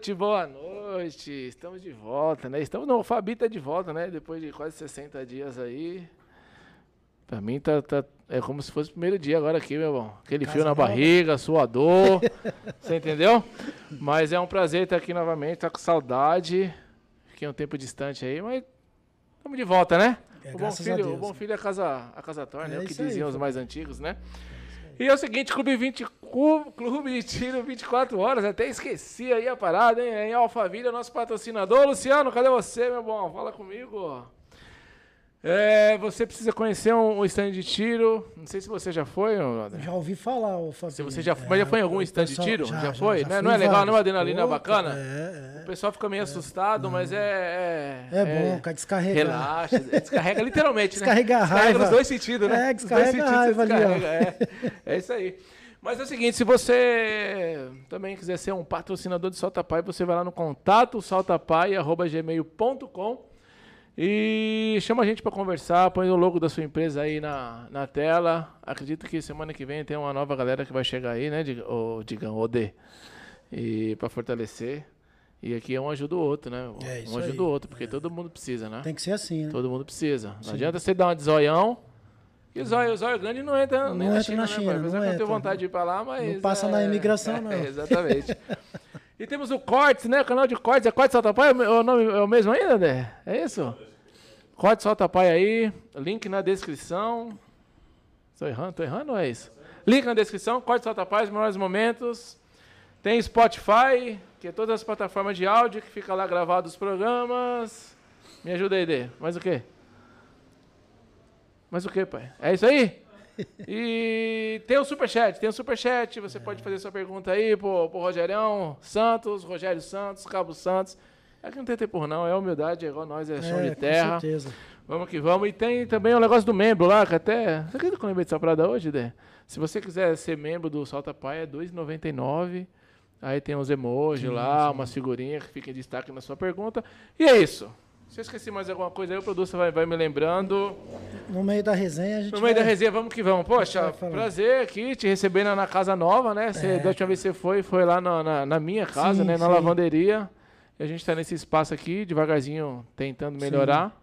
Noite, boa noite. Estamos de volta, né? Estamos no Fabita de volta, né? Depois de quase 60 dias aí. Pra mim tá, tá- é como se fosse o primeiro dia agora aqui, meu irmão. Aquele fio na barriga, suador. você entendeu? Mas é um prazer estar aqui novamente, tá com saudade. Fiquei um tempo distante aí, mas estamos de volta, né? É, o, bom filho, o Deus. bom filho é a casa, a casa torna, É é o que isso aí, diziam os mais antigos, né? E é o seguinte, Clube 20, Cu- Clube Tiro 24 horas, até esqueci aí a parada, hein? Em Alphaville, nosso patrocinador. Luciano, cadê você, meu bom? Fala comigo. É, você precisa conhecer um, um stand de tiro. Não sei se você já foi, brother. Já ouvi falar, ô Fabinho. Se você já, mas já foi em algum o stand de tiro? Já, foi, né? fui Não é legal, não é uma vários. adrenalina Pô, bacana? É, O pessoal fica meio assustado, mas é. é. É bom, cara, descarregar. Relaxa, descarrega literalmente, né? Descarrega a raiva. nos dois sentidos, né? É, descarrega a raiva ali, descarrega, É, é isso aí. Mas é o seguinte, se você também quiser ser um patrocinador de Solta Pai, você vai lá no contato saltapai.gmail.com e chama a gente para conversar, põe o logo da sua empresa aí na, na tela. Acredito que semana que vem tem uma nova galera que vai chegar aí, né, ô, Digão, ô D, e para fortalecer. E aqui um ajuda o outro, né? É isso um ajuda aí. o outro, porque todo mundo precisa, né? Tem que ser assim, né? Todo mundo precisa. Não adianta você dar uma de zoião. E o zóio, o zóio grande não entra, nem Não na entra China, na né, China, não Apesar que eu tenho vontade de ir pra lá, mas... Não passa na imigração, não. exatamente. e temos o Cortes, né? O canal de Cortes. É Cortes Solta Pai? É o nome é o mesmo ainda, né? É isso? Cortes Solta Pai aí. Link na descrição. Tô errando? Tô errando ou é isso? Link na descrição. Cortes Solta Pai, os melhores momentos. Tem Spotify, que é todas as plataformas de áudio que fica lá gravado os programas. Me ajuda aí, Dê. Mais o quê? Mais o quê, pai? É isso aí? E tem o Superchat, tem o Superchat, você pode fazer sua pergunta aí pro, pro Rogerão Santos, Rogério Santos, Cabo Santos. É que não tem tempo não, é humildade, é igual nós, é chão de com terra. certeza. Vamos que vamos. E tem também o negócio do membro lá, que até. Você acredita que eu lembrei dessa parada hoje, Dé? Se você quiser ser membro do Salta Pai, é R$ 2,99. Aí tem uns emojis lá, umas figurinhas que fiquem em destaque na sua pergunta. E é isso. Se eu esqueci mais alguma coisa aí, o produtor vai, vai me lembrando. No meio da resenha a gente No meio da vai- resenha, vamos que vamos. Poxa, prazer aqui te receber na, na casa nova, né? Você, Da última vez que você foi, foi lá na, na, na minha casa, Sim, né? Na sim. lavanderia. E a gente tá nesse espaço aqui, devagarzinho, tentando melhorar.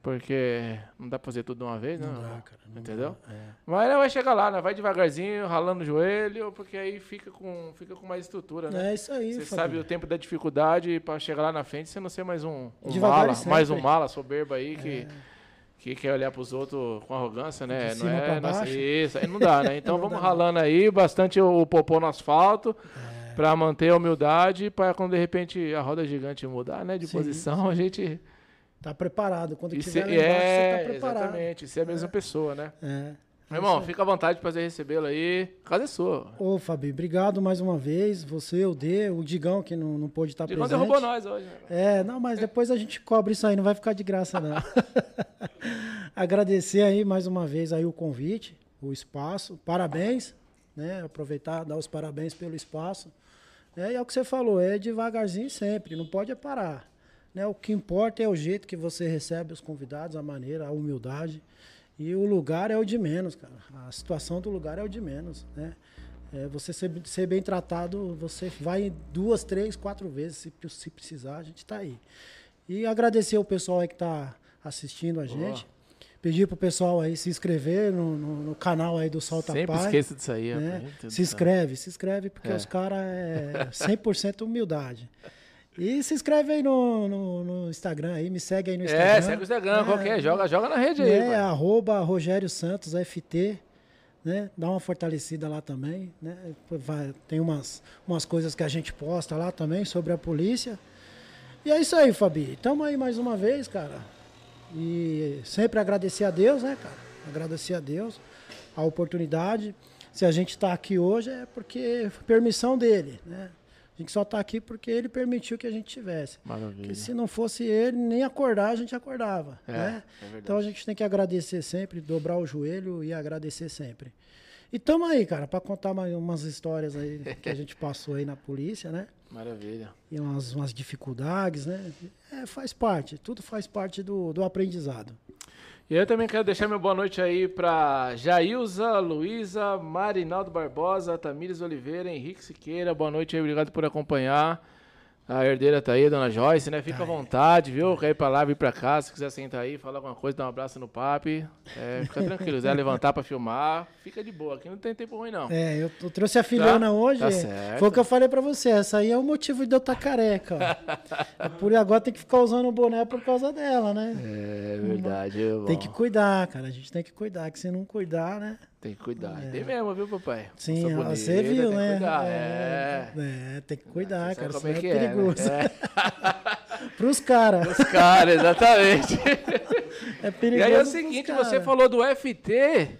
Porque não dá pra fazer tudo de uma vez, né? Não dá, cara, não Entendeu? dá, é. Mas ela vai chegar lá, né? Vai devagarzinho, ralando o joelho, porque aí fica com, fica com mais estrutura, né? É isso aí, Você Fabinho. sabe o tempo da dificuldade pra chegar lá na frente, você não ser mais um, um mala, mais um mala soberbo aí que, que quer olhar pros outros com arrogância, né? De não é, não é- baixo. isso, aí não dá, né? Então Não vamos dá, ralando aí, bastante o, o popô no asfalto, É. pra manter a humildade, pra quando de repente a roda gigante mudar, né? De Sim, posição, a gente... Tá preparado. Quando E tiver se- é, você tá preparado. exatamente, ser a mesma pessoa, né? É. Meu irmão, fica à vontade de fazer recebê-lo aí. A casa é sua. Ô, Fabinho, obrigado mais uma vez. Você, o D, o Digão, que não, não pôde estar De quando presente. derrubou nós hoje, né? É, não, mas depois a gente cobre isso aí, não vai ficar de graça, não. Agradecer aí mais uma vez aí o convite, o espaço. Parabéns, né? Aproveitar, dar os parabéns pelo espaço. É, e é o que você falou, é devagarzinho sempre, não pode é parar. Né? O que importa é o jeito que você recebe os convidados, a maneira, a humildade. E o lugar é o de menos, cara. A situação do lugar é o de menos, né? É, você ser, ser bem tratado, você vai duas, três, quatro vezes, se, se precisar, a gente está aí. E agradecer o pessoal que está assistindo a gente. Pedir pro pessoal aí se inscrever no, no- no canal aí do Solta Sempre Pai. esqueço disso aí, né? Se inscreve, se inscreve, porque É. os caras é 100% humildade. E se inscreve aí no, no, no Instagram aí, me segue aí no Instagram. É, segue o Instagram, qual que é? Joga, joga na rede aí, É, pai. arroba Rogério Santos FT, né? Dá uma fortalecida lá também, né? Vai- tem umas, umas coisas que a gente posta lá também sobre a polícia. E é isso aí, Fabi. Tamo aí mais uma vez, cara. E sempre agradecer a Deus, né, cara? Agradecer a Deus a oportunidade. Se a gente está aqui hoje é porque foi permissão dele, né? A gente só está aqui porque ele permitiu que a gente tivesse. Maravilha. Porque se não fosse ele, nem acordar a gente acordava. É, né? é então a gente tem que agradecer sempre, dobrar o joelho e agradecer sempre. E tamo aí, cara, para contar mais umas histórias aí que a gente passou aí na polícia, né? Maravilha. E umas, umas dificuldades, né? É, faz parte, tudo faz parte do, do aprendizado. E eu também quero deixar meu boa noite aí para Jailza, Luísa, Marinaldo Barbosa, Tamires Oliveira, Henrique Siqueira. Boa noite aí, obrigado por acompanhar. A herdeira tá aí, dona Joyce, né? Fica à vontade, viu? Quer ir pra lá, vir pra cá. Se quiser sentar aí, falar alguma coisa, dar um abraço no papi. É, fica tranquilo. Se quiser levantar pra filmar, fica de boa. Aqui não tem tempo ruim, não. É, eu, eu trouxe a filhona Tá, hoje. tá certo. Foi o que eu falei pra você. Essa aí é o motivo de eu estar careca. ó. É por agora tem que ficar usando o boné por causa dela, né? É verdade. Tem que cuidar, cara. A gente tem que cuidar. Que se não cuidar, né? Tem que cuidar. Tem mesmo, viu, papai? Sim, bonita, você viu, tem que né? cuidar, É, É. é, tem que cuidar, cara. como é é é, né? perigoso. É. Pros caras. Os caras, exatamente. É E perigoso. aí é o seguinte, você falou do FT,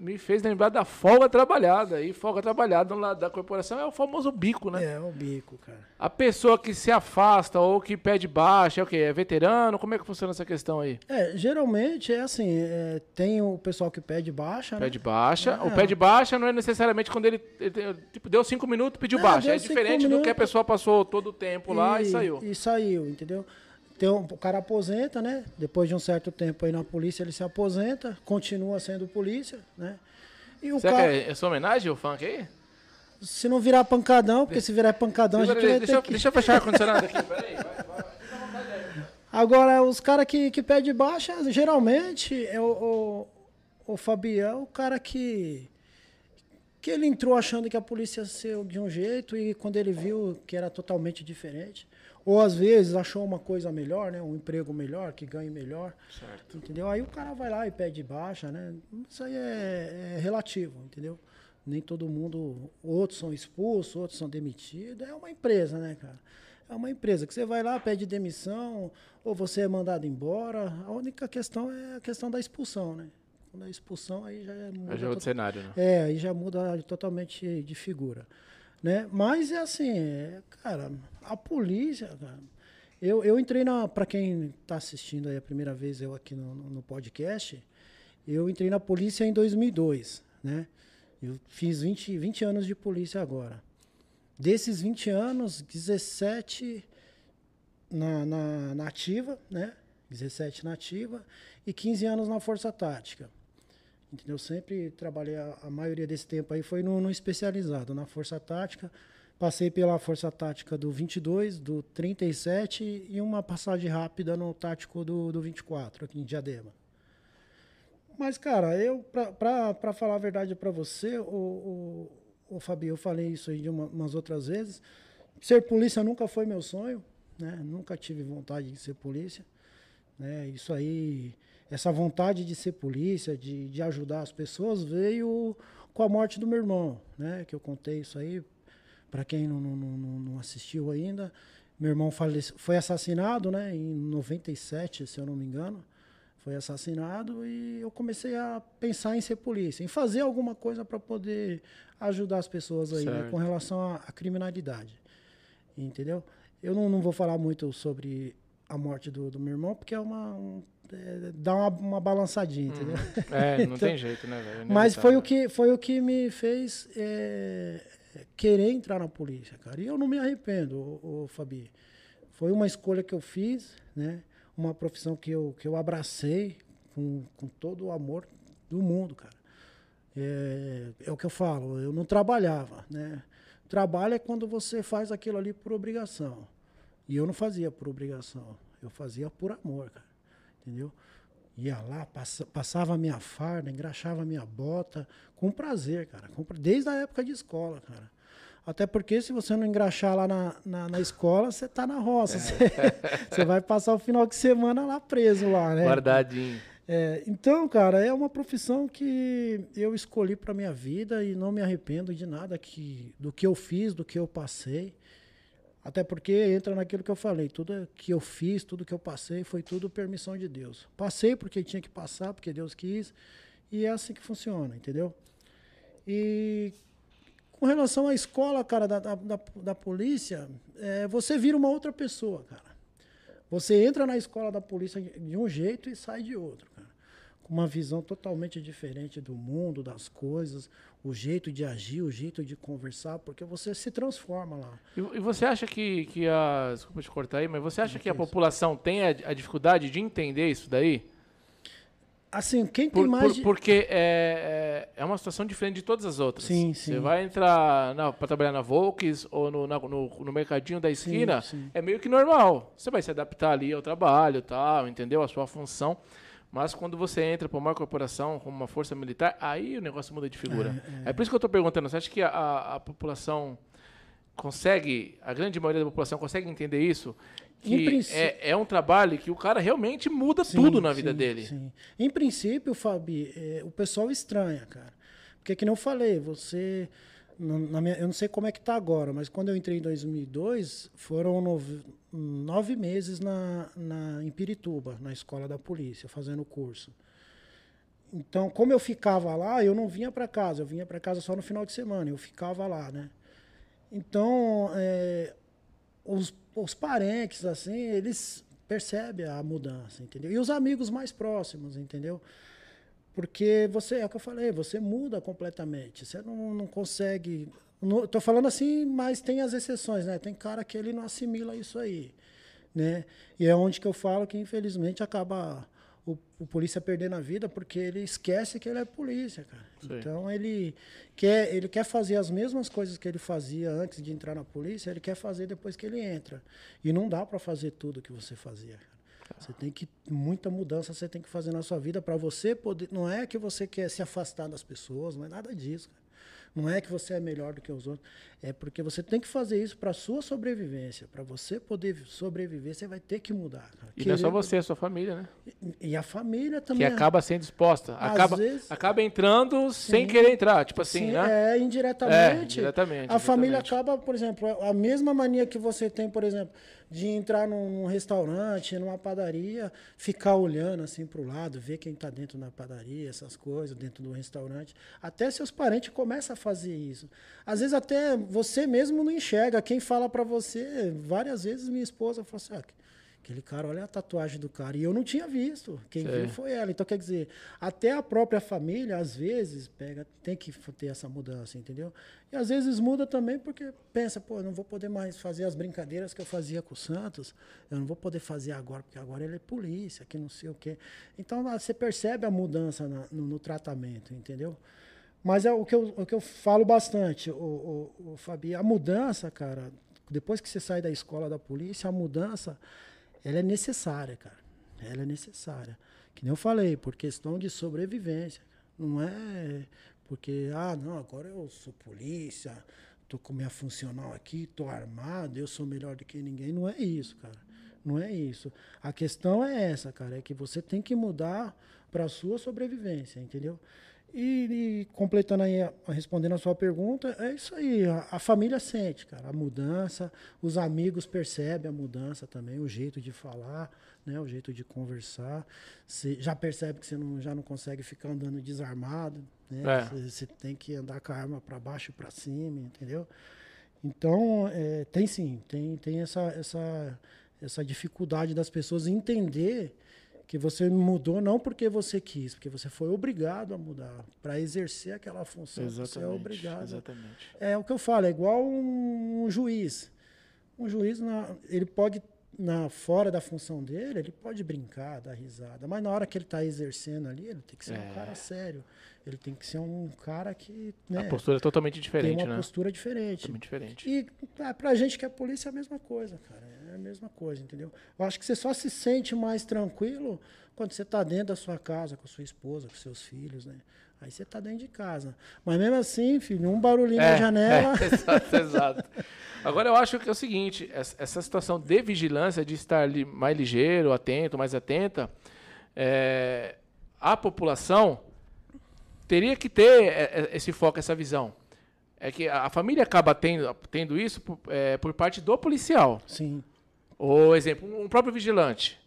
me, fez lembrar da folga trabalhada. E folga trabalhada no lado da corporação é o famoso bico, né? É, o bico, cara. A pessoa que se afasta ou que pede baixa, é o quê? É veterano? Como é que funciona essa questão aí? É, geralmente é assim, é, tem o pessoal que pede baixa, né? Pede baixa. É. O pede baixa não é necessariamente quando ele, ele tipo, deu cinco minutos, pediu É, baixa. É diferente do que a pessoa passou todo o tempo lá e, saiu. E saiu, entendeu? Tem um, o cara aposenta, né? Depois de um certo tempo aí na polícia, ele se aposenta, continua sendo polícia, né? E o Será cara, que é, sua homenagem, o funk aí? se não virar pancadão, porque se virar pancadão, a gente vai deixa, ter eu- que... deixa eu fechar o ar-condicionado aqui, peraí. vai, vai. Agora, os caras que, que pedem baixa, geralmente, é o, o, o Fabião, o cara que. que ele entrou achando que a polícia ia ser de um jeito e quando ele viu que era totalmente diferente. Ou às vezes achou uma coisa melhor, né? Um emprego melhor, que ganhe melhor. Certo. Entendeu? Aí o cara vai lá e pede baixa, né? Isso aí é, é relativo, entendeu? Nem todo mundo. Outros são expulsos, outros são demitidos. É uma empresa, né, cara? É uma empresa que você vai lá, pede demissão, ou você é mandado embora. A única questão é a questão da expulsão, né? Quando é expulsão, aí já é. muda Hoje é outro cenário, né? é, aí já muda totalmente de figura. Né? Mas é assim, cara, a polícia, cara, eu, eu entrei na. Para quem está assistindo aí a primeira vez eu aqui no, no podcast, eu entrei na polícia em 2002, né? Eu fiz 20, 20 anos de polícia agora. Desses 20 anos, 17 na, na, na ativa, né? 17 na ativa e 15 anos na Força Tática. Entendeu? Sempre trabalhei, a, a maioria desse tempo aí foi no, no especializado, na Força Tática. Passei pela Força Tática do 22, do 37 e uma passagem rápida no tático do, do 24, aqui em Diadema. Mas, cara, eu, pra falar a verdade pra você, o, o, o Fabio, eu falei isso aí de uma, umas outras vezes. Ser polícia nunca foi meu sonho, né? Nunca tive vontade de ser polícia. Né? Isso aí, essa vontade de ser polícia, de, de ajudar as pessoas, veio com a morte do meu irmão, né? Que eu contei isso aí, para quem não, não, não, assistiu ainda. Meu irmão falece, foi assassinado, né? Em 97, se eu não me engano. Foi assassinado e eu comecei a pensar em ser polícia, em fazer alguma coisa para poder ajudar as pessoas aí, né? Com relação à, à criminalidade. Entendeu? Eu não, não vou falar muito sobre a morte do, do meu irmão, porque é uma. um- é, dá uma, uma balançadinha, entendeu? É, não Então, tem jeito, né, velho? Mas foi o, que, foi o que me fez é, querer entrar na polícia, cara. E eu não me arrependo, ô, ô, Fabi. Foi uma escolha que eu fiz, né? Uma profissão que eu, que eu abracei com, com todo o amor do mundo, cara. É, é o que eu falo, eu não trabalhava, né? Trabalho é quando você faz aquilo ali por obrigação. E eu não fazia por obrigação, eu fazia por amor, cara. Entendeu? Ia lá, passa- passava a minha farda, engraxava a minha bota, com prazer, cara. desde a época de escola, cara. Até porque se você não engraxar lá na, na, na escola, você tá na roça. Você, você vai passar o final de semana lá preso lá, né? Guardadinho. É, então, cara, é uma profissão que eu escolhi para minha vida e não me arrependo de nada que, do que eu fiz, do que eu passei. Até porque entra naquilo que eu falei, tudo que eu fiz, tudo que eu passei, foi tudo permissão de Deus. Passei porque tinha que passar, porque Deus quis, e é assim que funciona, entendeu? E com relação à escola, cara, da, da, da, polícia, é, você vira uma outra pessoa, cara. Você entra na escola da polícia de um jeito e sai de outro. Com uma visão totalmente diferente do mundo, das coisas, o jeito de agir, o jeito de conversar, porque você se transforma lá. E, e você acha que, que a. Desculpa te cortar aí, mas você acha que a população tem a, a dificuldade de entender isso daí? Assim, quem tem por, mais. Por, porque é, é, é uma situação diferente de todas as outras. Sim, sim. Você vai entrar para trabalhar na Volks ou no, na, no, no, mercadinho da esquina, sim, sim. é meio que normal. Você vai se adaptar ali ao trabalho tal, entendeu? A sua função. Mas quando você entra para uma corporação como uma força militar, aí o negócio muda de figura. É, é. é por isso que eu estou perguntando. Você acha que a, a população consegue, a grande maioria da população consegue entender isso? que é, é um trabalho que o cara realmente muda sim, tudo na vida sim, dele. Sim. Em princípio, Fabi, é, o pessoal estranha, cara. Porque, que não falei, você. Na minha, eu não sei como é que tá agora, mas quando eu entrei em 2002, foram nove, nove meses na, na, em Pirituba, na escola da polícia, fazendo o curso. Então, como eu ficava lá, eu não vinha para casa, eu vinha para casa só no final de semana, eu ficava lá, né? Então, é, os, os parentes, assim, eles percebem a mudança, entendeu? E os amigos mais próximos, entendeu? Porque você, é o que eu falei, você muda completamente. Você não, não consegue. Estou falando assim, mas tem as exceções, né? Tem cara que ele não assimila isso aí. Né? E é onde que eu falo que, infelizmente, acaba o, o, polícia perdendo a vida porque ele esquece que ele é polícia, cara. Sim. Então ele quer, ele quer fazer as mesmas coisas que ele fazia antes de entrar na polícia, ele quer fazer depois que ele entra. E não dá para fazer tudo que você fazia. Cara. Você tem que muita mudança você tem que fazer na sua vida para você poder. Não é que você quer se afastar das pessoas, não é nada disso. Cara. Não é que você é melhor do que os outros. É porque você tem que fazer isso para sua sobrevivência. Para você poder sobreviver, você vai ter que mudar. Cara. E não é só você, é a sua família, né? E, e a família também. Que acaba sendo exposta. acaba, vezes, acaba entrando sim, sem querer entrar. Tipo assim, sim, né? É, indiretamente. É, indiretamente. A família acaba, por exemplo, a mesma mania que você tem, por exemplo, de entrar num, restaurante, numa padaria, ficar olhando assim para o lado, ver quem está dentro da padaria, essas coisas, dentro do restaurante. Até seus parentes começam a fazer isso. Às vezes até você mesmo não enxerga. Quem fala para você, várias vezes minha esposa fala assim, ah, Aquele cara, olha a tatuagem do cara. E eu não tinha visto. Quem viu foi ela. Então, quer dizer, até a própria família, às vezes, pega, tem que ter essa mudança, entendeu? E às vezes muda também porque pensa, pô, eu não vou poder mais fazer as brincadeiras que eu fazia com o Santos. Eu não vou poder fazer agora, porque agora ele é polícia, que não sei o quê. Então, você percebe a mudança na, no, no, tratamento, entendeu? Mas é o que eu, o que eu falo bastante, o, o, o Fabi, a mudança, cara, depois que você sai da escola da polícia, a mudança ela é necessária, cara. Ela é necessária. Que nem eu falei, por questão de sobrevivência. Não é porque, ah, não, agora eu sou polícia, tô com minha funcional aqui, tô armado, eu sou melhor do que ninguém. Não é isso, cara. Não é isso. A questão é essa, cara, é que você tem que mudar para sua sobrevivência, entendeu? E, e, completando aí, respondendo a sua pergunta, é isso aí. A, a, família sente, cara, a mudança, os amigos percebem a mudança também, o jeito de falar, né, o jeito de conversar. Você já percebe que você não, já não consegue ficar andando desarmado, né? Você é. tem que andar com a arma para baixo e para cima, entendeu? Então, é, tem sim, tem, tem essa, essa, essa dificuldade das pessoas entender que você mudou não porque você quis, porque você foi obrigado a mudar para exercer aquela função. Exatamente, você é obrigado. Exatamente. É o que eu falo, é igual um, um juiz. Um juiz, na, ele pode na fora da função dele, ele pode brincar, dar risada, mas na hora que ele está exercendo ali, ele tem que ser é. um cara sério. Ele tem que ser um cara que. Né, a postura é totalmente diferente, tem uma né? postura diferente. Totalmente diferente. E pra, pra gente que é polícia é a mesma coisa, cara. É a mesma coisa, entendeu? Eu acho que você só se sente mais tranquilo quando você está dentro da sua casa, com sua esposa, com seus filhos, né? Aí você está dentro de casa. Mas mesmo assim, filho, um barulhinho é, na janela. É, exato, exato. Agora eu acho que é o seguinte: essa situação de vigilância, de estar mais ligeiro, atento, mais atenta, é, a população teria que ter é, é, esse foco, essa visão. é que a família acaba tendo, tendo isso por, é, por parte do policial. Sim. Ou, exemplo, um próprio vigilante,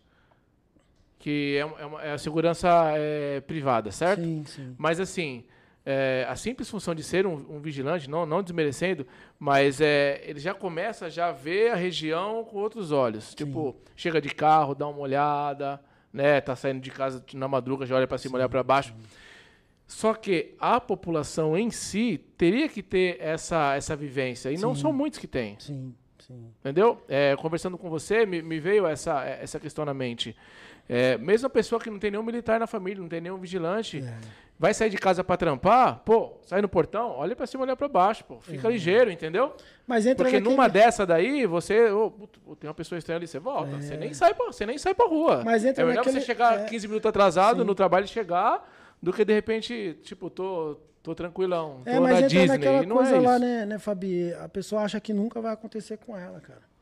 que é, é, uma, é a segurança é, privada, certo? Sim, sim. Mas, assim, é, a simples função de ser um, um, vigilante, não, não desmerecendo, mas é, ele já começa a já ver a região com outros olhos. Sim. Tipo, chega de carro, dá uma olhada, né? Tá saindo de casa na madruga, já olha para cima, olha para baixo. Só que a população em si teria que ter essa, essa vivência. E sim. não são muitos que têm. Sim, sim. Entendeu? É, conversando com você, me, me, veio essa, essa questão na mente. É, mesmo a pessoa que não tem nenhum militar na família, não tem nenhum vigilante, é. vai sair de casa para trampar, pô, sai no portão, olha para cima, olha para baixo, pô, fica é. ligeiro, entendeu? Mas entra Porque naquele... numa dessa daí, você, oh, tem uma pessoa estranha ali, você volta, você nem sai pra, você nem sai para rua. Mas entra é melhor naquele... você chegar 15 é. minutos atrasado Sim. no trabalho e chegar do que de repente, tipo, tô, tô tranquilão, tô é, mas na Disney. naquela não coisa é lá, isso. né, né, Fabi? A pessoa acha que nunca vai acontecer com ela, cara.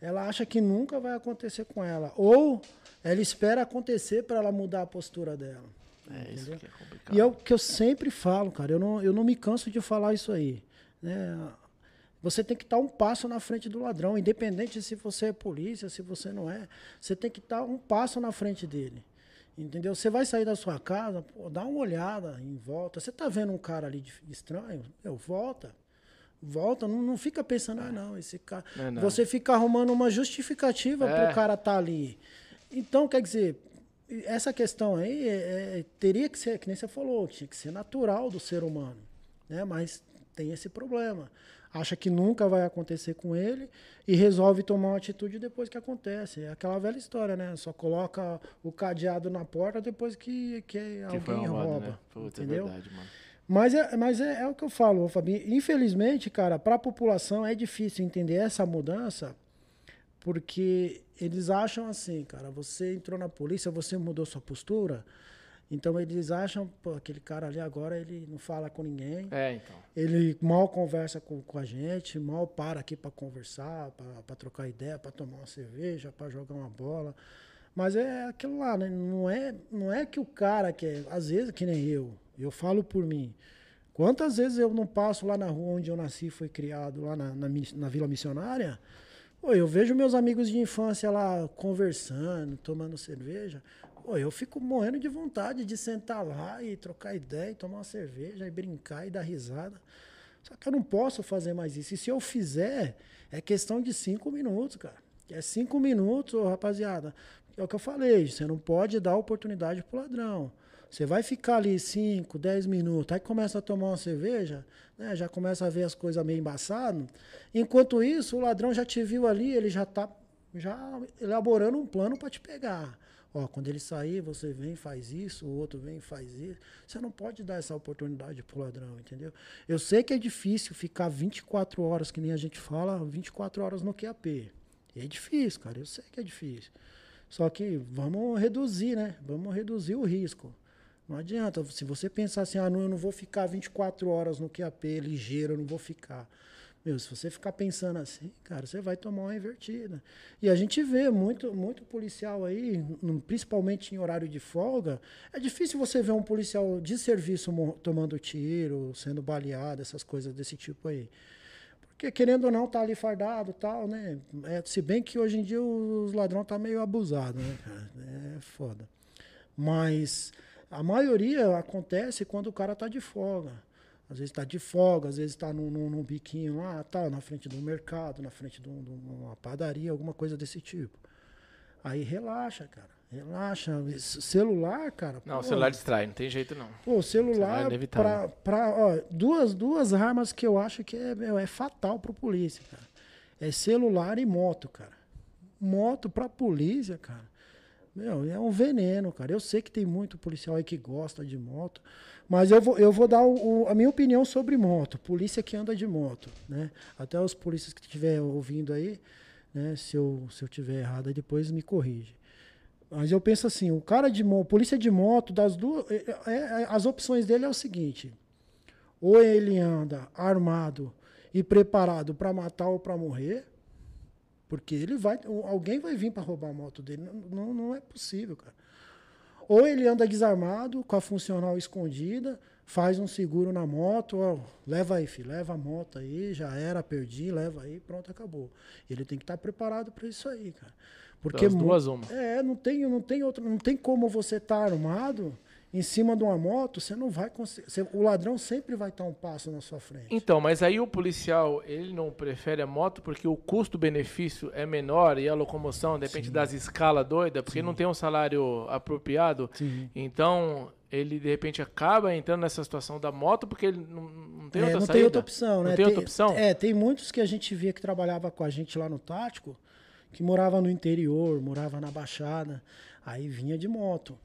Ela acha que nunca vai acontecer com ela. Ou ela espera acontecer para ela mudar a postura dela. É entendeu? isso que é complicado. E é o que eu sempre falo, cara. Eu não, eu não me canso de falar isso aí. Né? Você tem que estar um passo na frente do ladrão, independente se você é polícia, se você não é. Você tem que estar um passo na frente dele. Entendeu? Você vai sair da sua casa, pô, dá uma olhada em volta. Você tá vendo um cara ali estranho? Eu volta. Volta, não, não fica pensando, ah, não, esse cara. Não, não. Você fica arrumando uma justificativa é. para o cara estar tá ali. Então, quer dizer, essa questão aí é, é, teria que ser, que nem você falou, tinha que ser natural do ser humano. Né? Mas tem esse problema acha que nunca vai acontecer com ele e resolve tomar uma atitude depois que acontece. É aquela velha história, né? Só coloca o cadeado na porta depois que, que, que alguém rouba. Né? Puta, entendeu? É verdade, mano. Mas, é, mas é, é o que eu falo, Fabi. Infelizmente, cara, para a população é difícil entender essa mudança porque eles acham assim, cara, você entrou na polícia, você mudou sua postura, então eles acham, pô, aquele cara ali agora ele não fala com ninguém. É, então. Ele mal conversa com, com a gente, mal para aqui para conversar, para trocar ideia, para tomar uma cerveja, para jogar uma bola. Mas é aquilo lá, né? Não é, não é que o cara quer, às vezes que nem eu, eu falo por mim. Quantas vezes eu não passo lá na rua onde eu nasci, foi criado, lá na, na, na Vila Missionária, Eu vejo meus amigos de infância lá conversando, tomando cerveja. Pô, eu fico morrendo de vontade de sentar lá e trocar ideia, e tomar uma cerveja, e brincar e dar risada. Só que eu não posso fazer mais isso. E se eu fizer, é questão de cinco minutos, cara. É cinco minutos, rapaziada. É o que eu falei, você não pode dar oportunidade pro ladrão. Você vai ficar ali 5, 10 minutos, aí começa a tomar uma cerveja, né, já começa a ver as coisas meio embaçadas. Enquanto isso, o ladrão já te viu ali, ele já está já elaborando um plano para te pegar. Ó, quando ele sair, você vem e faz isso, o outro vem e faz isso. Você não pode dar essa oportunidade pro ladrão, entendeu? Eu sei que é difícil ficar 24 horas, que nem a gente fala, 24 horas no QAP. É difícil, cara, eu sei que é difícil. Só que vamos reduzir, né? Vamos reduzir o risco. Não adianta. Se você pensar assim, ah, não, eu não vou ficar 24 horas no QAP ligeiro, eu não vou ficar. Meu, se você ficar pensando assim, cara, você vai tomar uma invertida. E a gente vê muito, muito policial aí, principalmente em horário de folga. É difícil você ver um policial de serviço tomando tiro, sendo baleado, essas coisas desse tipo aí. Porque, querendo ou não, tá ali fardado tal, né? É, se bem que hoje em dia os ladrões tá meio abusado, né, cara? É foda. Mas a maioria acontece quando o cara tá de folga. Às vezes está de folga, às vezes está num, num, num, biquinho lá, tá, na frente do mercado, na frente de, um, de, uma padaria, alguma coisa desse tipo. Aí relaxa, cara. Relaxa. Celular, cara. Não, o celular distrai, não tem jeito não. Pô, celular, celular é pra, pra, ó, duas, duas armas que eu acho que é, meu, é fatal pro polícia, cara. É celular e moto, cara. Moto pra polícia, cara. Meu, é um veneno, cara. Eu sei que tem muito policial aí que gosta de moto. Mas eu vou, eu vou dar o, o, a minha opinião sobre moto, polícia que anda de moto, né? Até os polícias que estiver ouvindo aí, né? Se eu, se eu tiver errado, depois me corrige. Mas eu penso assim, o cara de moto, polícia de moto, das duas, é, é, é, as opções dele é o seguinte: ou ele anda armado e preparado para matar ou para morrer, porque ele vai, alguém vai vir para roubar a moto dele, não, não, é possível, cara. Ou ele anda desarmado, com a funcional escondida, faz um seguro na moto, ó, leva aí, filho, leva a moto aí, já era, perdi, leva aí, pronto, acabou. Ele tem que estar tá preparado para isso aí, cara. Porque As duas uma. É, não tem, não tem outro, não tem como você estar tá armado em cima de uma moto, você não vai conseguir. o ladrão sempre vai estar um passo na sua frente. Então, mas aí o policial, ele não prefere a moto porque o custo-benefício é menor e a locomoção depende Sim. das escalas doidas, porque Sim. não tem um salário apropriado. Sim. Então, ele de repente acaba entrando nessa situação da moto porque ele não, não tem é, outra não saída. tem outra opção, né? Não tem, tem outra opção? É, tem muitos que a gente via que trabalhava com a gente lá no tático, que morava no interior, morava na Baixada, aí vinha de moto.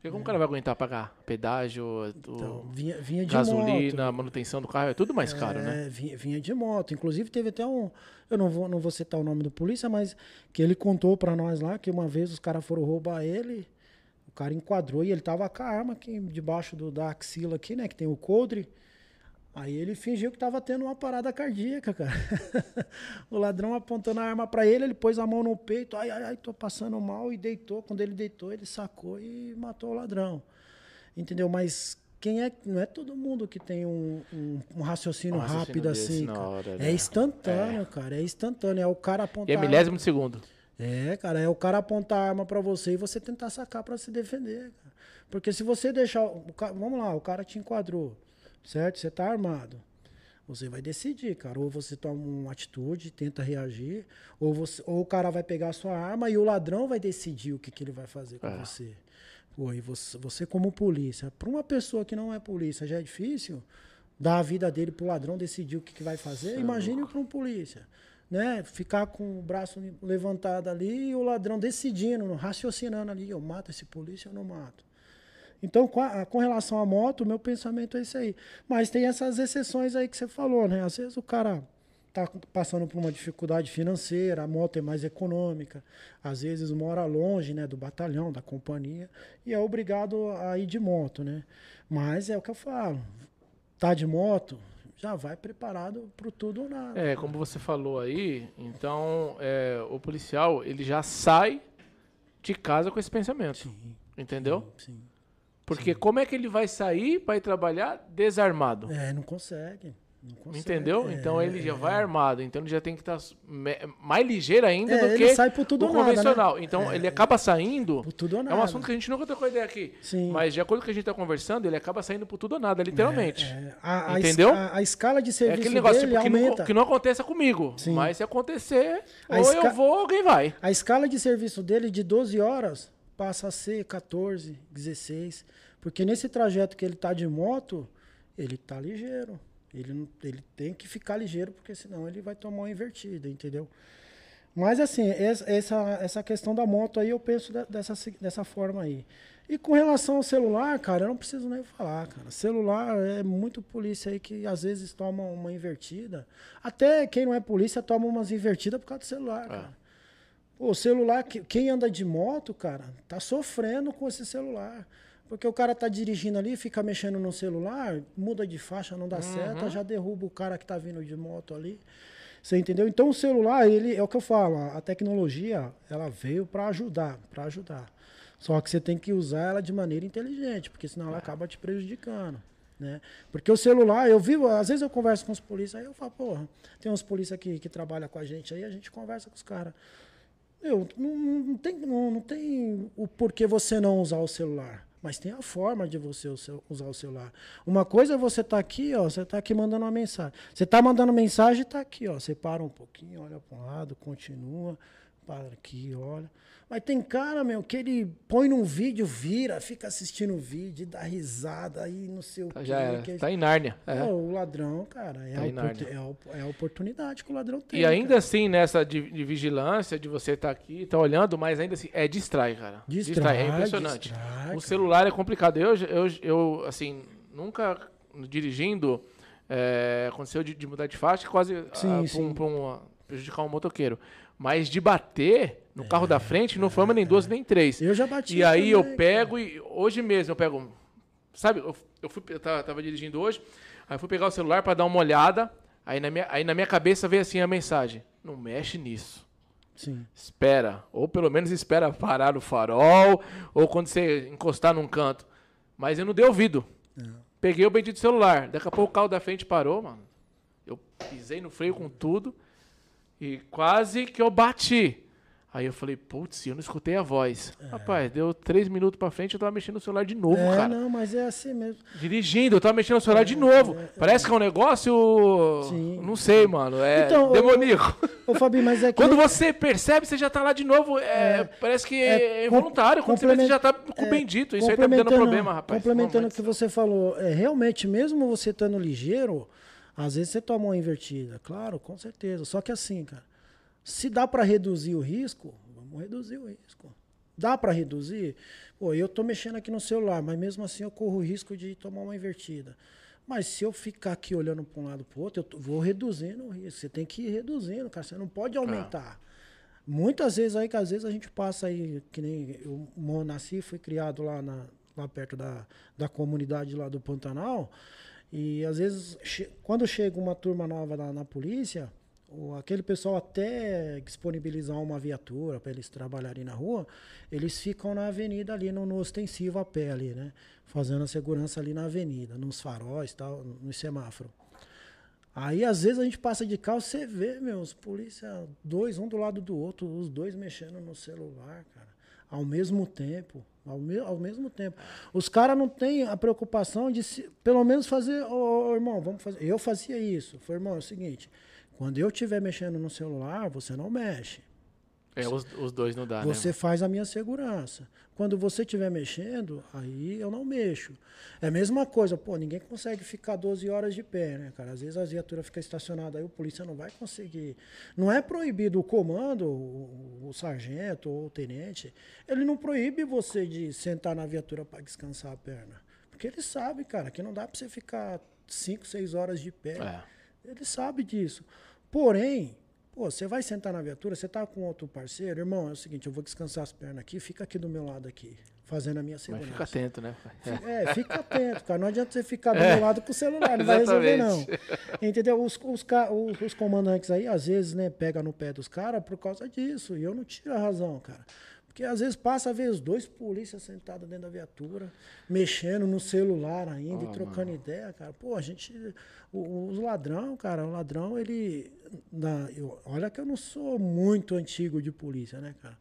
Porque como o cara vai aguentar pagar pedágio, então, vinha, vinha gasolina, moto. manutenção do carro, é tudo mais caro, é, né? Vinha, vinha, de moto. Inclusive teve até um, eu não vou, não vou citar o nome do polícia, mas que ele contou para nós lá que uma vez os caras foram roubar ele, o cara enquadrou e ele tava com a arma aqui debaixo do, da axila aqui, né, que tem o coldre. Aí ele fingiu que tava tendo uma parada cardíaca, cara. o ladrão apontando a arma para ele, ele pôs a mão no peito, ai, ai, ai, tô passando mal, e deitou. Quando ele deitou, ele sacou e matou o ladrão. Entendeu? Mas quem é. Não é todo mundo que tem um, um, um raciocínio, um rápido assim. Hora, né? É instantâneo, é. cara. É instantâneo. É o cara apontar. E é milésimo de segundo. É, cara, é o cara apontar a arma para você e você tentar sacar para se defender, cara. Porque se você deixar. Vamos lá, o cara te enquadrou certo? Você está armado. Você vai decidir, cara. Ou você toma uma atitude, tenta reagir, ou, você, ou o cara vai pegar a sua arma e o ladrão vai decidir o que, que ele vai fazer com é. você. Pô, e você, você como polícia, para uma pessoa que não é polícia já é difícil dar a vida dele pro ladrão decidir o que, que vai fazer. Sim. Imagine para um polícia. Né, ficar com o braço levantado ali e o ladrão decidindo, raciocinando ali, eu mato esse polícia ou não mato. Então, com, a, com, relação à moto, o meu pensamento é esse aí. Mas tem essas exceções aí que você falou, né? Às vezes o cara tá passando por uma dificuldade financeira, a moto é mais econômica, às vezes mora longe, né, do batalhão, da companhia, e é obrigado a ir de moto, né? Mas é o que eu falo, tá de moto, já vai preparado para tudo ou nada. É, como você falou aí, então é, o policial ele já sai de casa com esse pensamento, sim, entendeu? Sim. sim. Porque Sim. como é que ele vai sair para ir trabalhar desarmado? É, não consegue. Não consegue. Entendeu? É, então ele já vai armado, então ele já tem que estar tá mais ligeiro ainda é, do que sai por tudo o convencional. Nada, né? Então é, ele acaba saindo. Por tudo ou nada. É um assunto que a gente nunca trocou ideia aqui. Sim. Mas de acordo com o que a gente está conversando, ele acaba saindo por tudo ou nada, literalmente. É, é. A, Entendeu? A, a, escala de serviço é aquele negócio dele tipo, que, aumenta. Não, que não aconteça comigo. Sim. Mas se acontecer, a ou esca... eu vou, alguém vai. A escala de serviço dele de 12 horas passa a ser 14, 16. Porque nesse trajeto que ele está de moto, ele está ligeiro. Ele, não, ele tem que ficar ligeiro, porque senão ele vai tomar uma invertida, entendeu? Mas assim, essa, essa questão da moto aí eu penso dessa, dessa forma aí. E com relação ao celular, cara, eu não preciso nem falar, cara. Celular é muito polícia aí que às vezes toma uma invertida. Até quem não é polícia toma umas invertidas por causa do celular, é. cara. O celular, quem anda de moto, cara, tá sofrendo com esse celular. Porque o cara tá dirigindo ali, fica mexendo no celular, muda de faixa, não dá uhum. seta, já derruba o cara que tá vindo de moto ali. Você entendeu? Então o celular, ele é o que eu falo, a tecnologia, ela veio para ajudar, para ajudar. Só que você tem que usar ela de maneira inteligente, porque senão ela acaba te prejudicando. Né? Porque o celular, eu vivo, às vezes eu converso com os polícias, aí eu falo, porra, tem uns polícias que, que trabalham com a gente aí, a gente conversa com os caras. Eu, não, não, tem, não, não tem o porquê você não usar o celular. Mas tem a forma de você usar o celular. Uma coisa é você estar tá aqui, ó, você está aqui mandando uma mensagem. Você está mandando mensagem e está aqui, ó. Você para um pouquinho, olha para um lado, continua, para aqui, olha. Mas tem cara, meu, que ele põe num vídeo, vira, fica assistindo o vídeo, dá risada, aí não sei o tá, quê. Já era. Que... Tá em Nárnia. É. o ladrão, cara, é, tá a é, é, a oportunidade que o ladrão tem. E ainda cara. assim, nessa de, de, vigilância, de você estar tá aqui, tá olhando, mas ainda assim, é distrai, cara. Distrai, distrai é impressionante. Distrai, o celular é complicado. Eu, eu, eu assim, nunca dirigindo, é, aconteceu de, de, mudar de faixa, quase sim, ah, para um, prejudicar um motoqueiro. Mas de bater no carro da frente, não foi uma, nem duas, nem três. Eu já bati. E aí também, eu pego cara. e hoje mesmo eu pego. Sabe, eu, eu, fui, eu tava, tava, dirigindo hoje, aí eu fui pegar o celular para dar uma olhada. Aí na, minha, aí na minha cabeça veio assim a mensagem: não mexe nisso. Sim. Espera. Ou pelo menos espera parar o farol, ou quando você encostar num canto. Mas eu não dei ouvido. É. Peguei o bendito celular. Daqui a pouco o carro da frente parou, mano. Eu pisei no freio com tudo. E quase que eu bati. Aí eu falei, putz, eu não escutei a voz. É. Rapaz, deu três minutos pra frente, eu tava mexendo no celular de novo, é, cara. não, mas é assim mesmo. Dirigindo, eu tava mexendo no celular é, de novo. É, é. Parece que é um negócio. Sim. Não sei, mano. É então, demoníaco. Ô, Fabi, mas é que. Quando você percebe, você já tá lá de novo. É, parece que é, involuntário. Quando você vê, você já tá com o bendito. Isso aí tá me dando problema, rapaz. Complementando o que você falou, é, realmente, mesmo você estando ligeiro, às vezes você toma uma invertida. Claro, com certeza. Só que assim, cara se dá para reduzir o risco, vamos reduzir o risco. Dá para reduzir? Pô, eu estou mexendo aqui no celular, mas mesmo assim eu corro o risco de tomar uma invertida. Mas se eu ficar aqui olhando para um lado para o outro, eu vou reduzindo o risco. Você tem que ir reduzindo, cara. Você não pode aumentar. Muitas vezes aí, que às vezes a gente passa aí, que nem eu nasci, fui criado lá, na, lá perto da, da comunidade lá do Pantanal. E às vezes, quando chega uma turma nova na, na polícia, aquele pessoal até disponibilizar uma viatura para eles trabalharem na rua, eles ficam na avenida ali no, no, ostensivo a pé ali, né? Fazendo a segurança ali na avenida, nos faróis, tal, no semáforo. Aí às vezes a gente passa de carro, você vê, meus polícia, dois, um do lado do outro, os dois mexendo no celular, cara, ao mesmo tempo. Ao, me, ao mesmo tempo. Os caras não têm a preocupação de se, pelo menos fazer, ô, oh, irmão, vamos fazer. Eu fazia isso. Foi, irmão, é o seguinte, quando eu estiver mexendo no celular, você não mexe. É, os, os dois não dá, né, Você né, faz a minha segurança. Quando você estiver mexendo, aí eu não mexo. É a mesma coisa, pô, ninguém consegue ficar 12 horas de pé, né, cara? Às vezes a viatura fica estacionada, aí o polícia não vai conseguir. Não é proibido o comando, o, o sargento ou o tenente, ele não proíbe você de sentar na viatura para descansar a perna. Porque ele sabe, cara, que não dá para você ficar 5, 6 horas de pé. É. Ele sabe disso. Porém, pô, você vai sentar na viatura, você tá com outro parceiro, irmão, é o seguinte, eu vou descansar as pernas aqui, fica aqui do meu lado aqui, fazendo a minha segurança. Mas fica atento, né? É, fica atento, cara. Não adianta você ficar do é. meu lado com o celular, não vai resolver, não. Entendeu? Os, os, os, os comandantes aí, às vezes, né, pega no pé dos caras por causa disso. E eu não tiro a razão, cara. Porque às vezes passa a ver os dois polícias sentados dentro da viatura, mexendo no celular ainda oh, e trocando mano. ideia, cara. Pô, a gente. Os ladrão, cara, o ladrão, ele. Na, eu, olha que eu não sou muito antigo de polícia, né, cara?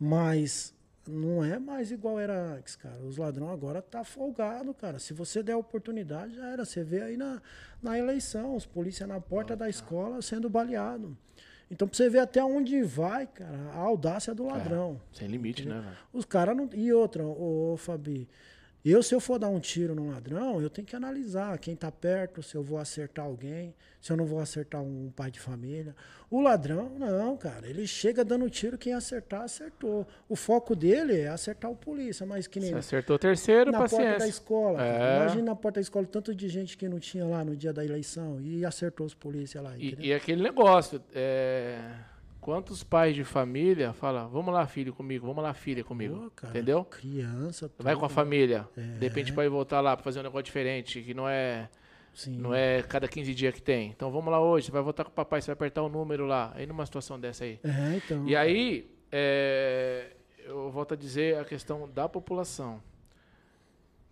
Mas não é mais igual era antes, cara. Os ladrão agora tá folgado, cara. Se você der oportunidade, já era. Você vê aí na, na eleição, os polícias na porta oh, da escola sendo baleado. Então, pra você ver até onde vai, cara, a audácia do é, ladrão. É, sem limite, entendeu? né, velho? Os caras não. E outra, ô, ô Fabi, eu, se eu for dar um tiro num ladrão, eu tenho que analisar quem está perto, se eu vou acertar alguém, se eu não vou acertar um pai de família. O ladrão, não, cara. Ele chega dando tiro, quem acertar, acertou. O foco dele é acertar o polícia, mas que nem. Se acertou o terceiro, na paciência. porta da escola. É. Imagina na porta da escola tanto de gente que não tinha lá no dia da eleição e acertou os polícias lá. E, e, aquele negócio. É Quantos pais de família falam, vamos lá, filho, comigo, vamos lá, filha, comigo. Pô, cara, Entendeu? Criança. Tudo. Vai com a família. É. De repente pode voltar lá para fazer um negócio diferente, que não é. Sim. Não é cada 15 dias que tem. Então vamos lá hoje, você vai voltar com o papai, você vai apertar o número lá. Aí numa situação dessa aí. É, então. E aí, é, eu volto a dizer a questão da população.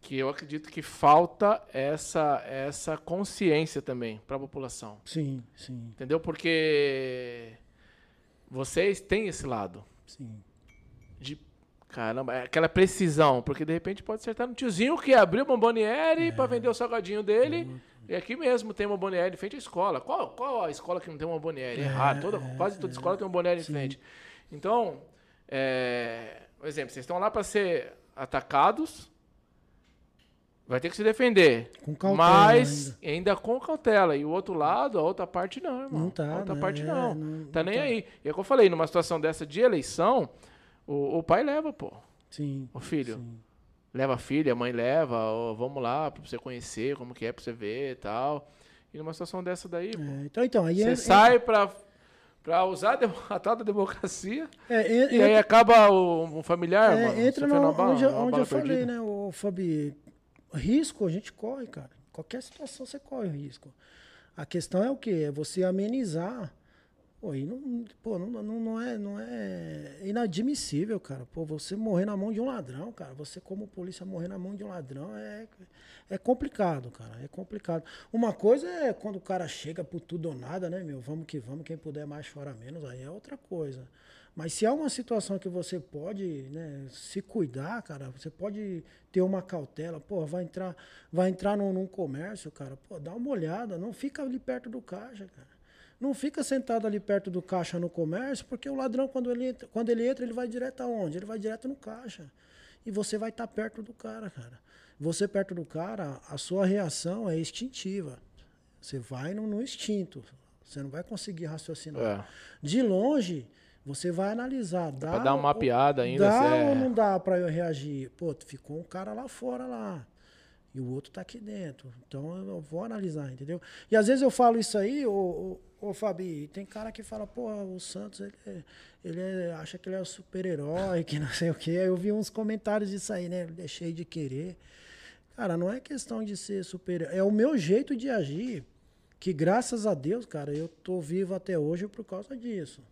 Que eu acredito que falta essa, essa consciência também para a população. Sim, sim. Entendeu? Porque vocês têm esse lado. Sim. De caramba, é aquela precisão, porque de repente pode acertar no tiozinho que abriu o bomboniere é. para vender o salgadinho dele. E aqui mesmo tem uma bomboniere em frente à escola. Qual, qual a escola que não tem uma bomboniere? É, Errado. Toda, é, quase toda é, escola tem uma bomboniere em frente. Então, é, por exemplo, vocês estão lá para ser atacados Vai ter que se defender. Com cautela. Mas ainda. ainda. com cautela. E o outro lado, a outra parte não, irmão. Não tá. A outra né? parte é, não. não. Tá não nem tá. aí. E é o que eu falei, numa situação dessa de eleição, o, o pai leva, pô. Sim. O filho. Sim. Leva a filha, a mãe leva, ó, vamos lá pra você conhecer como que é, pra você ver e tal. E numa situação dessa daí, é, então, então, aí você é, sai é... pra para usar a tal da democracia. É, e aí acaba o, um familiar, é, mano, entra no, onde, onde eu falei, né, o Fabi, risco a gente corre, cara. Qualquer situação você corre risco. A questão é o quê? É você amenizar Pô, e não, pô, não, não, não, é, não é inadmissível, cara. Pô, você morrer na mão de um ladrão, cara. Você, como polícia, morrer na mão de um ladrão é, é complicado, cara. É complicado. Uma coisa é quando o cara chega por tudo ou nada, né, meu? Vamos que vamos, quem puder mais, chora menos. Aí é outra coisa. Mas se há uma situação que você pode né, se cuidar, cara, você pode ter uma cautela, pô, vai entrar, vai entrar num, num comércio, cara, pô, dá uma olhada, não fica ali perto do caixa, cara. Não fica sentado ali perto do caixa no comércio, porque o ladrão, quando ele entra, quando ele, entra, ele vai direto aonde? Ele vai direto no caixa. E você vai estar tá perto do cara, cara. Você perto do cara, a sua reação é instintiva. Você vai no, no instinto. Você não vai conseguir raciocinar. É. De longe, você vai analisar. Dá, pra dar uma mapeada ainda. Dá ou é... não dá para eu reagir? Pô, ficou um cara lá fora lá. E o outro tá aqui dentro. Então eu vou analisar, entendeu? E às vezes eu falo isso aí, ô, ô, ô Fabi, tem cara que fala, pô, o Santos, ele, é, ele é, acha que ele é o super-herói, que não sei o quê. Eu vi uns comentários disso aí, né? Deixei de querer. Cara, não é questão de ser super-herói. É o meu jeito de agir, que graças a Deus, cara, eu tô vivo até hoje por causa disso,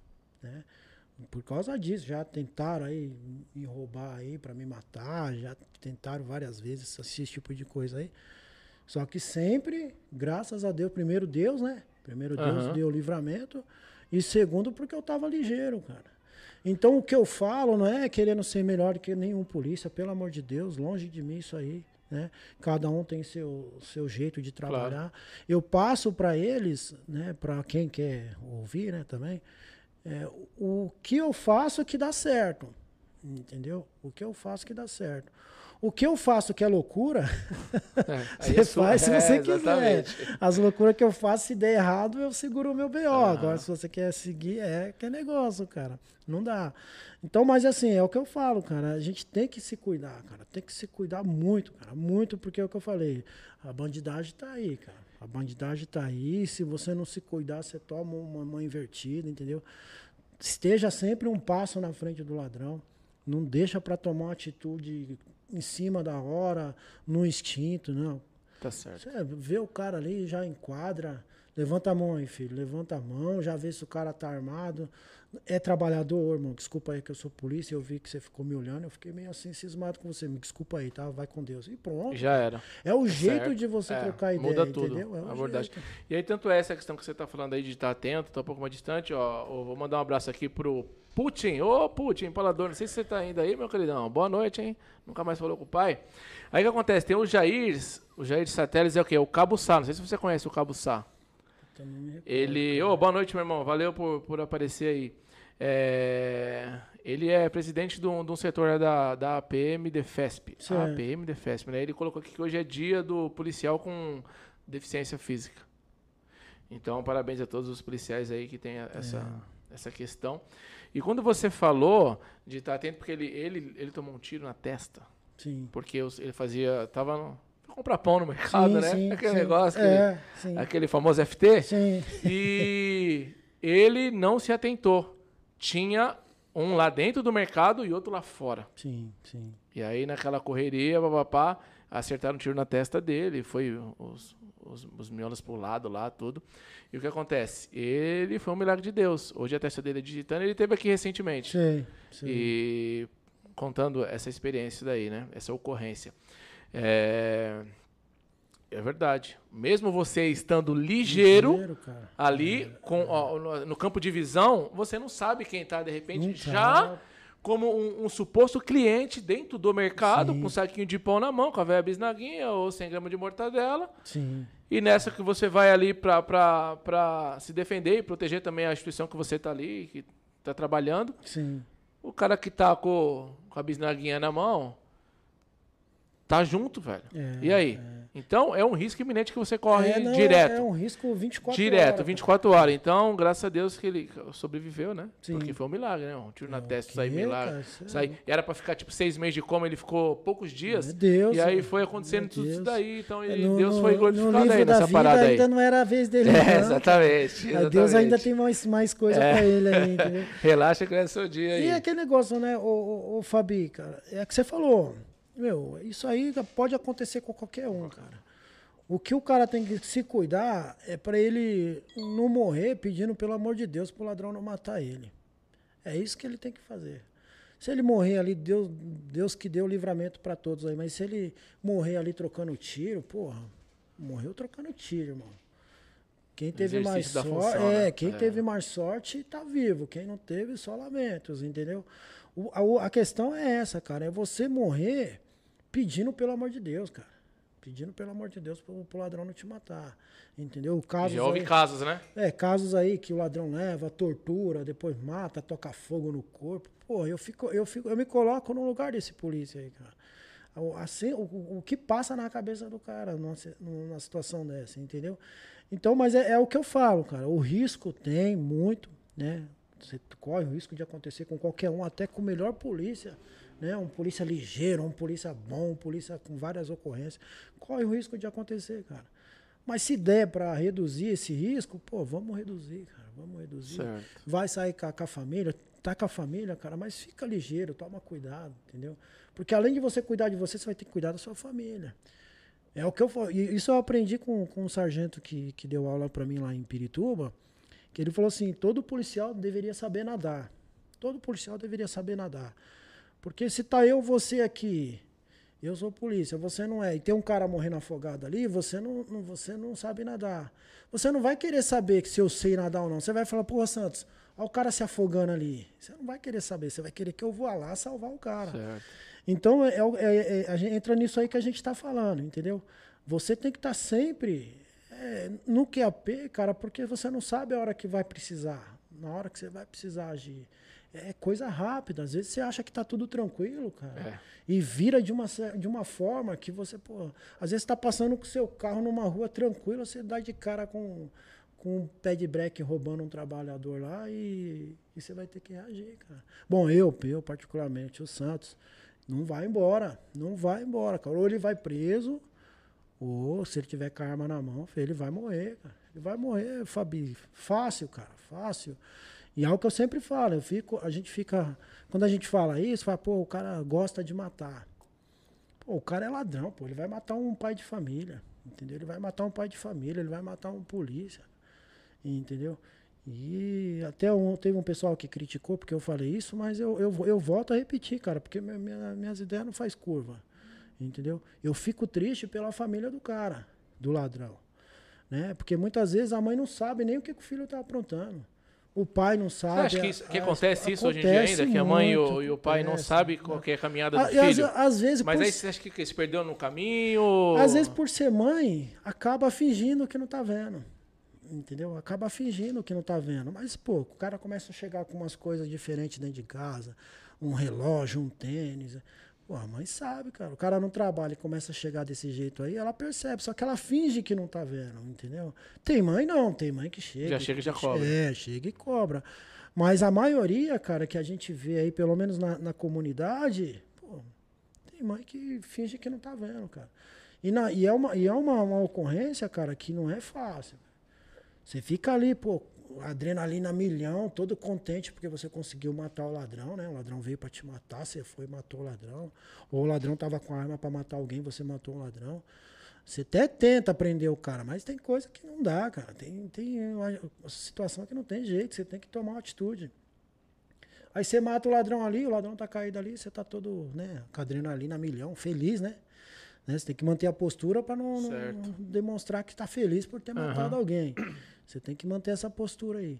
né? Por causa disso, já tentaram aí me roubar aí para me matar, já tentaram várias vezes esse tipo de coisa aí. Só que sempre, graças a Deus, primeiro Deus, né? Primeiro Deus uhum. deu o livramento e segundo porque eu tava ligeiro, cara. Então o que eu falo não é querendo ser melhor que nenhum polícia, pelo amor de Deus, longe de mim isso aí. Né? Cada um tem seu, seu jeito de trabalhar. Claro. Eu passo para eles, né, para quem quer ouvir, né, também, é, o que eu faço que dá certo. Entendeu? O que eu faço que dá certo. O que eu faço que é loucura, é, você é faz se você é, quiser. As loucuras que eu faço, se der errado, eu seguro o meu BO. Ah. Agora, se você quer seguir, é que é negócio, cara. Não dá. Então, mas assim, é o que eu falo, cara. A gente tem que se cuidar, cara. Tem que se cuidar muito, cara. Muito, porque é o que eu falei. A bandidagem tá aí, cara. A bandidagem tá aí. Se você não se cuidar, você toma uma mão invertida, entendeu? Esteja sempre um passo na frente do ladrão. Não deixa para tomar uma atitude em cima da hora, no instinto, não. Tá certo. Você vê o cara ali, já enquadra. Levanta a mão aí, filho. Levanta a mão, já vê se o cara tá armado. É trabalhador, irmão. Desculpa aí que eu sou polícia. Eu vi que você ficou me olhando. Eu fiquei meio assim cismado com você. Me desculpa aí, tá? Vai com Deus. E pronto. Já era. É o jeito certo. de você é, trocar ideia. Muda tudo. Entendeu? É a verdade. Jeito. E aí, tanto é essa questão que você tá falando aí de estar atento, tá um pouco mais distante. Ó, vou mandar um abraço aqui pro Putin. Ô, Putin, empalador. Não sei se você tá ainda aí, meu queridão. Boa noite, hein? Nunca mais falou com o pai. Aí o que acontece? Tem o Jair. O Jair de Satélites é o quê? O Cabo Sá. Não sei se você conhece o Cabo Sá. Ele. Ô, oh, boa noite, meu irmão. Valeu por, por aparecer aí. É, ele é presidente de um, de um setor da, da APM Defesp. Sim. APM Defesp, né? Ele colocou aqui que hoje é dia do policial com deficiência física. Então, parabéns a todos os policiais aí que tem essa, é. essa questão. E quando você falou de estar atento, porque ele, ele, ele tomou um tiro na testa. Sim. Porque ele fazia. Tava no, comprar pão no mercado, sim, né? Sim, aquele sim. negócio, é, aquele, aquele famoso FT. Sim. E ele não se atentou tinha um lá dentro do mercado e outro lá fora. Sim, sim. E aí naquela correria, papapá, acertaram um tiro na testa dele, foi os, os, os miolos pro lado lá, tudo. E o que acontece? Ele foi um milagre de Deus. Hoje a testa dele é digitando, ele teve aqui recentemente. Sim, sim. E contando essa experiência daí, né? Essa ocorrência. É... É verdade. Mesmo você estando ligeiro, ligeiro ali, é, com, ó, no, campo de visão, você não sabe quem está, de repente, já como um, um, suposto cliente dentro do mercado, Sim. com um saquinho de pão na mão, com a velha bisnaguinha ou 100 gramas de mortadela. Sim. E nessa que você vai ali para se defender e proteger também a instituição que você está ali, que está trabalhando. Sim. O cara que está com, com a bisnaguinha na mão, tá junto, velho. É, e aí? É. Então, é um risco iminente que você corre é, não, direto. É um risco 24 direto, horas. Direto, 24 cara. horas. Então, graças a Deus que ele sobreviveu, né? Sim. Porque foi um milagre, né? Um tiro na é, testa, sair milagre. Sair. Era pra ficar, tipo, seis meses de coma, ele ficou poucos dias. Meu Deus. E aí foi acontecendo tudo isso daí. Então, ele, no, Deus foi glorificado aí nessa parada aí. ainda não era a vez dele, é, não. Exatamente, exatamente. Deus ainda tem mais, mais coisa é. pra ele aí, entendeu? Relaxa que é seu dia aí. E aquele negócio, né, o, o, o Fabi, cara, é que você falou... Meu, isso aí pode acontecer com qualquer um, cara. O que o cara tem que se cuidar é para ele não morrer pedindo pelo amor de Deus pro ladrão não matar ele. É isso que ele tem que fazer. Se ele morrer ali, Deus, Deus que deu livramento para todos aí, mas se ele morrer ali trocando tiro, porra, morreu trocando tiro, irmão. Quem teve mais sorte, é, né? quem é. teve mais sorte tá vivo, quem não teve só lamentos, entendeu? O, a, a, questão é essa, cara, é você morrer pedindo pelo amor de Deus, cara. Pedindo pelo amor de Deus pro, pro ladrão não te matar. Entendeu? Casos Já houve aí, casos, né? É, casos aí que o ladrão leva, tortura, depois mata, toca fogo no corpo. Pô, eu fico, eu fico, eu me coloco no lugar desse polícia aí, cara. Assim, o, o que passa na cabeça do cara numa, numa situação dessa, entendeu? Então, mas é, é, o que eu falo, cara. O risco tem muito, né? Você corre o risco de acontecer com qualquer um, até com o melhor polícia né? Um polícia ligeiro, um polícia bom, um polícia com várias ocorrências, corre o risco de acontecer, cara. Mas se der para reduzir esse risco, pô, vamos reduzir, cara, vamos reduzir. Certo. Vai sair com a, com a família, tá com a família, cara, mas fica ligeiro, toma cuidado, entendeu? Porque além de você cuidar de você, você vai ter que cuidar da sua família. É o que eu Isso eu aprendi com, com um sargento que, que deu aula para mim lá em Pirituba, que ele falou assim: todo policial deveria saber nadar. Todo policial deveria saber nadar. Porque se tá eu, você aqui, eu sou polícia, você não é, e tem um cara morrendo afogado ali, você não, não, você não sabe nadar. Você não vai querer saber se eu sei nadar ou não. Você vai falar, porra, Santos, olha o cara se afogando ali. Você não vai querer saber, você vai querer que eu vá lá salvar o cara. Certo. Então, é, é, é, a gente entra nisso aí que a gente está falando, entendeu? Você tem que estar tá sempre é, no QAP, cara, porque você não sabe a hora que vai precisar, na hora que você vai precisar agir é coisa rápida. Às vezes você acha que tá tudo tranquilo, cara. É. E vira de uma, de uma forma que você, pô. Às vezes tá passando com o seu carro numa rua tranquila, você dá de cara com, com um pé de breque roubando um trabalhador lá e, e você vai ter que reagir, cara. Bom, eu, eu particularmente, o Santos, não vai embora. Não vai embora, cara. Ou ele vai preso, ou se ele tiver com a arma na mão, ele vai morrer, cara. Ele vai morrer, Fabi. Fácil, cara. Fácil. E é o que eu sempre falo, eu fico, a gente fica. Quando a gente fala isso, fala, pô, o cara gosta de matar. Pô, o cara é ladrão, pô, ele vai matar um pai de família. Entendeu? Ele vai matar um pai de família, ele vai matar um polícia. Entendeu? E até um, teve um pessoal que criticou porque eu falei isso, mas eu, eu, eu volto a repetir, cara, porque minha, minha, minhas ideias não faz curva. Entendeu? Eu fico triste pela família do cara, do ladrão. Né? Porque muitas vezes a mãe não sabe nem o que, que o filho está aprontando. O pai não sabe. Você acha que, isso, que acontece isso hoje em dia ainda? Que a mãe e o, e o pai não sabem qual é a caminhada do filho? Às, às vezes Mas por... aí você acha que se perdeu no caminho? Às vezes, por ser mãe, acaba fingindo que não tá vendo. Entendeu? Acaba fingindo que não tá vendo. Mas, pô, o cara começa a chegar com umas coisas diferentes dentro de casa. Um relógio, um tênis. Pô, a mãe sabe, cara. O cara não trabalha e começa a chegar desse jeito aí, ela percebe. Só que ela finge que não tá vendo, entendeu? Tem mãe não, tem mãe que chega. Já chega e já cobra. É, chega e cobra. Mas a maioria, cara, que a gente vê aí, pelo menos na, na comunidade, pô, tem mãe que finge que não tá vendo, cara. E, na, e é, uma, e é uma, uma ocorrência, cara, que não é fácil. Você fica ali, pô, adrenalina milhão, todo contente porque você conseguiu matar o ladrão, né? O ladrão veio para te matar, você foi e matou o ladrão. Ou o ladrão tava com a arma para matar alguém, você matou o ladrão. Você até tenta prender o cara, mas tem coisa que não dá, cara. Tem, tem uma situação que não tem jeito, você tem que tomar uma atitude. Aí você mata o ladrão ali, o ladrão tá caído ali, você tá todo, né, com adrenalina milhão, feliz, né? né? Você tem que manter a postura para não, não, demonstrar que tá feliz por ter matado uhum. alguém. Você tem que manter essa postura aí.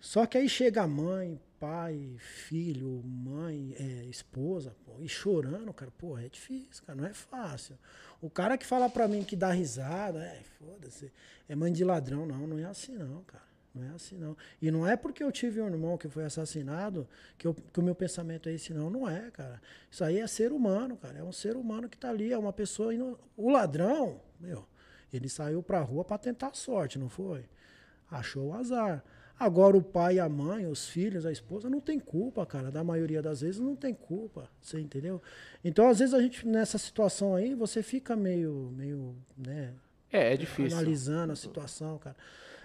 Só que aí chega mãe, pai, filho, mãe, é, esposa, pô, e chorando, cara, pô, é difícil, cara, não é fácil. O cara que fala pra mim que dá risada, é, foda-se, é mãe de ladrão, não, não é assim não, cara. Não é assim não. E não é porque eu tive um irmão que foi assassinado que, eu, que o meu pensamento é esse, não. Não é, cara. Isso aí é ser humano, cara. É um ser humano que tá ali, é uma pessoa. O ladrão, meu, ele saiu pra rua para tentar a sorte, não foi? Achou o azar. Agora o pai, a mãe, os filhos, a esposa não tem culpa, cara. Da maioria das vezes não tem culpa. Você entendeu? Então, às vezes a gente nessa situação aí, você fica meio, meio, né? É, é difícil. Analisando a situação, cara.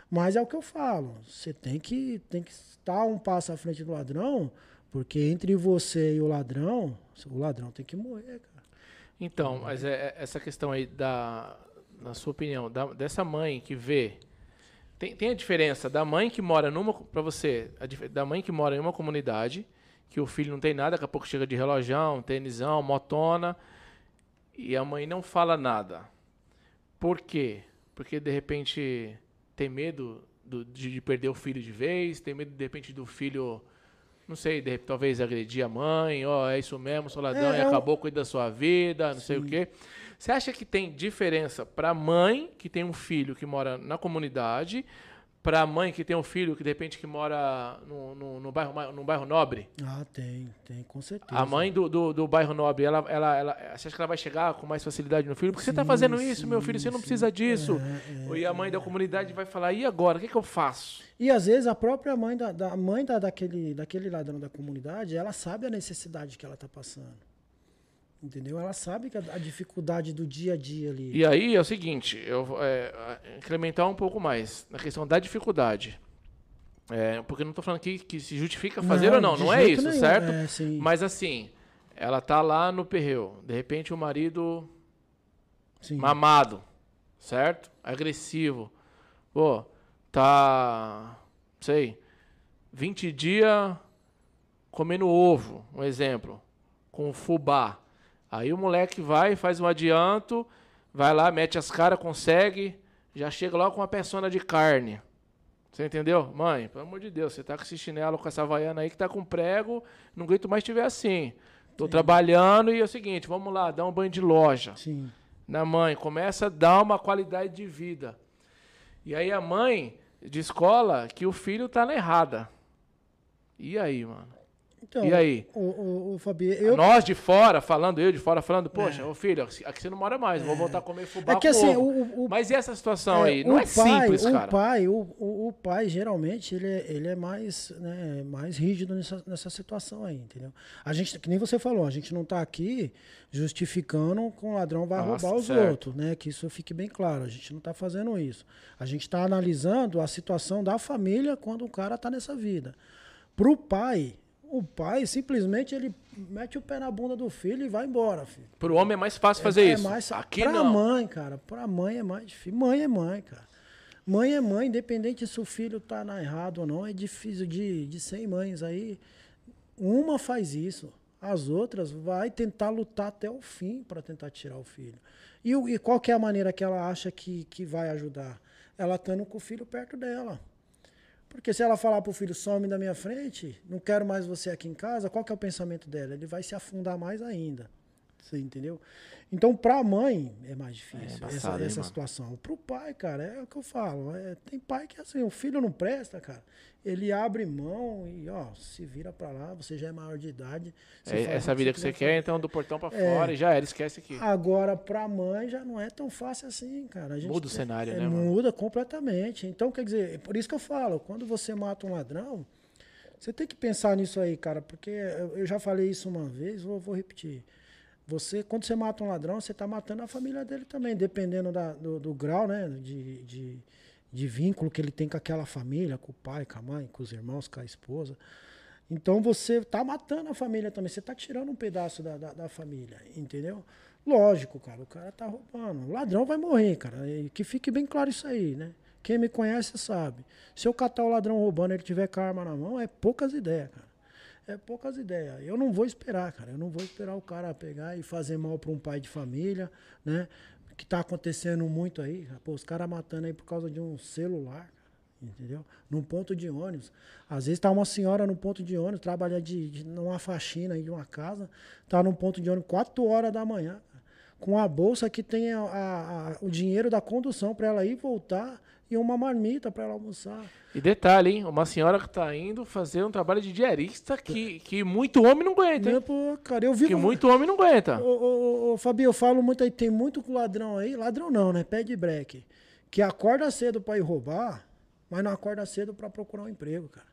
Mas é o que eu falo. Você tem que tem que estar um passo à frente do ladrão, porque entre você e o ladrão, o ladrão tem que morrer, cara. Então, mas é, é essa questão aí da na sua opinião, da, dessa mãe que vê. Tem, tem a diferença da mãe que mora numa. Pra você, a, da mãe que mora em uma comunidade, que o filho não tem nada, daqui a pouco chega de relojão, tênisão, motona, e a mãe não fala nada. Por quê? Porque de repente tem medo do, de perder o filho de vez, tem medo de repente do filho não sei, de, talvez agredir a mãe, ó, oh, é isso mesmo, sou ladrão é, e acabou com da sua vida, não Sim. sei o quê. Você acha que tem diferença para mãe que tem um filho que mora na comunidade para a mãe que tem um filho que de repente que mora no, no, no, bairro, no bairro nobre? Ah, tem, tem, com certeza. A mãe do, do, do, bairro nobre, ela, ela, ela, você acha que ela vai chegar com mais facilidade no filho? Porque sim, você está fazendo sim, isso, meu filho, você não precisa disso. É, é, e a mãe é. da comunidade vai falar, e agora, o que, que eu faço? E às vezes a própria mãe da, da mãe da, daquele, daquele ladrão da comunidade, ela sabe a necessidade que ela está passando. Entendeu? Ela sabe que a, a, dificuldade do dia a dia ali. E aí é o seguinte, eu vou é, incrementar um pouco mais na questão da dificuldade. É, porque não estou falando aqui que se justifica fazer não, ou não, não é isso, nenhum. certo? É, Mas assim, ela tá lá no perreu, de repente o marido sim. mamado, certo? Agressivo. Pô, tá, sei, 20 dias comendo ovo, um exemplo, com fubá. Aí o moleque vai, faz um adianto, vai lá, mete as caras, consegue, já chega lá com uma persona de carne. Você entendeu? Mãe, pelo amor de Deus, você tá com esse chinelo, com essa vaiana aí que tá com prego, não aguento mais te ver assim. Tô Sim. trabalhando e é o seguinte, vamos lá, dá um banho de loja. Sim. Na mãe, começa a dar uma qualidade de vida. E aí a mãe de escola que o filho tá na errada. E aí, mano? Então, e aí? O, o, o Fabi, eu... Nós de fora, falando, eu de fora, falando, poxa, é. ô filho, aqui você não mora mais, é. vou voltar a comer fubá é que, assim, o, o, Mas e essa situação é, aí? Não é pai, simples, o cara. Pai, o, o, pai, geralmente, ele é, ele é mais, né, mais rígido nessa, nessa situação aí, entendeu? A gente, que nem você falou, a gente não está aqui justificando que o ladrão vai Nossa, roubar os certo. outros, né? Que isso fique bem claro, a gente não está fazendo isso. A gente está analisando a situação da família quando o cara está nessa vida. Para o pai, o pai simplesmente ele mete o pé na bunda do filho e vai embora, filho. Pro homem é mais fácil fazer é, isso. É mais, Aqui pra não. mãe, cara, pra mãe é mais difícil. Mãe é mãe, cara. Mãe é mãe, independente se o filho tá na errado ou não, é difícil de, de 100 mães aí. Uma faz isso, as outras vai tentar lutar até o fim para tentar tirar o filho. E, e qual que é a maneira que ela acha que, que vai ajudar? Ela estando com o filho perto dela. Porque se ela falar pro filho, some da minha frente, não quero mais você aqui em casa, qual que é o pensamento dela? Ele vai se afundar mais ainda. Você entendeu? Então, pra mãe é mais difícil é embaçado, essa, essa situação. Pro pai, cara, é o que eu falo. É, tem pai que assim, o filho não presta, cara. Ele abre mão e, ó, se vira pra lá, você já é maior de idade. É, essa vida que você, quer, então, do portão pra é, fora e já era, esquece aqui. Agora, pra mãe já não é tão fácil assim, cara. muda o cenário, é, né? Muda mano? completamente. Então, quer dizer, por isso que eu falo, quando você mata um ladrão, você tem que pensar nisso aí, cara, porque eu já falei isso uma vez, vou, vou repetir. Você, quando você mata um ladrão, você está matando a família dele também, dependendo da, do, do, grau, né? De, de, de, vínculo que ele tem com aquela família, com o pai, com a mãe, com os irmãos, com a esposa. Então você está matando a família também, você está tirando um pedaço da, da, da, família, entendeu? Lógico, cara, o cara tá roubando. O ladrão vai morrer, cara. E que fique bem claro isso aí, né? Quem me conhece sabe. Se eu catar o ladrão roubando e ele tiver com a arma na mão, é poucas ideias, cara é poucas ideias. Eu não vou esperar, cara. Eu não vou esperar o cara pegar e fazer mal para um pai de família, né? Que tá acontecendo muito aí. Pô, os caras matando aí por causa de um celular, entendeu? Num ponto de ônibus. Às vezes tá uma senhora no ponto de ônibus, trabalha de, de numa faxina aí de uma casa, tá num ponto de ônibus 4 horas da manhã, com a bolsa que tem a, a, a, o dinheiro da condução para ela ir voltar e uma marmita para ela almoçar. E detalhe, hein? Uma senhora que está indo fazer um trabalho de diarista que, que muito homem não aguenta, hein? Pô, cara, eu vi que muito homem não aguenta. Ô, ô, ô, Fabio, eu falo muito aí, tem muito ladrão aí, ladrão não, né? Pé de breque, que acorda cedo para ir roubar, mas não acorda cedo para procurar um emprego, cara.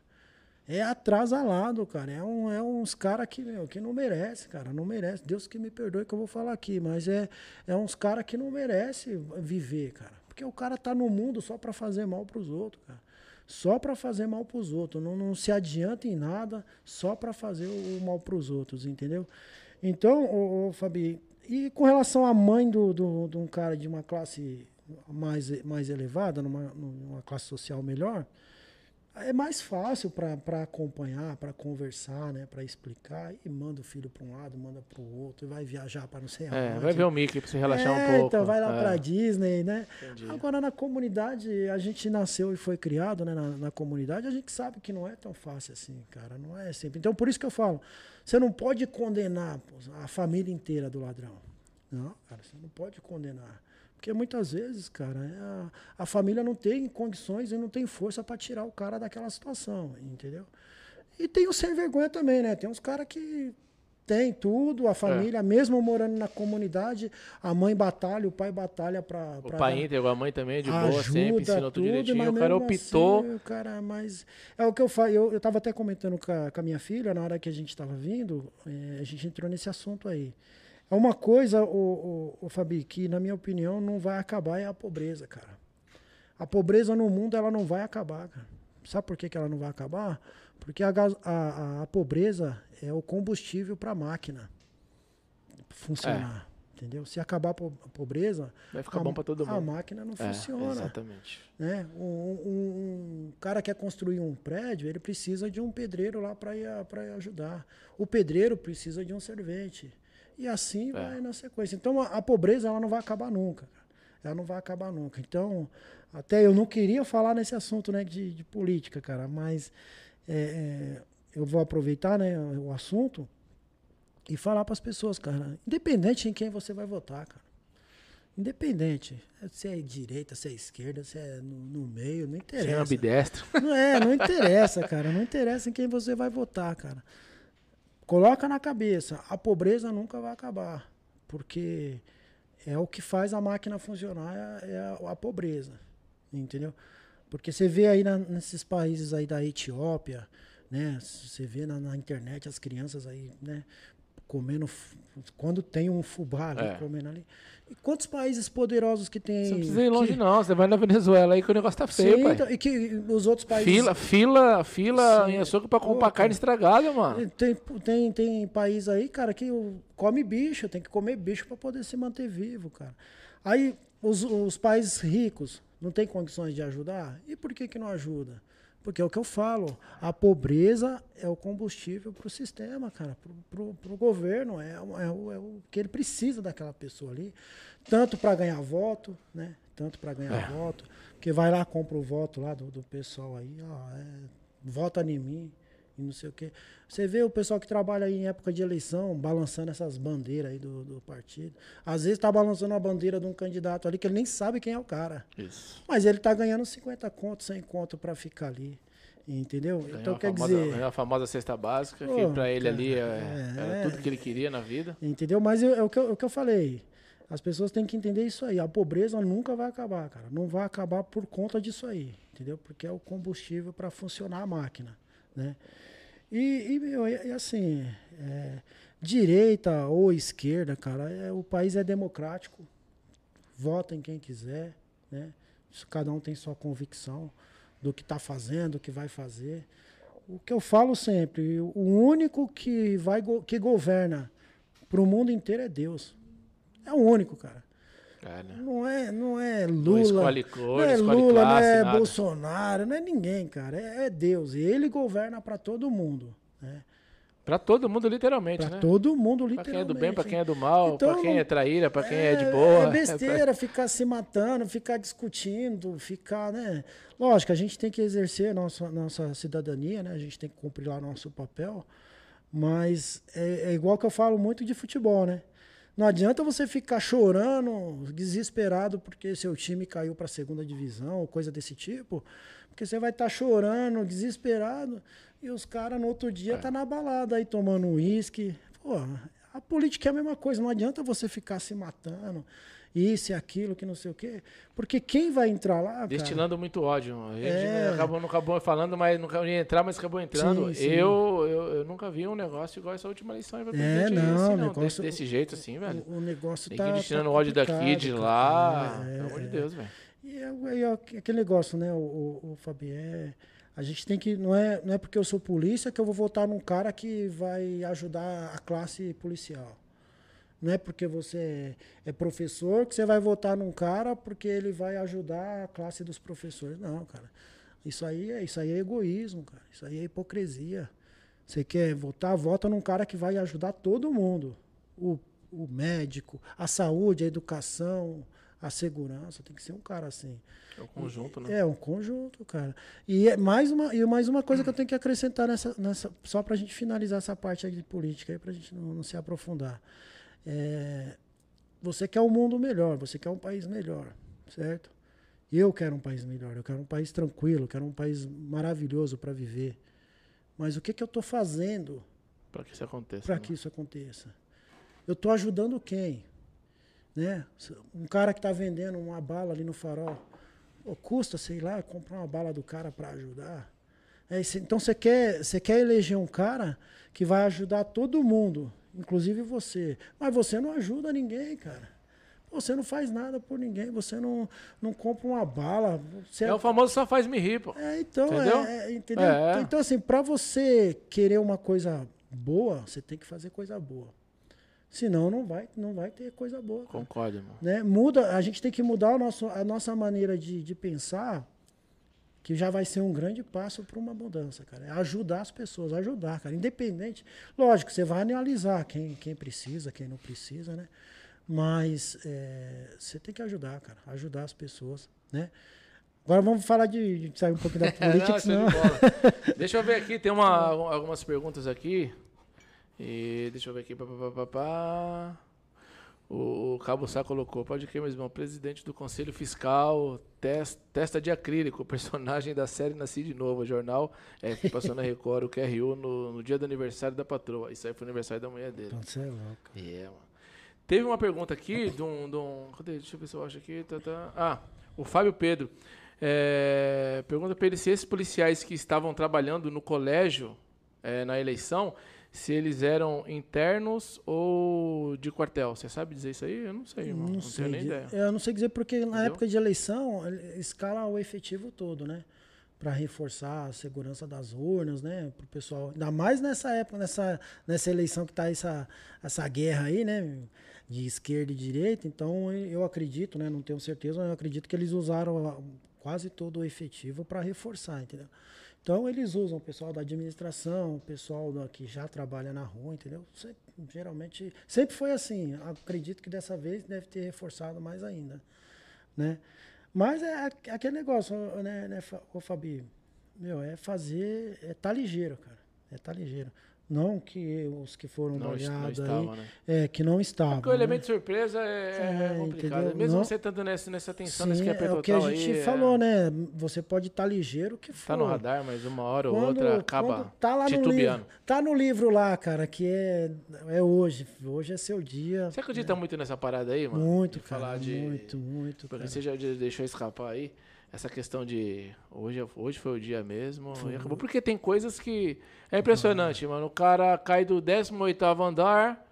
É atrasalado, cara. É, um, é uns caras que, que não merece, cara. Não merece. Deus que me perdoe que eu vou falar aqui, mas é, é uns caras que não merece viver, cara. Porque o cara tá no mundo só para fazer mal pros outros, cara só para fazer mal para os outros. Não, não se adianta em nada só para fazer o, o mal para os outros, entendeu? Então, ô, ô, Fabi, e com relação à mãe do, do, de um cara de uma classe mais, mais elevada, numa, numa classe social melhor, é mais fácil para acompanhar, para conversar, né, para explicar. E manda o filho para um lado, manda para o outro, e vai viajar para não sei é, Vai ver o Mickey para se relaxar é, um pouco. Então vai lá é. para Disney, né? Entendi. Agora na comunidade, a gente nasceu e foi criado né, na, na, comunidade, a gente sabe que não é tão fácil assim, cara. Não é sempre. Então por isso que eu falo, você não pode condenar a família inteira do ladrão. Não, cara, você não pode condenar. Porque muitas vezes, cara, é a, a família não tem condições e não tem força para tirar o cara daquela situação, entendeu? E tem o sem vergonha também, né? Tem uns caras que tem tudo, a família, é. mesmo morando na comunidade, a mãe batalha, o pai batalha para. O pai íntegro, a mãe também é de boa, sempre ensinou tudo direitinho. O cara optou. Assim, cara, mas. É o que eu falo. Eu, eu tava até comentando com a, com a minha filha, na hora que a gente estava vindo, é, a gente entrou nesse assunto aí. É uma coisa, o, o, o Fabi, que na minha opinião não vai acabar é a pobreza, cara. A pobreza no mundo ela não vai acabar, cara. Sabe por que, que ela não vai acabar? Porque a, a, a pobreza é o combustível para a máquina funcionar. É. Entendeu? Se acabar a pobreza, vai ficar a, bom para todo mundo. A máquina não é, funciona. Exatamente. Né? Um, um, um, cara quer construir um prédio, ele precisa de um pedreiro lá para ajudar. O pedreiro precisa de um servente. E assim é. vai na sequência. Então a, a, pobreza ela não vai acabar nunca. Ela não vai acabar nunca. Então, até eu não queria falar nesse assunto né, de, de política, cara, mas é, é, eu vou aproveitar né, o assunto e falar para as pessoas, cara, independente em quem você vai votar, cara. Independente. Se é direita, se é esquerda, se é no, no meio, não interessa. Se é ambidestro. Não é, não interessa, cara. Não interessa em quem você vai votar, cara. Coloca na cabeça, a pobreza nunca vai acabar, porque é o que faz a máquina funcionar, é, é a, a pobreza, entendeu? Porque você vê aí na, nesses países aí da Etiópia, né? Você vê na, na, internet as crianças aí, né? Comendo, quando tem um fubá ali, é. comendo ali. E quantos países poderosos que tem? Você não precisa ir longe, que... não. Você vai na Venezuela aí que o negócio tá feio, Sim, pai. Então, e que os outros países. Fila, fila, fila Sim. em açúcar pra comprar carne estragada, mano. Tem, tem, tem país aí, cara, que come bicho, tem que comer bicho para poder se manter vivo, cara. Aí os, os países ricos não têm condições de ajudar? E por que, que não ajuda? Porque é o que eu falo, a pobreza é o combustível para o sistema, cara, para o governo, é, é, o, é o que ele precisa daquela pessoa ali, tanto para ganhar voto, né? Tanto para ganhar é. voto, porque vai lá, compra o voto lá do, do pessoal aí, ó, é, vota em mim e não sei o quê. Você vê o pessoal que trabalha aí em época de eleição, balançando essas bandeiras aí do, do partido. Às vezes tá balançando a bandeira de um candidato ali que ele nem sabe quem é o cara. Isso. Mas ele tá ganhando 50 contos, 100 contos para ficar ali. Entendeu? Ganhou então quer famosa, dizer. a famosa cesta básica, Pô, que para ele ali é, é, era tudo que ele queria na vida. Entendeu? Mas é, o, que eu, é o que eu falei. As pessoas têm que entender isso aí. A pobreza nunca vai acabar, cara. Não vai acabar por conta disso aí. Entendeu? Porque é o combustível para funcionar a máquina. Né? E, e, meu, e assim, é, direita ou esquerda, cara, é, o país é democrático, vota em quem quiser, né? Cada um tem sua convicção do que está fazendo, do que vai fazer. O que eu falo sempre, o único que vai que governa para o mundo inteiro é Deus. É o único, cara. É, né? Não é, não é Lula. Não, escolhe cor, não é Lula, classe, não é nada. Bolsonaro, não é ninguém, cara. É, é Deus. E ele governa para todo mundo. Né? Para todo mundo, literalmente, pra né? todo mundo, literalmente. Para quem é do bem, para quem é do mal, então, para quem é traíra, para quem é, é, de boa. É besteira ficar se matando, ficar discutindo, ficar, né? Lógico, a gente tem que exercer nossa, nossa cidadania, né? A gente tem que cumprir lá nosso papel. Mas é, é igual que eu falo muito de futebol, né? Não adianta você ficar chorando, desesperado porque seu time caiu para a segunda divisão ou coisa desse tipo, porque você vai estar tá chorando, desesperado, e os caras no outro dia é. tá na balada aí tomando uísque. Pô, a política é a mesma coisa, não adianta você ficar se matando isso e aquilo, que não sei o quê. Porque quem vai entrar lá. Destilando cara, muito ódio. A gente é... acabou, não acabou falando, mas não ia entrar, mas acabou entrando. Sim, sim. Eu, eu, eu, nunca vi um negócio igual essa última eleição. É, não, assim, não. Negócio, desse, desse, jeito assim, velho. O, o negócio Tem tá. Tem que ir destilando tá ódio daqui, de lá. É, Pelo amor de Deus, velho. E é, é, aquele negócio, né, o, o, o Fabier. A gente tem que. Não é, não é porque eu sou polícia que eu vou votar num cara que vai ajudar a classe policial. Não é porque você é, professor que você vai votar num cara porque ele vai ajudar a classe dos professores. Não, cara. Isso aí é, isso aí é egoísmo, cara. Isso aí é hipocrisia. Você quer votar, vota num cara que vai ajudar todo mundo. O, o médico, a saúde, a educação, a segurança. Tem que ser um cara assim. É um conjunto, né? É um conjunto, cara. E é mais uma, e mais uma coisa que eu tenho que acrescentar nessa, nessa só para a gente finalizar essa parte de política, aí para a gente não, não, se aprofundar. É, você quer um mundo melhor, você quer um país melhor, certo? Eu quero um país melhor, eu quero um país tranquilo, eu quero um país maravilhoso para viver. Mas o que, que eu estou fazendo para que isso aconteça? Para né? que isso aconteça. Eu estou ajudando quem? Né? Um cara que está vendendo uma bala ali no farol, custa, sei lá, comprar uma bala do cara para ajudar. É, então você quer, você quer eleger um cara que vai ajudar todo mundo, inclusive você. Mas você não ajuda ninguém, cara. Você não faz nada por ninguém, você não, não compra uma bala. é, o famoso só faz me rir, pô. É, então, entendeu? É, é entendeu? É. Então, assim, para você querer uma coisa boa, você tem que fazer coisa boa. Senão não vai, não vai ter coisa boa. Cara. Concordo, irmão. Né? Muda, a gente tem que mudar o nosso, a nossa maneira de, de pensar, que já vai ser um grande passo para uma mudança, cara. É ajudar as pessoas, ajudar, cara. Independente. Lógico, você vai analisar quem, quem precisa, quem não precisa, né? Mas é, você tem que ajudar, cara. Ajudar as pessoas, né? Agora vamos falar de, de sair um pouco da política, não, senão... Deixa eu ver aqui, tem uma, algumas perguntas aqui. E deixa eu ver aqui. Pá, pá, pá, pá. O, o Cabo Sá colocou, pode que, meu irmão, presidente do Conselho Fiscal, test, testa de acrílico, personagem da série Nasci de Novo, jornal é, que passou na Record, o QRU, no, no dia do aniversário da patroa. Isso aí foi o aniversário da mulher dele. Você é louco. É, yeah, mano. Teve uma pergunta aqui de um. De um cadê? Deixa eu ver se eu acho aqui. Tá, tá. Ah, o Fábio Pedro. É, pergunta para ele se esses policiais que estavam trabalhando no colégio é, na eleição, se eles eram internos ou de quartel. Você sabe dizer isso aí? Eu não sei, irmão. Não, não sei, tenho nem ideia. Eu não sei dizer porque na época de eleição escala o efetivo todo, né? Para reforçar a segurança das urnas, né? Para o pessoal. Ainda mais nessa época, nessa, nessa eleição que está essa, essa guerra aí, né? de esquerda e direita, então eu acredito, né, não tenho certeza, mas eu acredito que eles usaram quase todo o efetivo para reforçar, entendeu? Então eles usam o pessoal da administração, o pessoal da, que já trabalha na rua, entendeu? geralmente sempre foi assim. Acredito que dessa vez deve ter reforçado mais ainda, né? Mas é aquele negócio, né, né ô Fabi? Meu, é fazer, é tá ligeiro, cara. É tá ligeiro. Não que os que foram não, baleados aí, né? é, que não estavam. Porque o elemento né? de surpresa é, é, é complicado. Entendeu? Mesmo não, você estando nessa, nessa tensão, sim, nesse que é o que a gente aí, falou, é... né? Você pode estar tá ligeiro que for. Tá no radar, mas uma hora ou outra acaba tá lá titubeando. No livro, tá no livro lá, cara, que é, é hoje. Hoje é seu dia. Você acredita né? muito nessa parada aí, mano? Muito, de cara, falar de... muito, muito. Porque cara. você já deixou escapar aí essa questão de hoje, hoje foi o dia mesmo e acabou. Porque tem coisas que. É impressionante, mano. O cara cai do 18 andar,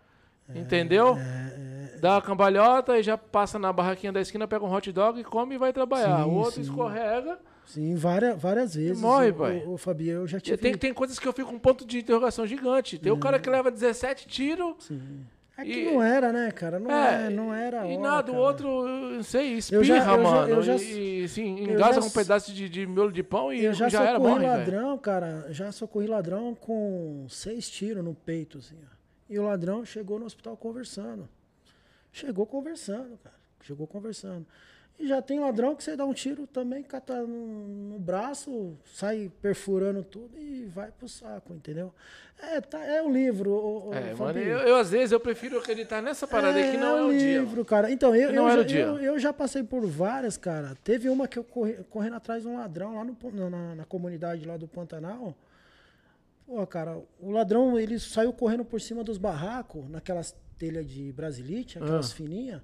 é, entendeu? É, é, Dá a cambalhota e já passa na barraquinha da esquina, pega um hot dog e come e vai trabalhar. Sim, o outro sim. escorrega. Sim, várias, várias vezes. morre, pai. O, o, Fabio, eu já tive. Tem, tem coisas que eu fico com um ponto de interrogação gigante. Tem o cara que leva 17 tiros. Sim é que e, não era, né, cara? Não, é, é não era. E nada, o outro, não sei, espirra, eu já, eu mano. Já, eu já, e, assim, engasa com um pedaço de, de miolo de pão e eu já, já era morre, ladrão, véio. cara. Já socorri ladrão com seis tiros no peito, assim, ó. E o ladrão chegou no hospital conversando. Chegou conversando, cara. Chegou conversando. E já tem ladrão que você dá um tiro também, cata no, no, braço, sai perfurando tudo e vai pro saco, entendeu? É, tá, é o livro. O, é, mano, eu, eu, às vezes eu prefiro acreditar nessa parada é, aí que não é, é o dia. livro, cara. Então, eu, eu, já, eu, eu, já passei por várias, cara. Teve uma que eu corri, correndo atrás de um ladrão lá no, na, na comunidade lá do Pantanal. Pô, cara, o ladrão, ele saiu correndo por cima dos barracos, naquelas telhas de brasilite, aquelas ah. fininhas.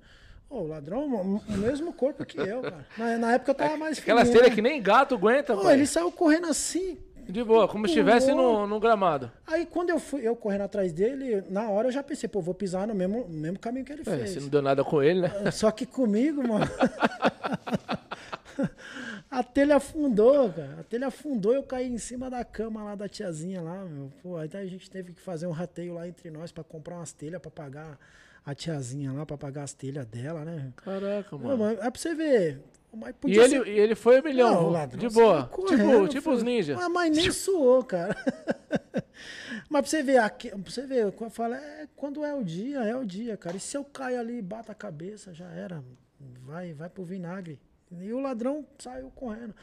Pô, o ladrão, o mesmo corpo que eu, cara. Na, na época eu tava mais Aquela cena que nem gato aguenta, Pô, ele saiu correndo assim. De boa, como se estivesse no, no gramado. Aí quando eu fui, eu correndo atrás dele, na hora eu já pensei, pô, vou pisar no mesmo, no mesmo caminho que ele é, fez. Você não deu nada com ele, né? É, só que comigo, mano. a telha afundou, cara. A telha afundou, eu caí em cima da cama lá da tiazinha lá, meu. Pô, aí a gente teve que fazer um rateio lá entre nós para comprar umas telhas para pagar a tiazinha lá pra pagar as telhas dela, né? Caraca, mano. Não, é pra você ver. E ele, ser... e ele foi um milhão, não, ladrão, de boa. Correndo, tipo, tipo os ninjas. Mas, mas nem suou, cara. mas pra você ver, aqui, pra você ver, eu falo, é, quando é o dia, é o dia, cara. E se eu caio ali e bato a cabeça, já era. Vai, vai pro vinagre. E o ladrão saiu correndo.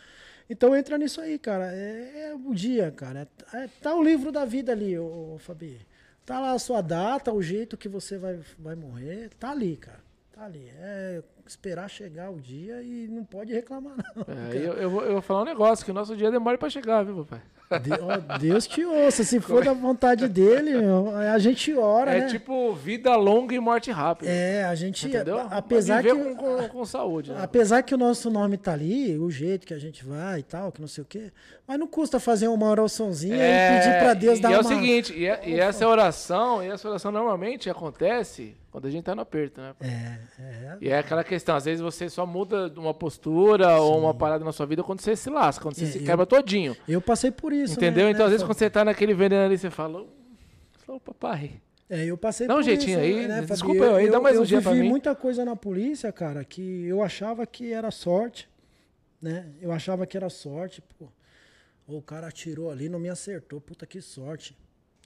Então entra nisso aí, cara. É, é o dia, cara. É, tá o livro da vida ali, ô, ô Fabi. Tá lá a sua data, o jeito que você vai, vai morrer. Tá ali, cara. Tá ali. É esperar chegar o dia e não pode reclamar, não. É, eu, eu, vou, eu, vou, falar um negócio, que o nosso dia demora para chegar, viu, papai? De, ó, Deus te ouça. Se for da vontade dele, meu, a gente ora, é né? tipo vida longa e morte rápida. É, a gente. Entendeu? Apesar que. Com, com, com, saúde. Né? Apesar que o nosso nome tá ali, o jeito que a gente vai e tal, que não sei o quê. Mas não custa fazer uma oraçãozinha é, e pedir para Deus e, dar e uma. é o seguinte, e, é, e essa oração, e essa oração normalmente acontece quando a gente tá no aperto, né? É, é. E é aquela questão, às vezes você só muda uma postura Sim. ou uma parada na sua vida quando você se lasca, quando você é, se quebra todinho. Eu passei por isso. Entendeu? Né, então, às vezes, quando você tá naquele veneno ali, você fala, ô papai. É, eu passei dá um jeitinho isso, aí, né, desculpa eu, aí, dá mais eu um dia pra mim. Eu vi muita coisa na polícia, cara, que eu achava que era sorte, né? Eu achava que era sorte, pô. O cara atirou ali, não me acertou, puta que sorte,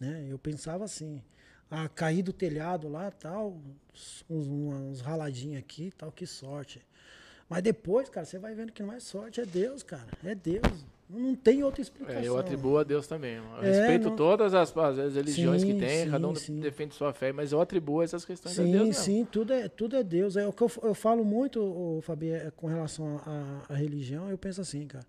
né? Eu pensava assim a cair do telhado lá, tal, uns, uns raladinhos aqui, tal, que sorte. Mas depois, cara, você vai vendo que não é sorte, é Deus, cara, é Deus. Não tem outra explicação. É, eu atribuo a Deus também. Eu é, respeito não... todas as, as religiões sim, que tem, sim, cada um sim. defende sua fé, mas eu atribuo essas questões a Deus. Sim, sim, tudo é, tudo é Deus. É o que eu, eu falo muito, o Fabi, é, com relação à religião, eu penso assim, cara.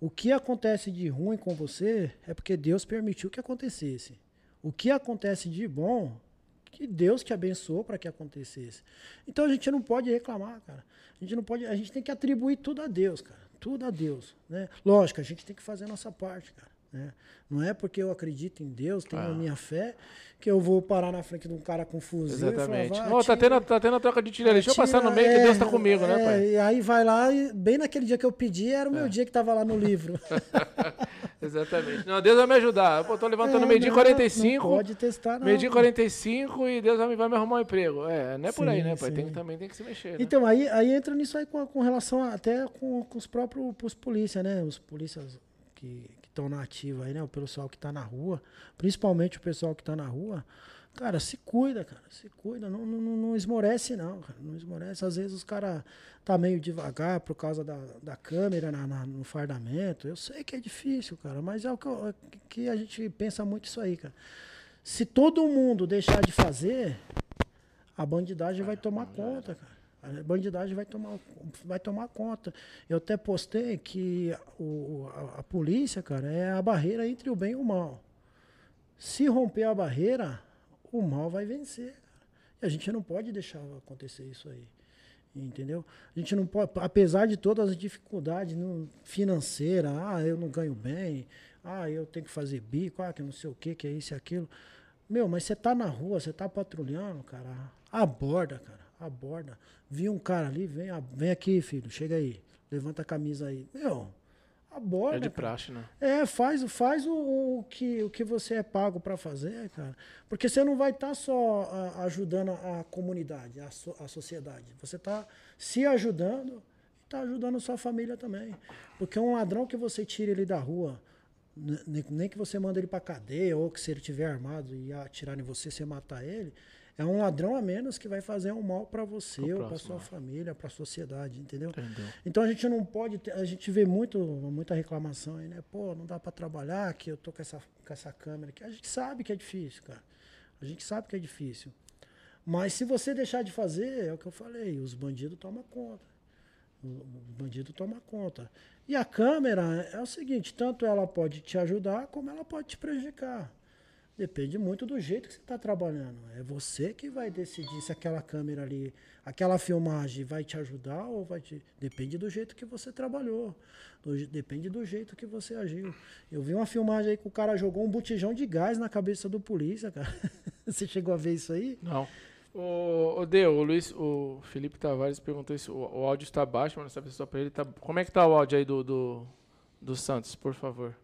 O que acontece de ruim com você é porque Deus permitiu que acontecesse. O que acontece de bom, que Deus te abençoou para que acontecesse. Então a gente não pode reclamar, cara. A gente não pode, a gente tem que atribuir tudo a Deus, cara. Tudo a Deus, né? Lógico, a gente tem que fazer a nossa parte, cara. Né? Não é porque eu acredito em Deus, tenho ah. a minha fé, que eu vou parar na frente de um cara com fuzil Exatamente. Falar, oh, tá, tendo, tá tendo a troca de tiro ali. Deixa eu passar no meio é, que Deus tá comigo, né, é, né, pai? E aí vai lá, e bem naquele dia que eu pedi, era o meu é. dia que tava lá no livro. Exatamente. Não, Deus vai me ajudar. Eu tô levantando é, meio dia 45. Não pode testar, não. Meio dia 45 e Deus vai me, vai me arrumar um emprego. É, não é sim, por aí, né, pai? Tem, também tem que se mexer. Né? Então, aí, aí entra nisso aí com, com relação a, até com, com os próprios os polícia, né? Os polícias que estão na ativa aí, né? O pessoal que está na rua, principalmente o pessoal que está na rua. Cara, se cuida, cara, se cuida, não, não, não esmorece não, cara, não esmorece. Às vezes os caras tá meio devagar por causa da, da câmera na, na, no fardamento. Eu sei que é difícil, cara, mas é o que, eu, é que a gente pensa muito isso aí, cara. Se todo mundo deixar de fazer, a bandidagem vai tomar conta, cara. A bandidagem vai tomar, vai tomar conta. Eu até postei que o, a, a polícia, cara, é a barreira entre o bem e o mal. Se romper a barreira, o mal vai vencer. E a gente não pode deixar acontecer isso aí. Entendeu? A gente não pode, apesar de todas as dificuldades financeiras, ah, eu não ganho bem, ah, eu tenho que fazer bico, ah, que não sei o que, que é isso e aquilo. Meu, mas você tá na rua, você tá patrulhando, cara, aborda, cara, aborda. Vi um cara ali, vem, vem aqui, filho, chega aí, levanta a camisa aí. Meu, aborda. É de praxe, né? É, faz, faz o, o, que, o que você é pago para fazer, cara. Porque você não vai estar tá só a, ajudando a comunidade, a, so, a sociedade. Você está se ajudando e está ajudando a sua família também. Porque um ladrão que você tira ele da rua, nem que você manda ele para cadeia ou que se ele tiver armado e atirar em você, você matar ele, é um ladrão a menos que vai fazer um mal para você ou para sua família, para a sociedade, entendeu? entendeu? Então a gente não pode, ter, a gente vê muito, muita reclamação aí, né? Pô, não dá para trabalhar, que eu tô com essa, com essa câmera aqui. A gente sabe que é difícil, cara. A gente sabe que é difícil. Mas se você deixar de fazer, é o que eu falei, os bandidos tomam conta. O bandido toma conta. E a câmera é o seguinte, tanto ela pode te ajudar, como ela pode te prejudicar. Depende muito do jeito que você está trabalhando. É você que vai decidir se aquela câmera ali, aquela filmagem vai te ajudar ou vai te. Depende do jeito que você trabalhou. Do... Depende do jeito que você agiu. Eu vi uma filmagem aí que o cara jogou um botijão de gás na cabeça do polícia, cara. você chegou a ver isso aí? Não. O, o Deu, o Luiz, o Felipe Tavares perguntou se o, o áudio está baixo, mas não sabe se só para ele tá. Como é que tá o áudio aí do, do, do Santos, por favor?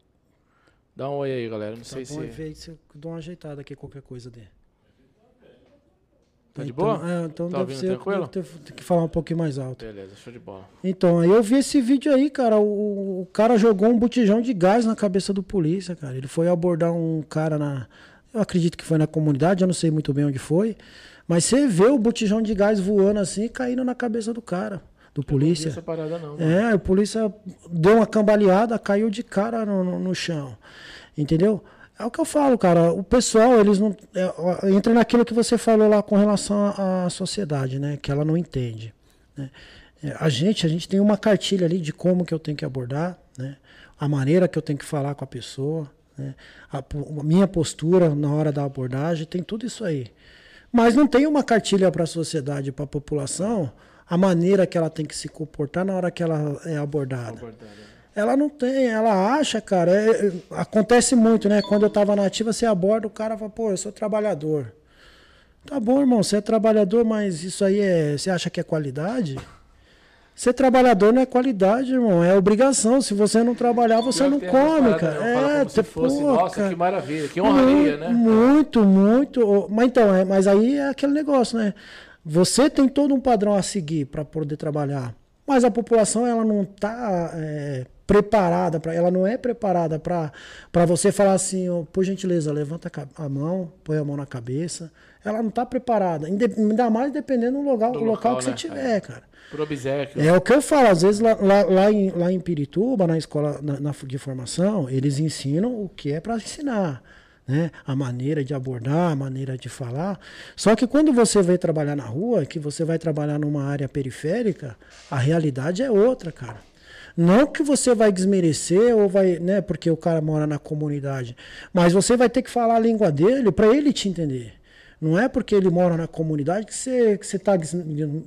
Dá um oi aí, galera. Não tá sei bom, se. Ver, se eu dou uma ajeitada aqui, qualquer coisa dele. Tá de então, boa? É, então Tá deve ser, tranquilo? deve ter, que falar um pouquinho mais alto. Beleza, show de bola. Então, aí eu vi esse vídeo aí, cara. O, o cara jogou um botijão de gás na cabeça do polícia, cara. Ele foi abordar um cara na. Eu acredito que foi na comunidade, eu não sei muito bem onde foi. Mas você vê o botijão de gás voando assim e caindo na cabeça do cara, do polícia. essa parada não. mano. É, o polícia deu uma cambaleada, caiu de cara no, no, no chão. Entendeu? É o que eu falo, cara. O pessoal, eles não. é, entra naquilo que você falou lá com relação à à sociedade, né? Que ela não entende. né? É, a gente, a gente tem uma cartilha ali de como que eu tenho que abordar, né? A maneira que eu tenho que falar com a pessoa, né? A, a minha postura na hora da abordagem, tem tudo isso aí. Mas não tem uma cartilha para a sociedade, para a população, a maneira que ela tem que se comportar na hora que ela é abordada. Abordada. Ela não tem, ela acha, cara. é- é- acontece muito, né? Quando eu tava na ativa, você aborda o cara e fala, pô, eu sou trabalhador. Tá bom, irmão, você é trabalhador, mas isso aí é. Você acha que é qualidade? Ser trabalhador não é qualidade, irmão, é obrigação. Se você não trabalhar, você não essas come, cara. né? Fala É, se fosse, pô, nossa, cara. que maravilha, que honraria, né? Muito, muito. Mas então, é, mas aí é aquele negócio, né? Você tem todo um padrão a seguir para poder trabalhar, mas a população ela não está preparada para, ela não é preparada para para você falar assim, ó, por gentileza, levanta a mão, põe a mão na cabeça. Ela não está preparada, ainda mais dependendo do local, Do local, local, que você né? tiver, cara. Por obsequio. É o que eu falo, às vezes lá, lá, lá em, lá em Pirituba, na escola na, na- de formação, eles ensinam o que é para ensinar. Né? A maneira de abordar, a maneira de falar. Só que quando você vai trabalhar na rua, que você vai trabalhar numa área periférica, a realidade é outra, cara. Não que você vai desmerecer ou vai, né, porque o cara mora na comunidade, mas você vai ter que falar a língua dele para ele te entender. Não é porque ele mora na comunidade que você que está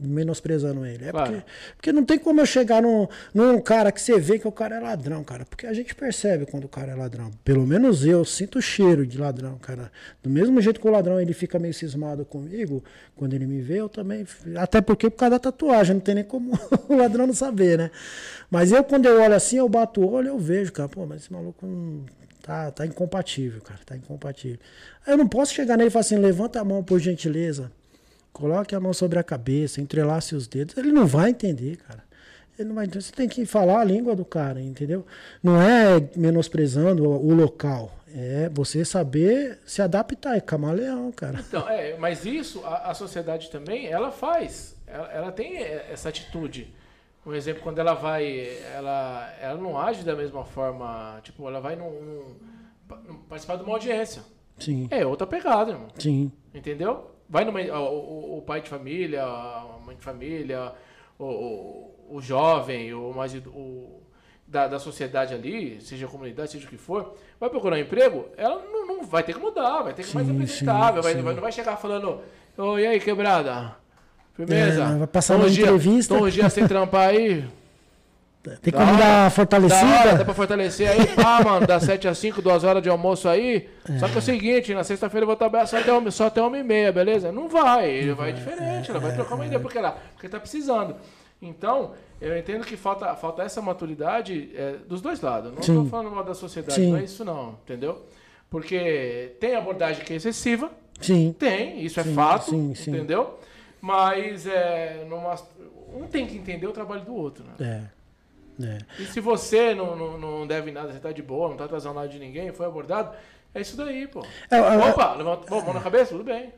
menosprezando ele. É Claro. porque, porque não tem como eu chegar num, num cara que você vê que o cara é ladrão, cara. Porque a gente percebe quando o cara é ladrão. Pelo menos eu sinto o cheiro de ladrão, cara. Do mesmo jeito que o ladrão ele fica meio cismado comigo, quando ele me vê, eu também. Até porque por causa da tatuagem, não tem nem como o ladrão não saber, né? Mas eu, quando eu olho assim, eu bato o olho, eu vejo, cara, pô, mas esse maluco não. Tá, tá incompatível, cara. Tá incompatível. Eu não posso chegar nele e falar assim, levanta a mão por gentileza. Coloque a mão sobre a cabeça, entrelace os dedos. Ele não vai entender, cara. Ele não vai entender. Você tem que falar a língua do cara, entendeu? Não é menosprezando o, local. É você saber se adaptar. É camaleão, cara. Então, é, mas isso a, a sociedade também, ela faz. Ela, ela tem essa atitude. Um exemplo, quando ela vai, ela, ela não age da mesma forma, tipo, ela vai num, num- pa- num- participar de uma audiência. Sim, É outra pegada, irmão. sim, Entendeu? Vai numa, o, o- o pai de família, a mãe de família, o, o, o jovem, o mais o, da, da sociedade ali, seja a comunidade, seja o que for, vai procurar um emprego, ela não, não vai ter que mudar, vai ter que ser mais Sim, apresentável, sim, vai, sim. vai- não vai chegar falando, ô, e aí, quebrada? Firmeza? É, vai passar uma dia- entrevista. tão uns dias sem trampar aí. Tem hora. dar fortalecida? hora, dá pra fortalecer aí, pá, mano, das 7 às 5, 2 horas de almoço aí. Só que é o seguinte, na sexta-feira eu vou trabalhar só até, uma- só até uma e meia, beleza? Não vai, ele vai diferente, ela vai trocar uma ideia, porque lá, porque tá precisando. Então, eu entendo que falta, falta essa maturidade é, dos dois lados. Não Sim. tô falando mal da sociedade, Sim. não é isso não, entendeu? Porque tem abordagem que é excessiva, Sim, tem, isso é Sim, fato, sim, sim. entendeu? Mas é, numa, um tem que entender o trabalho do outro, né? é. É. E se você não, não, não deve nada, você tá de boa, não tá atrasando nada de ninguém, foi abordado, é isso daí, pô. É, é, Opa, levanta bom, mão na cabeça, tudo bem.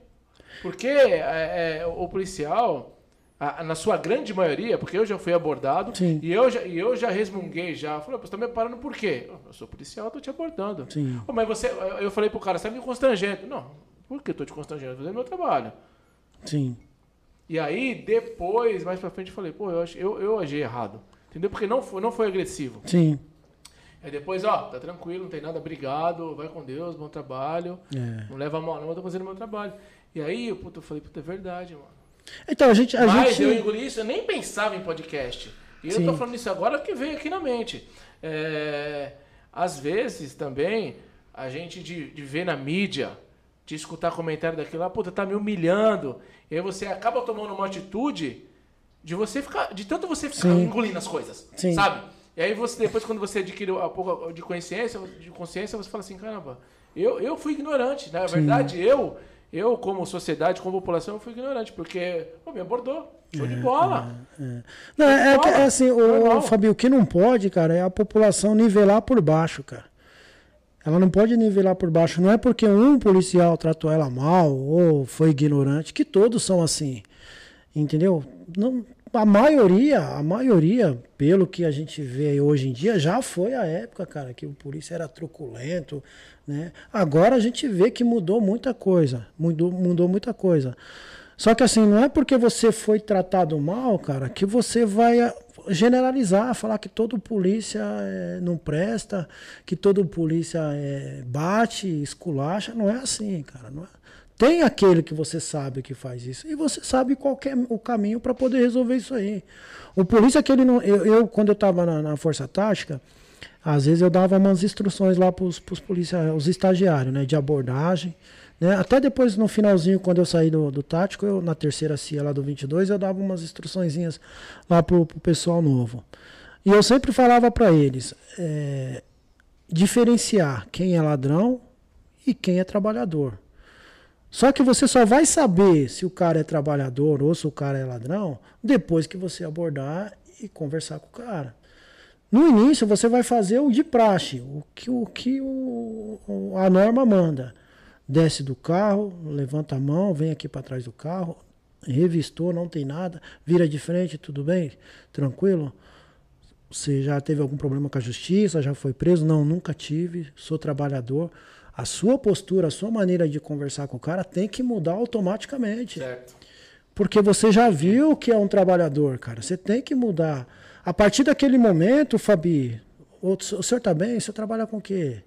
Porque é, é, o policial, a- na sua grande maioria, porque eu já fui abordado Sim. e eu já, e eu já resmunguei já. Falei, você tá me parando por quê? "Oh, Eu sou policial, tô te abordando. Sim. "Ô, mas você, eu falei pro cara, você tá me constrangendo. Não, por que eu tô te constrangendo? Fazendo meu trabalho. Sim. E aí, depois, mais pra frente, eu falei, pô, eu, ach- eu, eu agi errado. Entendeu? Porque não foi, não foi agressivo. Sim. Aí depois, ó, tá tranquilo, não tem nada, obrigado, vai com Deus, bom trabalho. É. Não leva a mal, não, eu tô fazendo meu trabalho. E aí, eu, puta, eu falei, puta, é verdade, mano. Então, a gente. A Mas gente... eu engoli isso, eu nem pensava em podcast. E eu Sim. tô falando isso agora que veio aqui na mente. É, às vezes também, a gente de, de ver na mídia, de escutar comentário daquilo lá, puta, tá me humilhando. E aí você acaba tomando uma atitude de você ficar. De tanto você ficar Sim. engolindo as coisas. Sim. Sabe? E aí você, depois, quando você adquire um pouco de consciência, de consciência, você fala assim, caramba, eu, eu fui ignorante. Na verdade, eu, Eu, como sociedade, como população, eu fui ignorante, porque pô, me abordou. Show é, de bola. É, é. Não, é, é, é, assim, o, o Fabio, o que não pode, cara, é a população nivelar por baixo, cara. Ela não pode nivelar por baixo. Não é porque um policial tratou ela mal ou foi ignorante, que todos são assim. Entendeu? Não, a maioria, a maioria, pelo que a gente vê hoje em dia, já foi a época, cara, que o polícia era truculento, né? Agora a gente vê que mudou muita coisa, mudou, mudou muita coisa. Só que assim, não é porque você foi tratado mal, cara, que você vai generalizar, falar que todo polícia é, não presta, que todo polícia é, bate, esculacha. Não é assim, cara. Não é. Tem aquele que você sabe que faz isso. E você sabe qual é o caminho para poder resolver isso aí. O polícia que ele não. Eu, eu quando eu estava na, na, Força Tática, às vezes eu dava umas instruções lá para os policiais, os estagiários, né? De abordagem. Né? Até depois, no finalzinho, quando eu saí do, do tático, eu, na terceira CIA lá do 22, eu dava umas instruçõezinhas lá pro, pro pessoal novo. E eu sempre falava para eles é, diferenciar quem é ladrão e quem é trabalhador. Só que você só vai saber se o cara é trabalhador ou se o cara é ladrão depois que você abordar e conversar com o cara. No início, você vai fazer o de praxe, o que, o que o, a norma manda desce do carro, levanta a mão, vem aqui para trás do carro, revistou, não tem nada, vira de frente, tudo bem? Tranquilo? Você já teve algum problema com a justiça? Já foi preso? Não, nunca tive. Sou trabalhador. A sua postura, a sua maneira de conversar com o cara tem que mudar automaticamente. Certo. Porque você já viu que é um trabalhador, cara. Você tem que mudar. A partir daquele momento, Fabi, o, senhor tá bem? O senhor trabalha com o quê?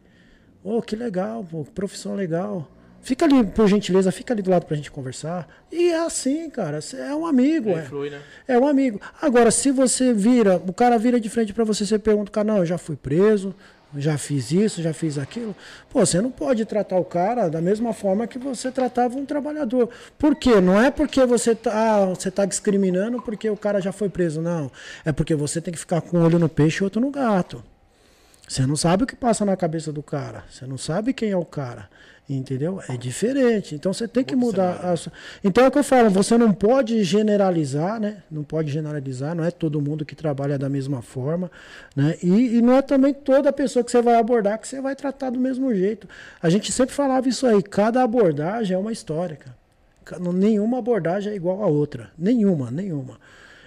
Oh, que legal, pô, que profissão legal. Fica ali, por gentileza, fica ali do lado pra gente conversar. E é assim, cara. É um amigo. É. Flui, né? é um amigo. Agora, se você vira, o cara vira de frente para você, você pergunta, cara, não, eu já fui preso, já fiz isso, já fiz aquilo. Pô, você não pode tratar o cara da mesma forma que você tratava um trabalhador. Por quê? Não é porque você tá, ah, você tá discriminando porque o cara já foi preso, não. É porque você tem que ficar com um olho no peixe e outro no gato. Você não sabe o que passa na cabeça do cara. Você não sabe quem é o cara. Entendeu? É diferente. Então você tem que mudar. A... Então é o que eu falo, você não pode generalizar, né? Não pode generalizar, não é todo mundo que trabalha da mesma forma. Né? E, e não é também toda pessoa que você vai abordar que você vai tratar do mesmo jeito. A gente sempre falava isso aí, cada abordagem é uma história, cara. Nenhuma abordagem é igual a outra. Nenhuma, nenhuma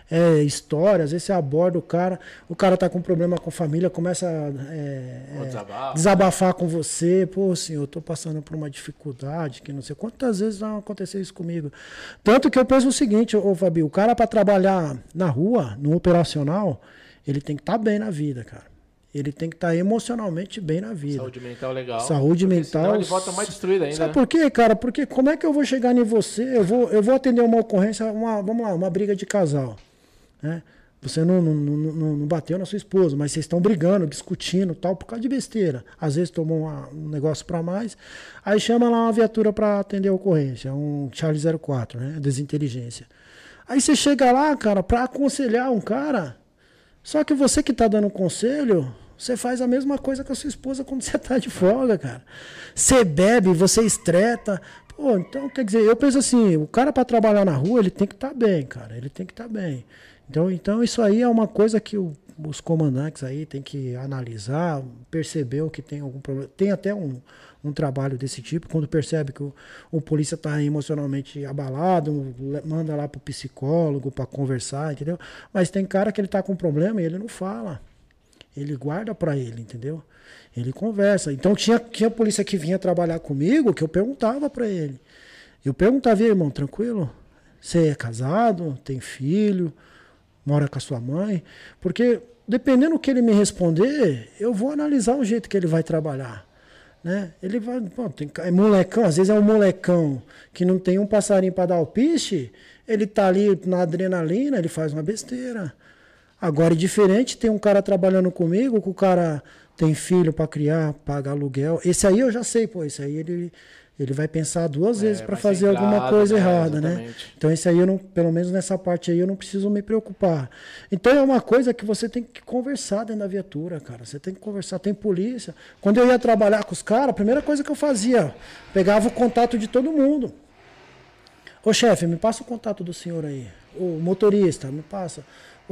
é, história, às vezes você aborda o cara, o cara tá com problema com a família, começa a é, é, desabafar com você, pô, senhor, eu tô passando por uma dificuldade, que não sei quantas vezes vai acontecer isso comigo. Tanto que eu penso o seguinte, ô Fabio, o cara para trabalhar na rua, no operacional, ele tem que estar tá bem na vida, cara. Ele tem que estar tá emocionalmente bem na vida. Saúde mental legal. Saúde mental. Senão ele volta mais destruído ainda. Sabe né? por quê, cara? Porque como é que eu vou chegar em você? Eu vou, eu vou atender uma ocorrência, uma, vamos lá, uma briga de casal. Né? Você não, não, não, não, bateu na sua esposa, mas vocês estão brigando, discutindo tal, por causa de besteira. Às vezes tomou uma, um negócio para mais. Aí chama lá uma viatura para atender a ocorrência, um Charlie 04, né? Desinteligência. Aí você chega lá, cara, para aconselhar um cara. Só que você que tá dando conselho, você faz a mesma coisa com a sua esposa quando você tá de folga, cara. Você bebe, você estreta. Pô, então quer dizer, eu penso assim, o cara para trabalhar na rua, ele tem que estar tá bem, cara. Ele tem que estar tá bem. Então, então isso aí é uma coisa que o, os comandantes aí tem que analisar, perceber que tem algum problema. Tem até um, um trabalho desse tipo, quando percebe que o, o polícia está emocionalmente abalado, manda lá para o psicólogo para conversar, entendeu? Mas tem cara que ele está com problema e ele não fala. Ele guarda para ele, entendeu? Ele conversa. Então tinha, tinha polícia que vinha trabalhar comigo que eu perguntava para ele. Eu perguntava, irmão, tranquilo? Você é casado? Tem filho? Mora com a sua mãe, porque dependendo do que ele me responder, eu vou analisar o jeito que ele vai trabalhar. Né? Ele vai, pô, tem, é molecão, às vezes é um molecão que não tem um passarinho para dar o piche, ele tá ali na adrenalina, ele faz uma besteira. Agora é diferente, tem um cara trabalhando comigo, que o cara tem filho para criar, paga aluguel. Esse aí eu já sei, pô, esse aí ele ele vai pensar duas é, vezes para fazer alguma coisa né? errada, né? Exatamente. né? Então isso aí eu não, pelo menos nessa parte aí eu não preciso me preocupar. Então é uma coisa que você tem que conversar dentro da viatura, cara. Você tem que conversar, tem polícia. Quando eu ia trabalhar com os caras, a primeira coisa que eu fazia, pegava o contato de todo mundo. Ô chefe, me passa o contato do senhor aí. O motorista, me passa.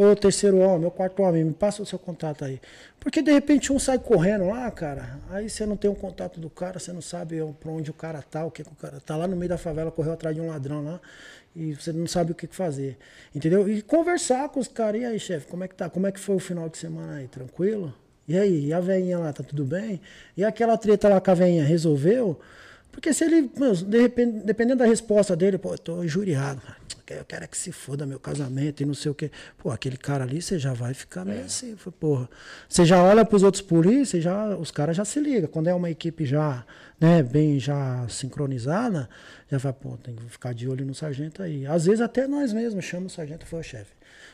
O terceiro homem, o quarto homem, me passa o seu contato aí. Porque de repente um sai correndo lá, cara, aí você não tem o um contato do cara, você não sabe pra onde o cara tá, o que, que o cara tá lá no meio da favela, correu atrás de um ladrão lá, e você não sabe o que fazer. Entendeu? E conversar com os caras, e aí, chefe, como é que tá? Como é que foi o final de semana aí? Tranquilo? E aí, e a veinha lá, tá tudo bem? E aquela treta lá com a veinha, resolveu? Porque se ele, de repente, dependendo da resposta dele, pô, eu tô injuriado, cara eu quero é que se foda meu casamento e não sei o quê. Pô, aquele cara ali, você já vai ficar meio é. assim. Porra. Você já olha pros outros polícias, já, os caras já se ligam. Quando é uma equipe já, né, bem já sincronizada, já vai, pô, tem que ficar de olho no sargento aí. Às vezes até nós mesmos chamamos o sargento e foi o chefe.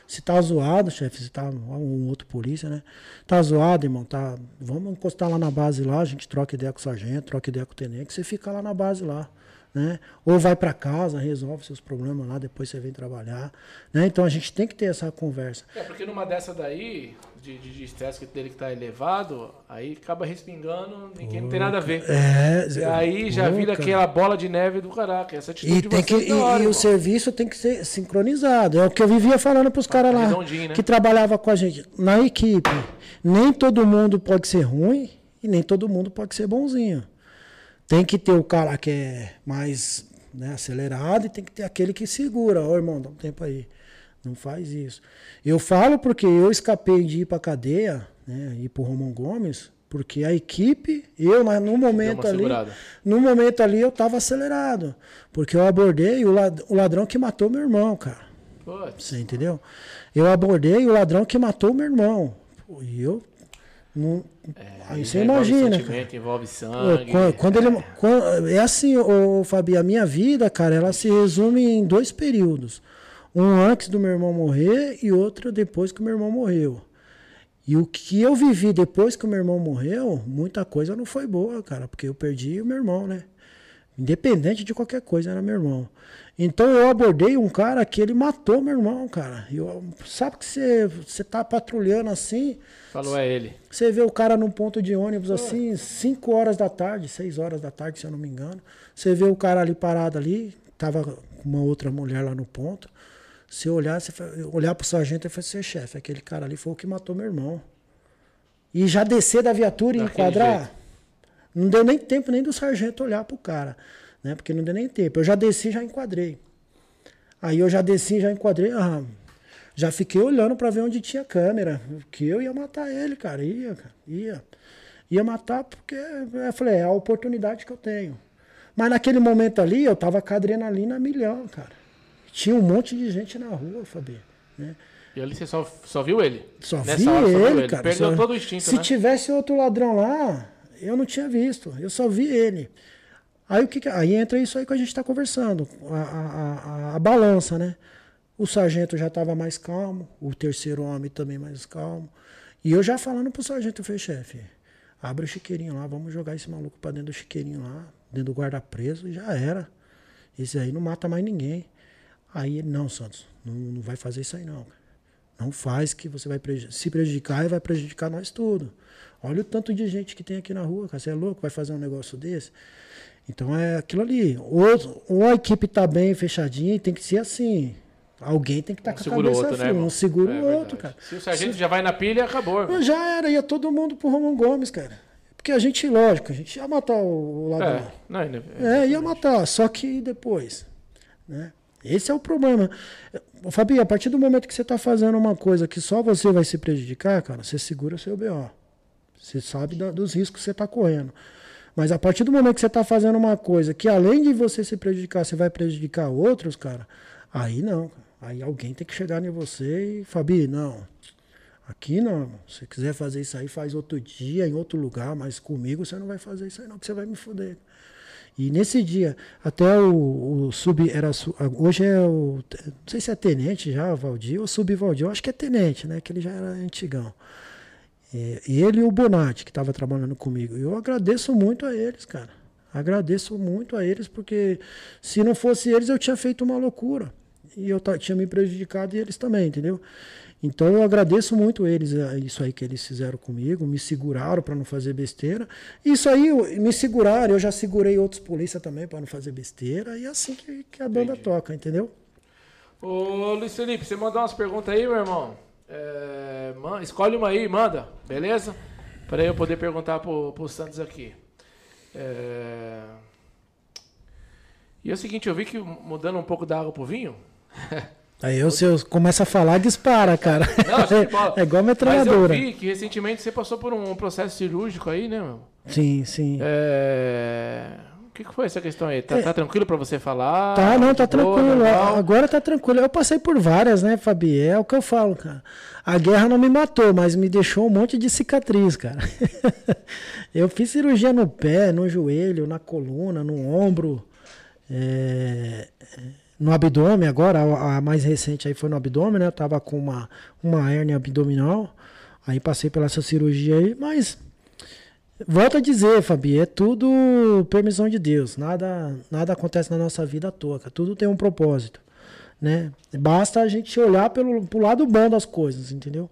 Se tá zoado, chefe, se tá um outro polícia, né? Tá zoado, irmão, tá. Vamos encostar lá na base lá, a gente troca ideia com o sargento, troca ideia com o tenente, você fica lá na base lá né? Ou vai para casa, resolve seus problemas lá, depois você vem trabalhar, né? Então a gente tem que ter essa conversa. É, porque numa dessa daí, de estresse dele que está elevado, aí acaba respingando quem não tem nada a ver. É, e aí já vira aquela bola de neve do caraca. Essa atitude e tem que, e, hora, e o serviço tem que ser sincronizado. É o que eu vivia falando para os caras lá né? que trabalhava com a gente. Na equipe, nem todo mundo pode ser ruim e nem todo mundo pode ser bonzinho. Tem que ter o cara que é mais né, acelerado e tem que ter aquele que segura. Ô, irmão, dá um tempo aí. Não faz isso. Eu falo porque eu escapei de ir para cadeia, né, ir pro Romão Gomes, porque a equipe, eu no momento ali, no momento ali eu tava acelerado, porque eu abordei o ladrão que matou meu irmão, cara. Você entendeu? Eu abordei o ladrão que matou meu irmão. E eu não, é, aí você imagina. Envolve, envolve sangue. Quando, quando é. ele, quando, é assim, ô, Fabi, a minha vida, cara, ela se resume em dois períodos. Um antes do meu irmão morrer e outro depois que o meu irmão morreu. E o que eu vivi depois que o meu irmão morreu, muita coisa não foi boa, cara, porque eu perdi o meu irmão, né? Independente de qualquer coisa, era meu irmão. Então eu abordei um cara que ele matou meu irmão, cara. Eu, sabe que você, você tá patrulhando assim. Falou, é ele. Você vê o cara num ponto de ônibus assim, 5 horas da tarde, 6 horas da tarde, se eu não me engano. Você vê o cara ali parado ali, tava com uma outra mulher lá no ponto. Se olhar, você olhar pro sargento e falar, ser chefe, aquele cara ali foi o que matou meu irmão. E já descer da viatura e enquadrar. Jeito. Não deu nem tempo nem do sargento olhar pro cara né? Porque não deu nem tempo. Eu já desci, já enquadrei. Aí eu já desci, já enquadrei. Ah, já fiquei olhando para ver onde tinha câmera, que eu ia matar ele, cara, ia, cara, ia. Ia matar porque eu falei, é a oportunidade que eu tenho. Mas naquele momento ali, eu tava com a adrenalina milhão, cara. Tinha um monte de gente na rua, Fabi, né? E ali você só, só viu ele? Só Nessa vi hora, ele, só viu ele, cara. Perdeu só... todo o instinto, Se né? tivesse outro ladrão lá, eu não tinha visto. Eu só vi ele. Aí, o que, aí entra isso aí que a gente está conversando, a, a, a, a, balança, né? O sargento já estava mais calmo, o terceiro homem também mais calmo. E eu já falando pro sargento, eu falei, chefe, abre o chiqueirinho lá, vamos jogar esse maluco para dentro do chiqueirinho lá, dentro do guarda preso, e já era. Esse aí não mata mais ninguém. Aí ele, não, Santos, não, não vai fazer isso aí não. Não faz que você vai se prejudicar e vai prejudicar nós tudo. Olha o tanto de gente que tem aqui na rua, cara. Você é louco, vai fazer um negócio desse? Então é aquilo ali. Ou, ou a equipe está bem fechadinha e tem que ser assim. Alguém tem que estar tá um com a cabeça outro, né, Um segura é, o outro, cara. Se o sargento Se... já vai na pilha, acabou. Já era, ia todo mundo pro Romão Gomes, cara. Porque a gente, lógico, a gente ia matar o ladrão. É, não, é, é, ia matar, só que depois. Né? Esse é o problema. Fabi, a partir do momento que você está fazendo uma coisa que só você vai se prejudicar, cara, você segura seu BO. Você sabe da, dos riscos que você está correndo. Mas a partir do momento que você está fazendo uma coisa que além de você se prejudicar, você vai prejudicar outros, cara, aí não. Aí alguém tem que chegar em você e, Fabi, não. Aqui não. Se você quiser fazer isso aí, faz outro dia, em outro lugar, mas comigo você não vai fazer isso aí, não, que você vai me foder. E nesse dia, até o, o sub. Era, hoje é o. Não sei se é tenente já, Valdir, ou sub-Valdir. Eu acho que é tenente, né? Que ele já era antigão. É, e ele e o Bonatti, que estava trabalhando comigo. Eu agradeço muito a eles, cara. Agradeço muito a eles, porque se não fosse eles, eu tinha feito uma loucura. E eu tinha me prejudicado e eles também, entendeu? Então eu agradeço muito eles, é, isso aí que eles fizeram comigo, me seguraram para não fazer besteira. Isso aí, me seguraram, eu já segurei outros polícia também para não fazer besteira, e é assim que, que a banda Entendi. toca, entendeu? Ô Luiz Felipe, você mandou umas perguntas aí, meu irmão? É, man, escolhe uma aí, manda, beleza? Para eu poder perguntar pro, pro Santos aqui. É... E é o seguinte, eu vi que mudando um pouco da água pro vinho. Aí você começa a falar, dispara, cara. Não, é, é igual metralhadora. Mas eu vi que recentemente você passou por um processo cirúrgico aí, né, meu? Sim, sim. É... O que, que foi essa questão aí? Tá, é... tá tranquilo para você falar? Tá, não, tá tranquilo. Agora tá tranquilo. Eu passei por várias, né, Fabi? É o que eu falo, cara. A guerra não me matou, mas me deixou um monte de cicatriz, cara. eu fiz cirurgia no pé, no joelho, na coluna, no ombro. É no abdômen agora, a, mais recente aí foi no abdômen, né? Eu tava com uma, uma hérnia abdominal, aí passei pela cirurgia aí, mas volto a dizer, Fabi, é tudo permissão de Deus, nada nada acontece na nossa vida à toa, tudo tem um propósito, né? Basta a gente olhar pelo, pelo lado bom das coisas, entendeu?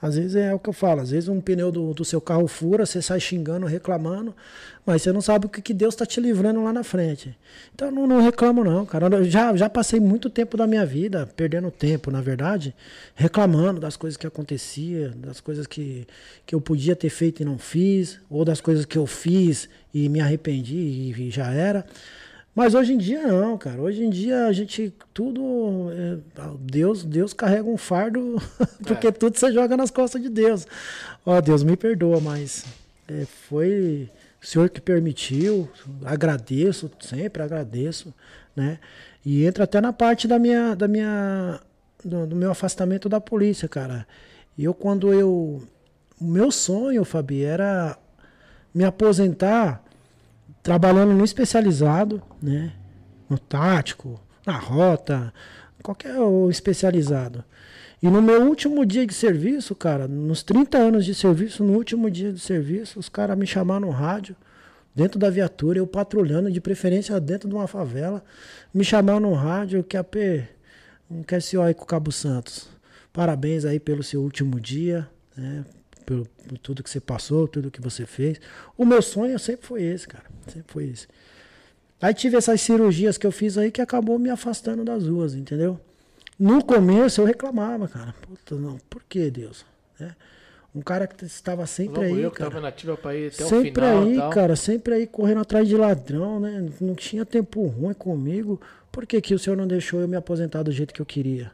Às vezes é o que eu falo, às vezes um pneu do, do seu carro fura, você sai xingando, reclamando, mas você não sabe o que, que Deus está te livrando lá na frente. Então não, não reclamo não, cara. Eu já, já passei muito tempo da minha vida, perdendo tempo, na verdade, reclamando das coisas que acontecia, das coisas que, que eu podia ter feito e não fiz, ou das coisas que eu fiz e me arrependi e, e já era. Mas hoje em dia não, cara. Hoje em dia a gente tudo é, Deus Deus carrega um fardo porque é. tudo você joga nas costas de Deus. Ó, Deus me perdoa, mas é, foi o Senhor que permitiu. Agradeço, sempre agradeço, né? E entra até na parte da minha da minha do, do meu afastamento da polícia, cara. Eu quando eu o meu sonho, Fabi, era me aposentar trabalhando no especializado, né? No tático, na rota, qualquer especializado. E no meu último dia de serviço, cara, nos 30 anos de serviço, no último dia de serviço, os caras me chamaram no rádio, dentro da viatura, eu patrulhando, de preferência dentro de uma favela, me chamaram no rádio que a P, um QSO aí com o Cabo Santos. Parabéns aí pelo seu último dia, né? Por, por, tudo que você passou, tudo que você fez. O meu sonho sempre foi esse, cara. Sempre foi esse. Aí tive essas cirurgias que eu fiz aí que acabou me afastando das ruas, entendeu? No começo eu reclamava, cara. Puta, não, por que Deus? É. Um cara que estava sempre Logo aí. Eu que cara. nativa pra ir até sempre o final, aí, tal. cara, sempre aí correndo atrás de ladrão, né? Não tinha tempo ruim comigo. Por que, que o senhor não deixou eu me aposentar do jeito que eu queria?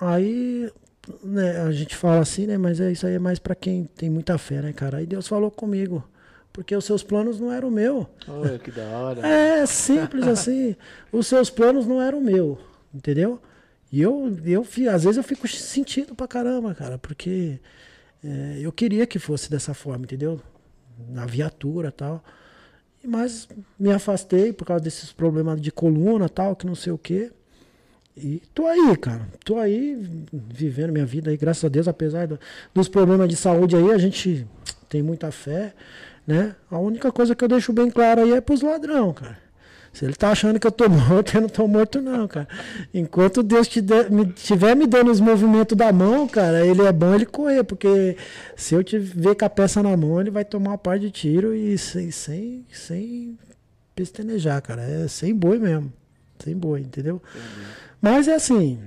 Aí né, a gente fala assim, né? Mas é, isso aí é mais para quem tem muita fé, né, cara? Aí Deus falou comigo. Porque os seus planos não eram o meu. Olha, que da hora. É, simples assim. Os seus planos não eram o meu, entendeu? E eu, eu, às vezes eu fico sentindo pra caramba, cara, porque é, eu queria que fosse dessa forma, entendeu? Na viatura e tal. Mas me afastei por causa desses problemas de coluna tal, que não sei o quê. E tô aí, cara. Tô aí vivendo minha vida aí, graças a Deus, apesar do, dos problemas de saúde aí, a gente tem muita fé, né? A única coisa que eu deixo bem claro aí é pros ladrão, cara. Se ele tá achando que eu tô morto, eu não tô morto não, cara. Enquanto Deus te de, me, tiver me dando os movimentos da mão, cara, ele é bom ele correr, porque se eu te ver com a peça na mão, ele vai tomar uma par de tiro e sem, sem, sem pestenejar, cara. É sem boi mesmo. Sem boi, entendeu? Entendi. Mas é assim,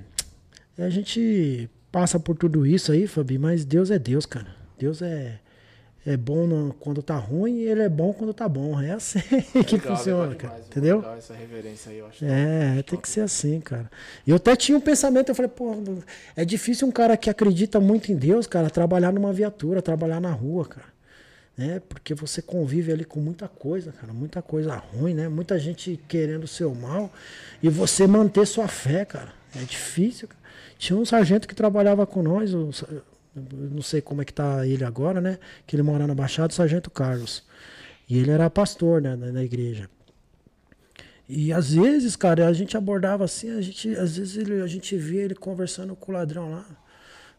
a gente passa por tudo isso aí, Fabi, mas Deus é Deus, cara. Deus é, é bom no, quando tá ruim e ele é bom quando tá bom. É assim que legal, funciona, legal cara. Entendeu? Legal essa reverência aí, eu acho. É, tem que ser assim, cara. E eu até tinha um pensamento, eu falei, pô, é difícil um cara que acredita muito em Deus, cara, trabalhar numa viatura, trabalhar na rua, cara. Né? Porque você convive ali com muita coisa, cara, muita coisa ruim, né? Muita gente querendo o seu mal e você manter sua fé, cara. É difícil. Cara. Tinha um sargento que trabalhava com nós, não sei como é que tá ele agora, né? Que ele mora na Baixada, o sargento Carlos. E ele era pastor, né, na igreja. E às vezes, cara, a gente abordava assim, a gente, às vezes ele, a gente via ele conversando com o ladrão lá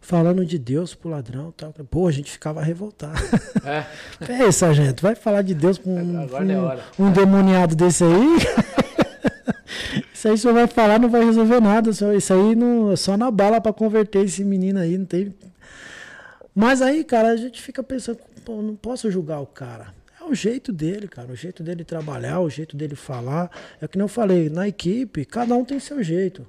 falando de Deus pro ladrão tal. Pô, a gente ficava revoltado. É. é, sargento, vai falar de Deus com um, um, é um, demoniado desse aí? Isso aí só vai falar, não vai resolver nada. Isso aí não, só na bala para converter esse menino aí, não tem. Mas aí, cara, a gente fica pensando, pô, não posso julgar o cara. É o jeito dele, cara, o jeito dele trabalhar, o jeito dele falar. É que nem eu falei, na equipe, cada um tem seu jeito.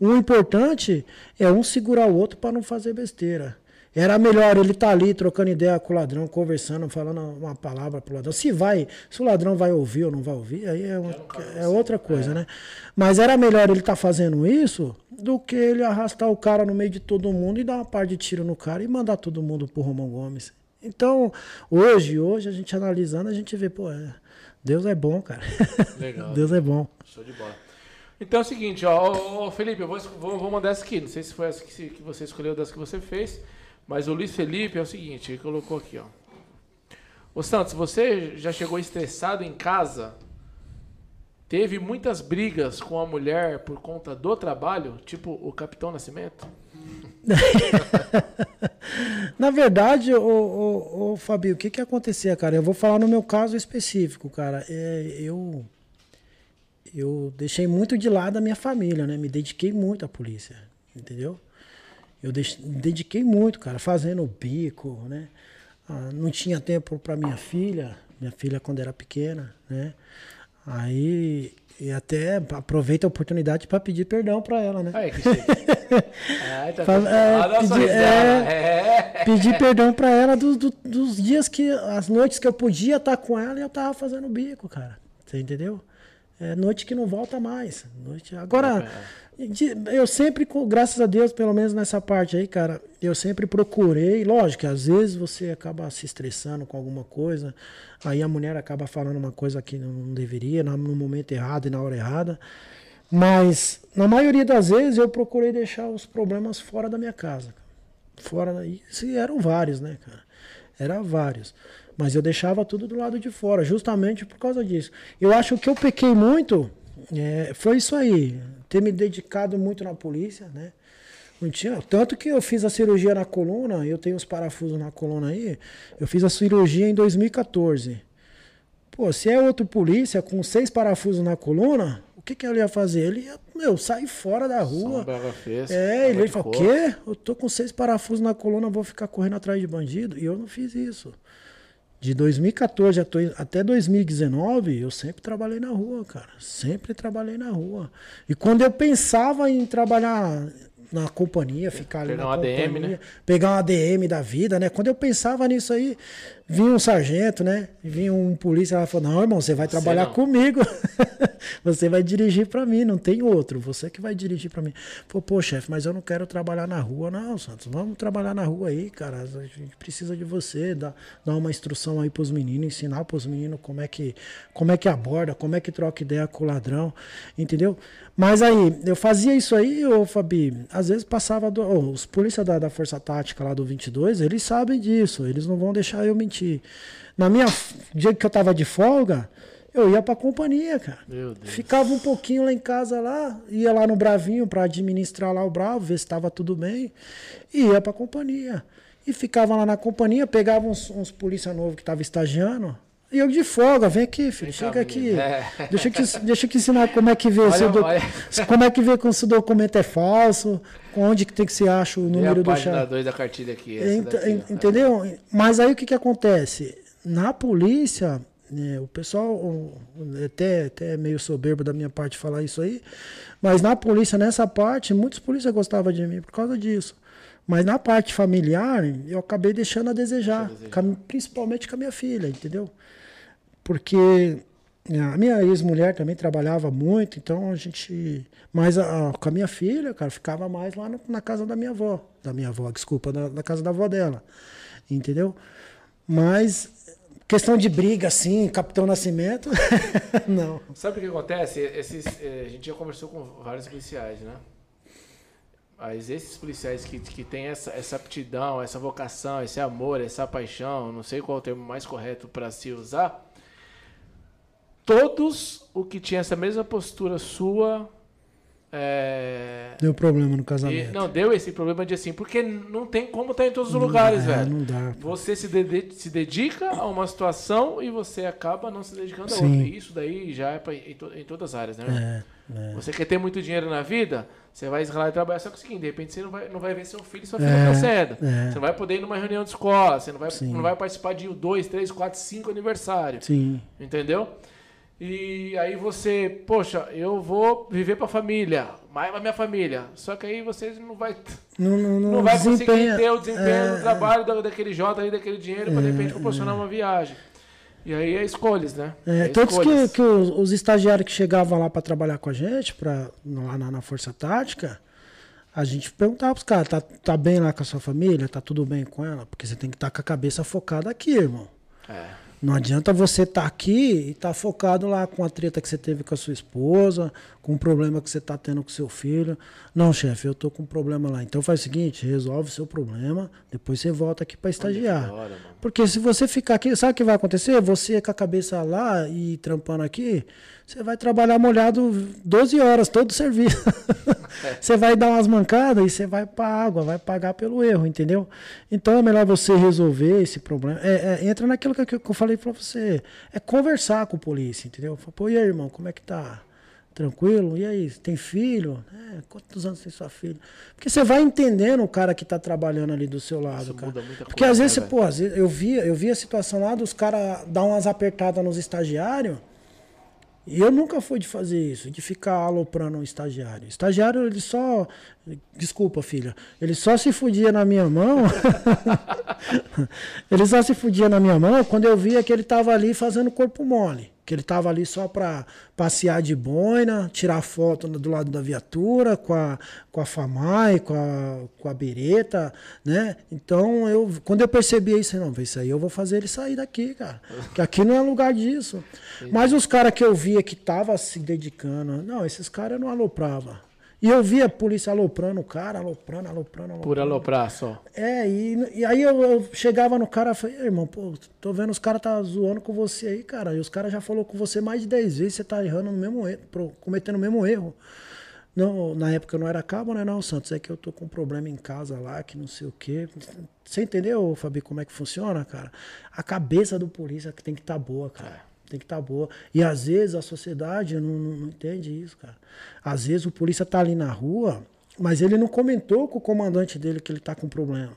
O importante é um segurar o outro para não fazer besteira. Era melhor ele estar tá ali trocando ideia com o ladrão, conversando, falando uma palavra pro ladrão. Se vai, se o ladrão vai ouvir ou não vai ouvir, aí é, uma, é outra coisa, é. né? Mas era melhor ele estar tá fazendo isso do que ele arrastar o cara no meio de todo mundo e dar uma par de tiro no cara e mandar todo mundo pro Romão Gomes. Então, hoje, hoje a gente analisando, a gente vê, pô, é, Deus é bom, cara. Legal. Deus é bom. Show de bola. Então é o seguinte, ó, ó Felipe, eu vou, vou, vou mandar essa aqui. Não sei se foi essa que, que você escolheu das que você fez. Mas o Luiz Felipe é o seguinte, ele colocou aqui, ó. Ô Santos, você já chegou estressado em casa? Teve muitas brigas com a mulher por conta do trabalho, tipo o Capitão Nascimento? Na verdade, o Fabio, o que que acontecia, cara? Eu vou falar no meu caso específico, cara. É, eu eu deixei muito de lado a minha família, né? Me dediquei muito à polícia, entendeu? Eu dediquei muito, cara, fazendo bico, né? Ah, não tinha tempo para minha filha, minha filha quando era pequena, né? Aí e até aproveita a oportunidade para pedir perdão para ela, né? Aí, que Ai, tá Faz, é, pedir, é, é. pedir perdão para ela do, do, dos dias que, as noites que eu podia estar com ela e eu tava fazendo bico, cara. Você entendeu? É noite que não volta mais. Noite, agora, é, eu sempre, graças a Deus, pelo menos nessa parte aí, cara, eu sempre procurei. Lógico que às vezes você acaba se estressando com alguma coisa, aí a mulher acaba falando uma coisa que não deveria, no momento errado e na hora errada. Mas, na maioria das vezes, eu procurei deixar os problemas fora da minha casa. Fora, e eram vários, né, cara? Eram vários. Mas eu deixava tudo do lado de fora, justamente por causa disso. Eu acho que eu pequei muito é, foi isso aí. Ter me dedicado muito na polícia, né? Não tinha, tanto que eu fiz a cirurgia na coluna, eu tenho os parafusos na coluna aí. Eu fiz a cirurgia em 2014. Pô, se é outro polícia com seis parafusos na coluna, o que, que ele ia fazer? Ele ia, meu, sair fora da rua. Fez, é, ele ia falar, o quê? Eu tô com seis parafusos na coluna, vou ficar correndo atrás de bandido. E eu não fiz isso. De 2014 até 2019, eu sempre trabalhei na rua, cara. Sempre trabalhei na rua. E quando eu pensava em trabalhar na companhia, ficar ali pegar na companhia, ADM, né? pegar um ADM da vida, né? Quando eu pensava nisso aí, vinha um sargento, né? Vinha um polícia, ela falou: "Não, irmão, você vai trabalhar você comigo. você vai dirigir para mim, não tem outro. Você que vai dirigir para mim". Pô, pô, chefe, mas eu não quero trabalhar na rua, não, Santos. Vamos trabalhar na rua aí, cara. A gente precisa de você, dar, dar uma instrução aí pros meninos, ensinar pros meninos como é que como é que aborda, como é que troca ideia com o ladrão, entendeu? Mas aí, eu fazia isso aí, ô Fabi, às vezes passava. Do, oh, os polícias da, da Força Tática lá do 22, eles sabem disso, eles não vão deixar eu mentir. Na minha. dia que eu tava de folga, eu ia pra companhia, cara. Ficava um pouquinho lá em casa lá, ia lá no Bravinho para administrar lá o Bravo, ver se tava tudo bem, e ia pra companhia. E ficava lá na companhia, pegava uns, uns polícia novo que tava estagiando, e eu de folga, vem aqui, filho, vem chega aqui. É. Deixa, eu te, deixa eu te ensinar como é que vê, olha, do, como é que vê quando o documento é falso, onde que tem que se acha o número do chá. a 2 da cartilha aqui. Ent, daqui, entendeu? Mas aí o que que acontece? Na polícia, né, o pessoal, até, até meio soberbo da minha parte falar isso aí, mas na polícia, nessa parte, muitos polícias gostavam de mim por causa disso. Mas na parte familiar, eu acabei deixando a desejar, desejar. principalmente com a minha filha, entendeu? Porque a minha ex-mulher também trabalhava muito, então a gente. Mas a, a, com a minha filha, cara, ficava mais lá no, na casa da minha avó. Da minha avó, desculpa, na, na casa da avó dela. Entendeu? Mas questão de briga, assim, Capitão Nascimento, não. Sabe o que acontece? Esses, eh, a gente já conversou com vários policiais, né? Mas esses policiais que, que têm essa, essa aptidão, essa vocação, esse amor, essa paixão, não sei qual é o termo mais correto para se usar, todos o que tinha essa mesma postura sua. É... Deu problema no casamento. E, não, deu esse problema de assim, porque não tem como estar em todos os não lugares, dá, velho. Não dá. Você se, se dedica a uma situação e você acaba não se dedicando a outra. E isso daí já é pra, em, to, em, todas as áreas, né? É. É. Você quer ter muito dinheiro na vida? Você vai escalar e trabalhar, só que é o seguinte, de repente você não vai, não vai ver seu filho e sua filha é, crescendo. É. Você não vai poder ir numa reunião de escola, você não vai, não vai participar de dois, três, quatro, cinco aniversários. Sim. Entendeu? E aí você, poxa, eu vou viver para a família, mais a minha família. Só que aí vocês não vai não, não, não, não vai conseguir ter o desempenho é, do trabalho da, daquele J ali, daquele dinheiro, para de repente proporcionar uma viagem. E aí é escolhas, né? É, é todos que, que os, os, estagiários que chegavam lá para trabalhar com a gente, pra, lá na, na Força Tática, a gente perguntava pros caras, tá, tá bem lá com a sua família? Tá tudo bem com ela? Porque você tem que estar tá com a cabeça focada aqui, irmão. É. Não adianta você estar tá aqui e estar tá focado lá com a treta que você teve com a sua esposa, com o problema que você está tendo com seu filho. Não, chefe, eu estou com um problema lá. Então faz o seguinte, resolve o seu problema, depois você volta aqui para estagiar. Hora, Porque se você ficar aqui, sabe o que vai acontecer? Você com a cabeça lá e trampando aqui, você vai trabalhar molhado 12 horas, todo o serviço. É. você vai dar umas mancadas e você vai para água, vai pagar pelo erro, entendeu? Então é melhor você resolver esse problema. É, é, entra naquilo que, que eu falei para você. É conversar com o polícia, entendeu? Pô, e aí, irmão, como é que tá? Tranquilo? E aí, tem filho? É, quantos anos tem sua filha? Porque você vai entendendo o cara que está trabalhando ali do seu lado, Isso cara. Porque coisa, às vezes, né, pô, às vezes eu via, eu via a situação lá dos caras dar umas apertadas nos estagiários. E eu nunca fui de fazer isso, de ficar aloprando um estagiário. Estagiário, ele só. Desculpa, filha. Ele só se fudia na minha mão. ele só se fudia na minha mão quando eu via que ele estava ali fazendo corpo mole que ele estava ali só para passear de boina, tirar foto do lado da viatura com a, com a FAMAI, com a, com a bereta, né? Então, eu, quando eu percebi isso, não, isso aí eu vou fazer ele sair daqui, cara. Que aqui não é lugar disso. Mas os caras que eu via que estavam se dedicando, não, esses caras não alopravam. E eu via a polícia aloprando o cara, aloprando, aloprando, aloprando. Por aloprar só. É, e, e aí eu, eu, chegava no cara e falei, irmão, pô, tô vendo os caras tá zoando com você aí, cara. E os caras já falou com você mais de 10 vezes, você tá errando no mesmo erro, cometendo o mesmo erro. Não, na época eu não era cabo, né, não, Santos? É que eu tô com um problema em casa lá, que não sei o quê. Você entendeu, Fabi, como é que funciona, cara? A cabeça do polícia tem que estar tá boa, cara. Tem que estar tá boa. E às vezes a sociedade não, não, não, entende isso, cara. Às vezes o polícia tá ali na rua, mas ele não comentou com o comandante dele que ele tá com problema.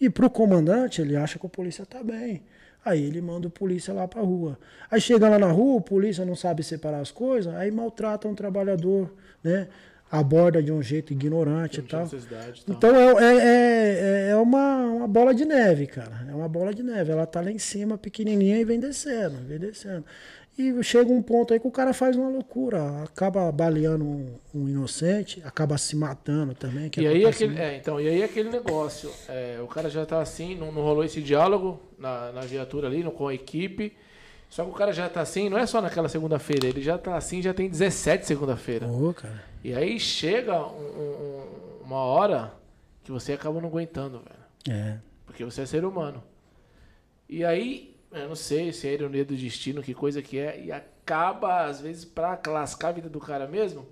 E pro comandante, ele acha que o polícia tá bem. Aí ele manda o polícia lá pra rua. Aí chega lá na rua, o polícia não sabe separar as coisas, aí maltrata um trabalhador, né? Aborda de um jeito ignorante e tal. Então é, é, é, é, uma, uma bola de neve, cara. É uma bola de neve. Ela tá lá em cima, pequenininha, e vem descendo, vem descendo. E chega um ponto aí que o cara faz uma loucura, acaba baleando um, um inocente, acaba se matando também. e, aí aquele, é, então, e aí aquele negócio, é, o cara já tá assim, não, não rolou esse diálogo na, na viatura ali, com a equipe. Só que o cara já tá assim, não é só naquela segunda-feira, ele já tá assim, já tem 17 segunda-feira. Oh, cara. E aí chega um, um, uma hora que você acaba não aguentando, velho. É. Porque você é ser humano. E aí, eu não sei se é ironia do destino, que coisa que é, e acaba, às vezes, pra lascar a vida do cara mesmo,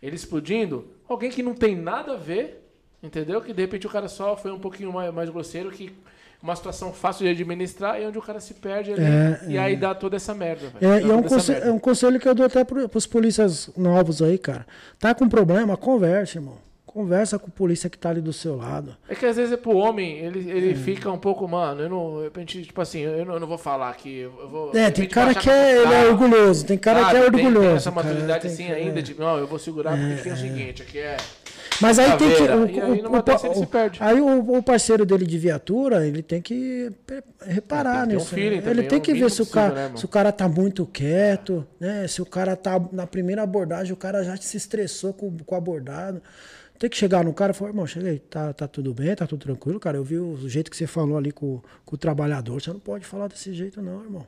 ele explodindo, alguém que não tem nada a ver, entendeu? Que de repente o cara só foi um pouquinho mais, mais grosseiro, que uma situação fácil de administrar e onde o cara se perde ali, é, e é. aí dá toda essa merda. É, e é um, conselho, é um conselho que eu dou até para os polícias novos aí, cara. Tá com problema, converse, irmão. Conversa com o polícia que tá ali do seu lado. É que às vezes é pro homem, ele, ele é. fica um pouco, mano, eu não. repente, tipo assim, eu não, eu não vou falar que. Eu vou, é, tem cara que é, ele é orgulhoso, tem cara ah, que é orgulhoso. Tem, essa maturidade assim que, ainda, é. de, não, eu vou segurar, porque é, é o seguinte, aqui é. Mas aí tem que. O, aí, o, o, aí o, o, parceiro dele de viatura, ele tem que reparar tem nisso. Um né? ele tem que ver se o, cara, né, se o cara tá muito quieto, né? Se o cara tá na primeira abordagem, o cara já se estressou com, com o abordado. Tem que chegar no cara e falar, irmão, cheguei, tá, tá tudo bem, tá tudo tranquilo, cara. Eu vi o jeito que você falou ali com, com o trabalhador. Você não pode falar desse jeito, não, irmão.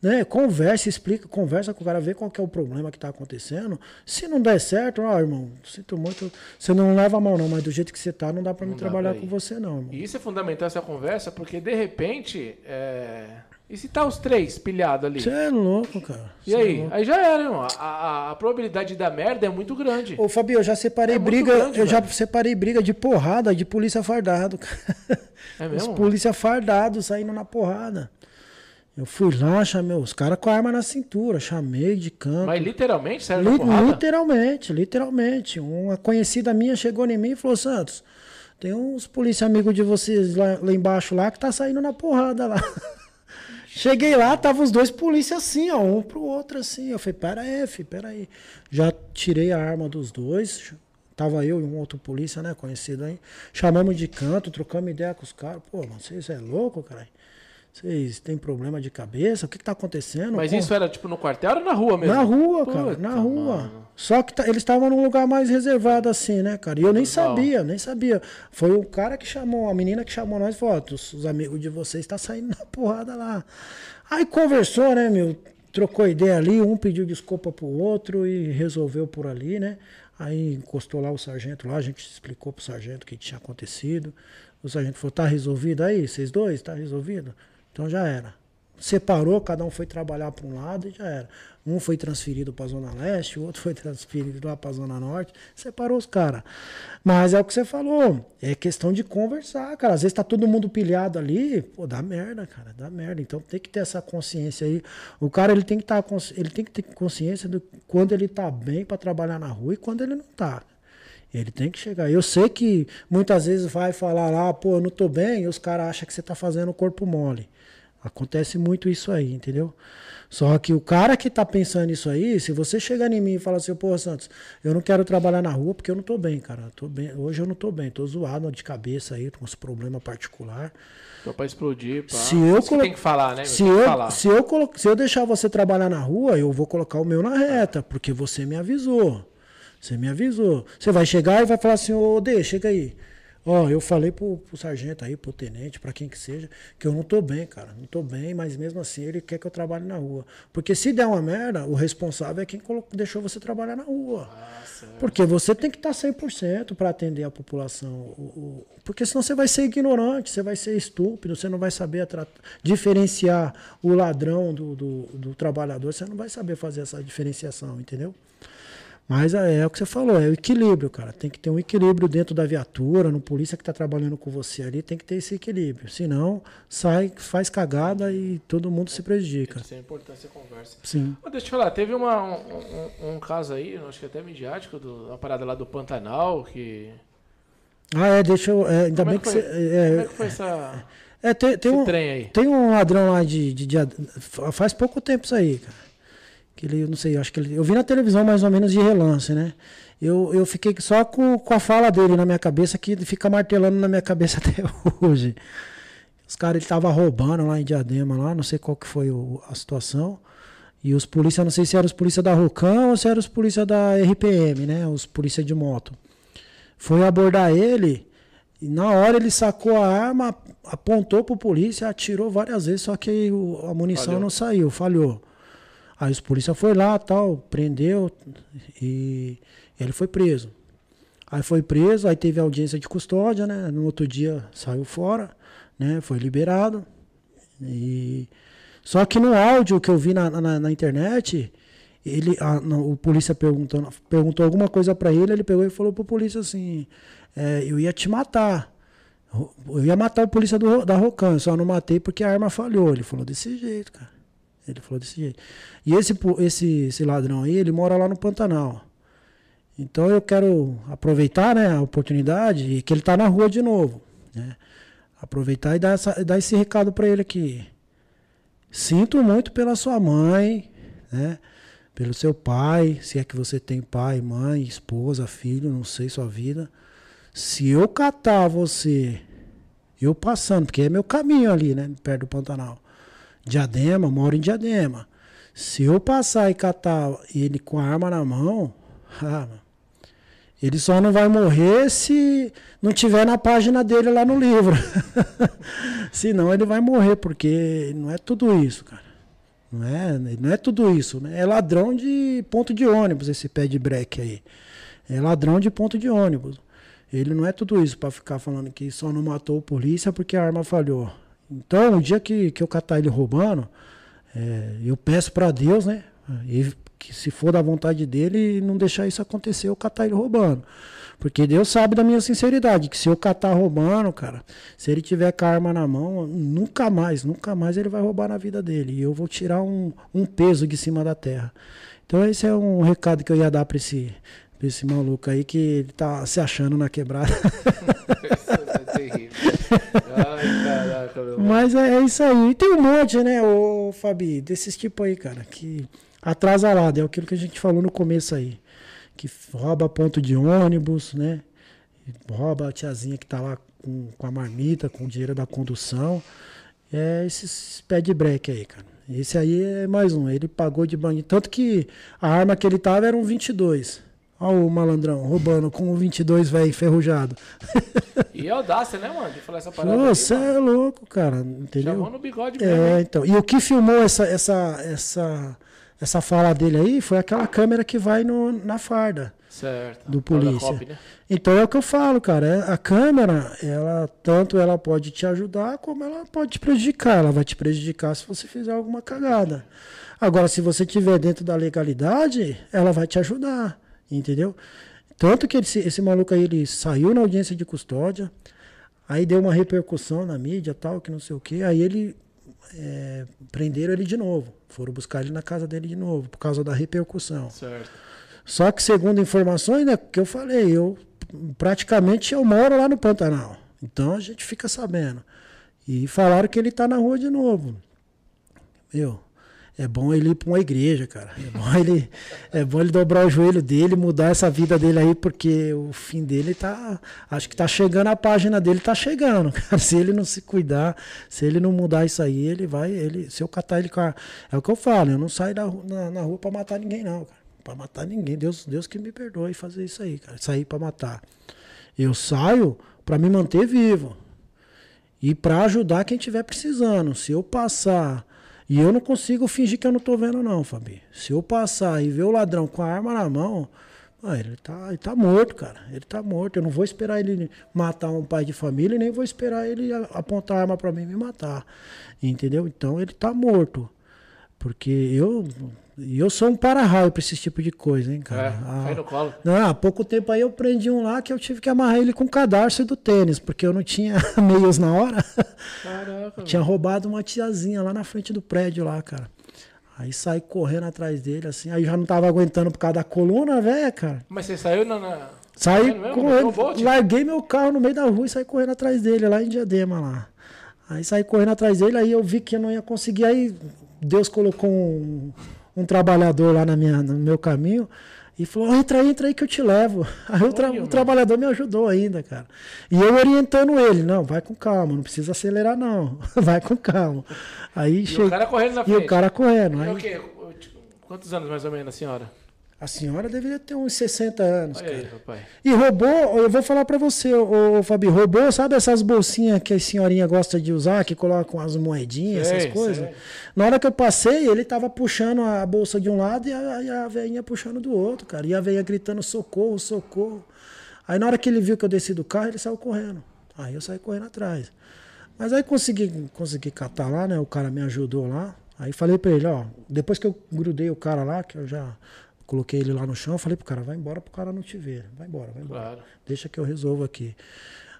Né? Conversa, explica, conversa com o cara, vê qual que é o problema que está acontecendo. Se não der certo, ó, irmão, sinto muito. Você não leva a mão, não, mas do jeito que você tá, não dá para me trabalhar com você, não. Irmão. E isso é fundamental essa conversa, porque de repente. É... E se tá os três pilhados ali? Você é louco, cara. E Cê é aí? É aí já era, irmão. A, a, a, probabilidade da merda é muito grande. Ô, Fabio, eu já separei é briga. Grande, eu velho. já separei briga de porrada de polícia fardado, cara. É mesmo? Os polícia fardado saindo na porrada. Eu fui lá, chamei os caras com a arma na cintura, chamei de canto. Mas literalmente, sério? Li literalmente, literalmente. Uma conhecida minha chegou em mim e falou: Santos, tem uns polícia amigos de vocês lá, lá embaixo lá que tá saindo na porrada lá. Cheguei lá, tava os dois polícias assim, ó, um pro outro assim. Eu falei, pera aí, filho, pera aí. Já tirei a arma dos dois. Tava eu e um outro polícia, né, conhecido aí. Chamamos de canto, trocamos ideia com os caras. Pô, mano, vocês é louco, cara? Vocês têm problema de cabeça? O que, que tá acontecendo? Mas Pô, isso era tipo no quartel ou na rua mesmo? Na rua, cara, na rua. Mano. Só que tá, eles estavam num lugar mais reservado assim, né, cara? E eu nem sabia, nem sabia. Foi o cara que chamou, a menina que chamou nós e falou: os, os amigos de vocês tá saindo na porrada lá. Aí conversou, né, meu? Trocou ideia ali, um pediu desculpa pro outro e resolveu por ali, né? Aí encostou lá o sargento lá, a gente explicou pro sargento o que tinha acontecido. O sargento falou: tá resolvido aí, vocês dois? Tá resolvido? Então já era. Separou, cada um foi trabalhar para um lado e já era. Um foi transferido para a Zona Leste, o outro foi transferido lá para a Zona Norte. Separou os caras. Mas é o que você falou. É questão de conversar, cara. Às vezes tá todo mundo pilhado ali. Pô, dá merda, cara. Dá merda. Então tem que ter essa consciência aí. O cara ele tem que, tá, ele tem que ter consciência de quando ele tá bem para trabalhar na rua e quando ele não tá. Ele tem que chegar. Eu sei que muitas vezes vai falar lá, pô, eu não tô bem, e os caras acham que você tá fazendo o corpo mole. Acontece muito isso aí, entendeu? Só que o cara que tá pensando isso aí, se você chegar em mim e falar assim, pô, Santos, eu não quero trabalhar na rua porque eu não tô bem, cara. tô bem, hoje eu não tô bem, tô zoado de cabeça aí, com uns problemas particulares. Tô pra explodir, pá. Se eu colo... tem que falar, né? Se eu, falar. Se, eu colo... se eu deixar você trabalhar na rua, eu vou colocar o meu na reta, porque você me avisou. Você me avisou. Você vai chegar e vai falar assim, ô, Dê, chega aí. Ó, eu falei pro, pro sargento aí, pro tenente, para quem que seja, que eu não tô bem, cara. Não tô bem, mas mesmo assim ele quer que eu trabalhe na rua. Porque se der uma merda, o responsável é quem colocou, deixou você trabalhar na rua. Ah, porque você tem que estar tá 100% para atender a população. O, o, porque senão você vai ser ignorante, você vai ser estúpido, você não vai saber diferenciar o ladrão do, do, do trabalhador, você não vai saber fazer essa diferenciação, entendeu? Mas é, é, o que você falou, é o equilíbrio, cara. Tem que ter um equilíbrio dentro da viatura, no polícia que está trabalhando com você ali, tem que ter esse equilíbrio. Senão, sai, faz cagada e todo mundo se prejudica. Isso é importante a conversa. Sim. deixa eu te falar, teve uma, um, um, um, caso aí, acho que até midiático, do, uma parada lá do Pantanal, que. Ah, é, deixa eu. É, ainda Como bem é que, você. É, Como é que foi essa. É, tem, tem um, trem aí? Tem um ladrão lá de, de, de. Faz pouco tempo isso aí, cara que ele, eu não sei, acho que ele, eu vi na televisão mais ou menos de relance, né? Eu, eu fiquei só com, com a fala dele na minha cabeça, que fica martelando na minha cabeça até hoje. Os caras estavam roubando lá em Diadema, lá, não sei qual que foi o, a situação. E os polícias, não sei se eram os polícias da Rocam ou se eram os polícias da RPM, né? Os polícias de moto. Foi abordar ele, e na hora ele sacou a arma, apontou pro polícia, atirou várias vezes, só que o, a munição falhou. não saiu, falhou. Aí os polícia foi lá, tal, prendeu e ele foi preso. Aí foi preso, aí teve audiência de custódia, né? No outro dia saiu fora, né? Foi liberado. E só que no áudio que eu vi na, na, na internet, ele, a, o polícia perguntou, perguntou alguma coisa para ele, ele pegou e falou pro polícia assim: é, eu ia te matar. Eu ia matar o polícia do, da Rocan, só não matei porque a arma falhou. Ele falou desse jeito, cara. Ele falou desse jeito. E esse, esse, esse ladrão aí, ele mora lá no Pantanal. Então eu quero aproveitar né, a oportunidade que ele está na rua de novo. Né? Aproveitar e dar, essa, dar esse recado para ele aqui. Sinto muito pela sua mãe, né? pelo seu pai, se é que você tem pai, mãe, esposa, filho, não sei sua vida. Se eu catar você, eu passando, porque é meu caminho ali, né? Perto do Pantanal. Diadema, moro em Diadema. Se eu passar e catar ele com a arma na mão, ah, ele só não vai morrer se não tiver na página dele lá no livro. Senão ele vai morrer, porque não é tudo isso, cara. Não é, não é tudo isso. Né? É ladrão de ponto de ônibus esse pé de break aí. É ladrão de ponto de ônibus. Ele não é tudo isso para ficar falando que só não matou a polícia porque a arma falhou. Então, o dia que, que eu catar ele roubando, é, eu peço para Deus, né? E, que se for da vontade dele, não deixar isso acontecer, eu catar ele roubando. Porque Deus sabe da minha sinceridade, que se eu catar roubando, cara, se ele tiver com a arma na mão, nunca mais, nunca mais ele vai roubar na vida dele. E eu vou tirar um, um peso de cima da terra. Então esse é um recado que eu ia dar para esse, pra esse maluco aí que ele tá se achando na quebrada. Ai, caraca, meu Mas é, é, isso aí. E tem um monte, né, ô, Fabi, desses tipos aí, cara, que atrasa lá, é aquilo que a gente falou no começo aí que rouba ponto de ônibus, né? Rouba a tiazinha que tá lá com, com a marmita, com o dinheiro da condução. É esses pé de break aí, cara. Esse aí é mais um. Ele pagou de bandido. Tanto que a arma que ele tava era um 22. Olha o malandrão roubando com o 22 velho enferrujado. E é audácia, né, mano? De falar essa parada. Você é louco, cara. Entendeu? Chamou no bigode é, mesmo. É, então. E o que filmou essa, essa, essa essa fala dele aí foi aquela câmera que vai no, na farda. Certo. Do polícia. Né? Então é o que eu falo, cara. É, a câmera, ela tanto ela pode te ajudar, como ela pode te prejudicar. Ela vai te prejudicar se você fizer alguma cagada. Agora, se você estiver dentro da legalidade, ela vai te ajudar. Entendeu? Tanto que esse, esse maluco aí, ele saiu na audiência de custódia, aí deu uma repercussão na mídia tal, que não sei o que, aí ele é, prenderam ele de novo. Foram buscar ele na casa dele de novo, por causa da repercussão. Certo. Só que, segundo informações, né, que eu falei, eu praticamente eu moro lá no Pantanal. Então a gente fica sabendo. E falaram que ele está na rua de novo. Meu, é bom ele ir para uma igreja, cara. É bom ele, é bom ele dobrar o joelho dele, mudar essa vida dele aí, porque o fim dele tá. Acho que tá chegando a página dele, tá chegando, cara. Se ele não se cuidar, se ele não mudar isso aí, ele vai. Ele, se eu catar ele com a, É o que eu falo, eu não saio na, na rua para matar ninguém, não, cara. Pra matar ninguém. Deus, Deus que me perdoe fazer isso aí, cara. Sair para matar. Eu saio para me manter vivo. E para ajudar quem estiver precisando. Se eu passar e eu não consigo fingir que eu não tô vendo, não, Fabi. Se eu passar e ver o ladrão com a arma na mão, ah, ele, tá, ele tá morto, cara. Ele tá morto. Eu não vou esperar ele matar um pai de família, nem vou esperar ele apontar a arma para mim e me matar. Entendeu? Então ele tá morto. Porque eu eu sou um para-raio pra esse tipo de coisa, hein, cara. É, ah, no colo. Não, há pouco tempo aí eu prendi um lá que eu tive que amarrar ele com o cadarço do tênis, porque eu não tinha meios na hora. Caraca. tinha roubado uma tiazinha lá na frente do prédio lá, cara. Aí saí correndo atrás dele, assim. Aí já não tava aguentando por causa da coluna, velho, cara. Mas você saiu na. na... Saí correndo, larguei meu carro no meio da rua e saí correndo atrás dele, lá em Diadema, lá. Aí saí correndo atrás dele, aí eu vi que eu não ia conseguir, aí Deus colocou um, um trabalhador lá na minha, no meu caminho e falou: entra aí, entra aí que eu te levo. Aí o, tra o trabalhador me ajudou ainda, cara. E eu orientando ele: não, vai com calma, não precisa acelerar, não. vai com calma. Aí e o cara correndo na frente. E o cara correndo. Aí... o quê? Quantos anos mais ou menos a senhora? A senhora deveria ter uns 60 anos, Olha cara. Aí, e roubou, eu vou falar para você, ô, ô Fabi, roubou, sabe essas bolsinhas que a senhorinha gosta de usar, que colocam as moedinhas, sei, essas coisas? Sei. Na hora que eu passei, ele tava puxando a bolsa de um lado e a, e a velhinha puxando do outro, cara. E a velhinha gritando socorro, socorro. Aí na hora que ele viu que eu desci do carro, ele saiu correndo. Aí eu saí correndo atrás. Mas aí consegui, consegui catar lá, né? O cara me ajudou lá. Aí falei pra ele, ó, depois que eu grudei o cara lá, que eu já Coloquei ele lá no chão, falei pro cara, vai embora pro cara não te ver. Vai embora, vai embora. Claro. Deixa que eu resolvo aqui.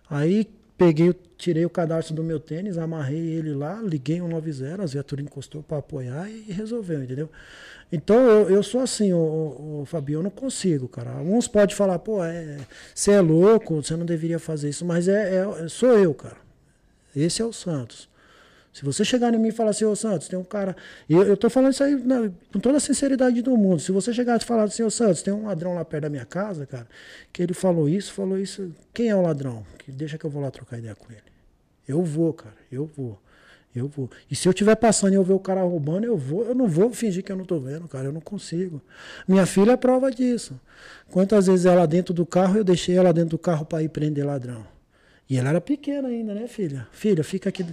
Aí peguei, tirei o cadastro do meu tênis, amarrei ele lá, liguei um 90, a viatura encostou para apoiar e resolveu, entendeu? Então eu, eu sou assim, o, o, Fabio, eu não consigo, cara. Uns podem falar, pô, é, você é louco, você não deveria fazer isso, mas é, é, sou eu, cara. Esse é o Santos. Se você chegar em mim e falar assim, ô Santos, tem um cara. Eu, eu tô falando isso aí na, com toda a sinceridade do mundo. Se você chegar e falar assim, ô Santos, tem um ladrão lá perto da minha casa, cara, que ele falou isso, falou isso. Quem é o ladrão? Que deixa que eu vou lá trocar ideia com ele. Eu vou, cara, eu vou. Eu vou. E se eu estiver passando e eu ver o cara roubando, eu vou. Eu não vou fingir que eu não estou vendo, cara. Eu não consigo. Minha filha é prova disso. Quantas vezes ela dentro do carro, eu deixei ela dentro do carro para ir prender ladrão. E ela era pequena ainda, né, filha? Filha, fica aqui.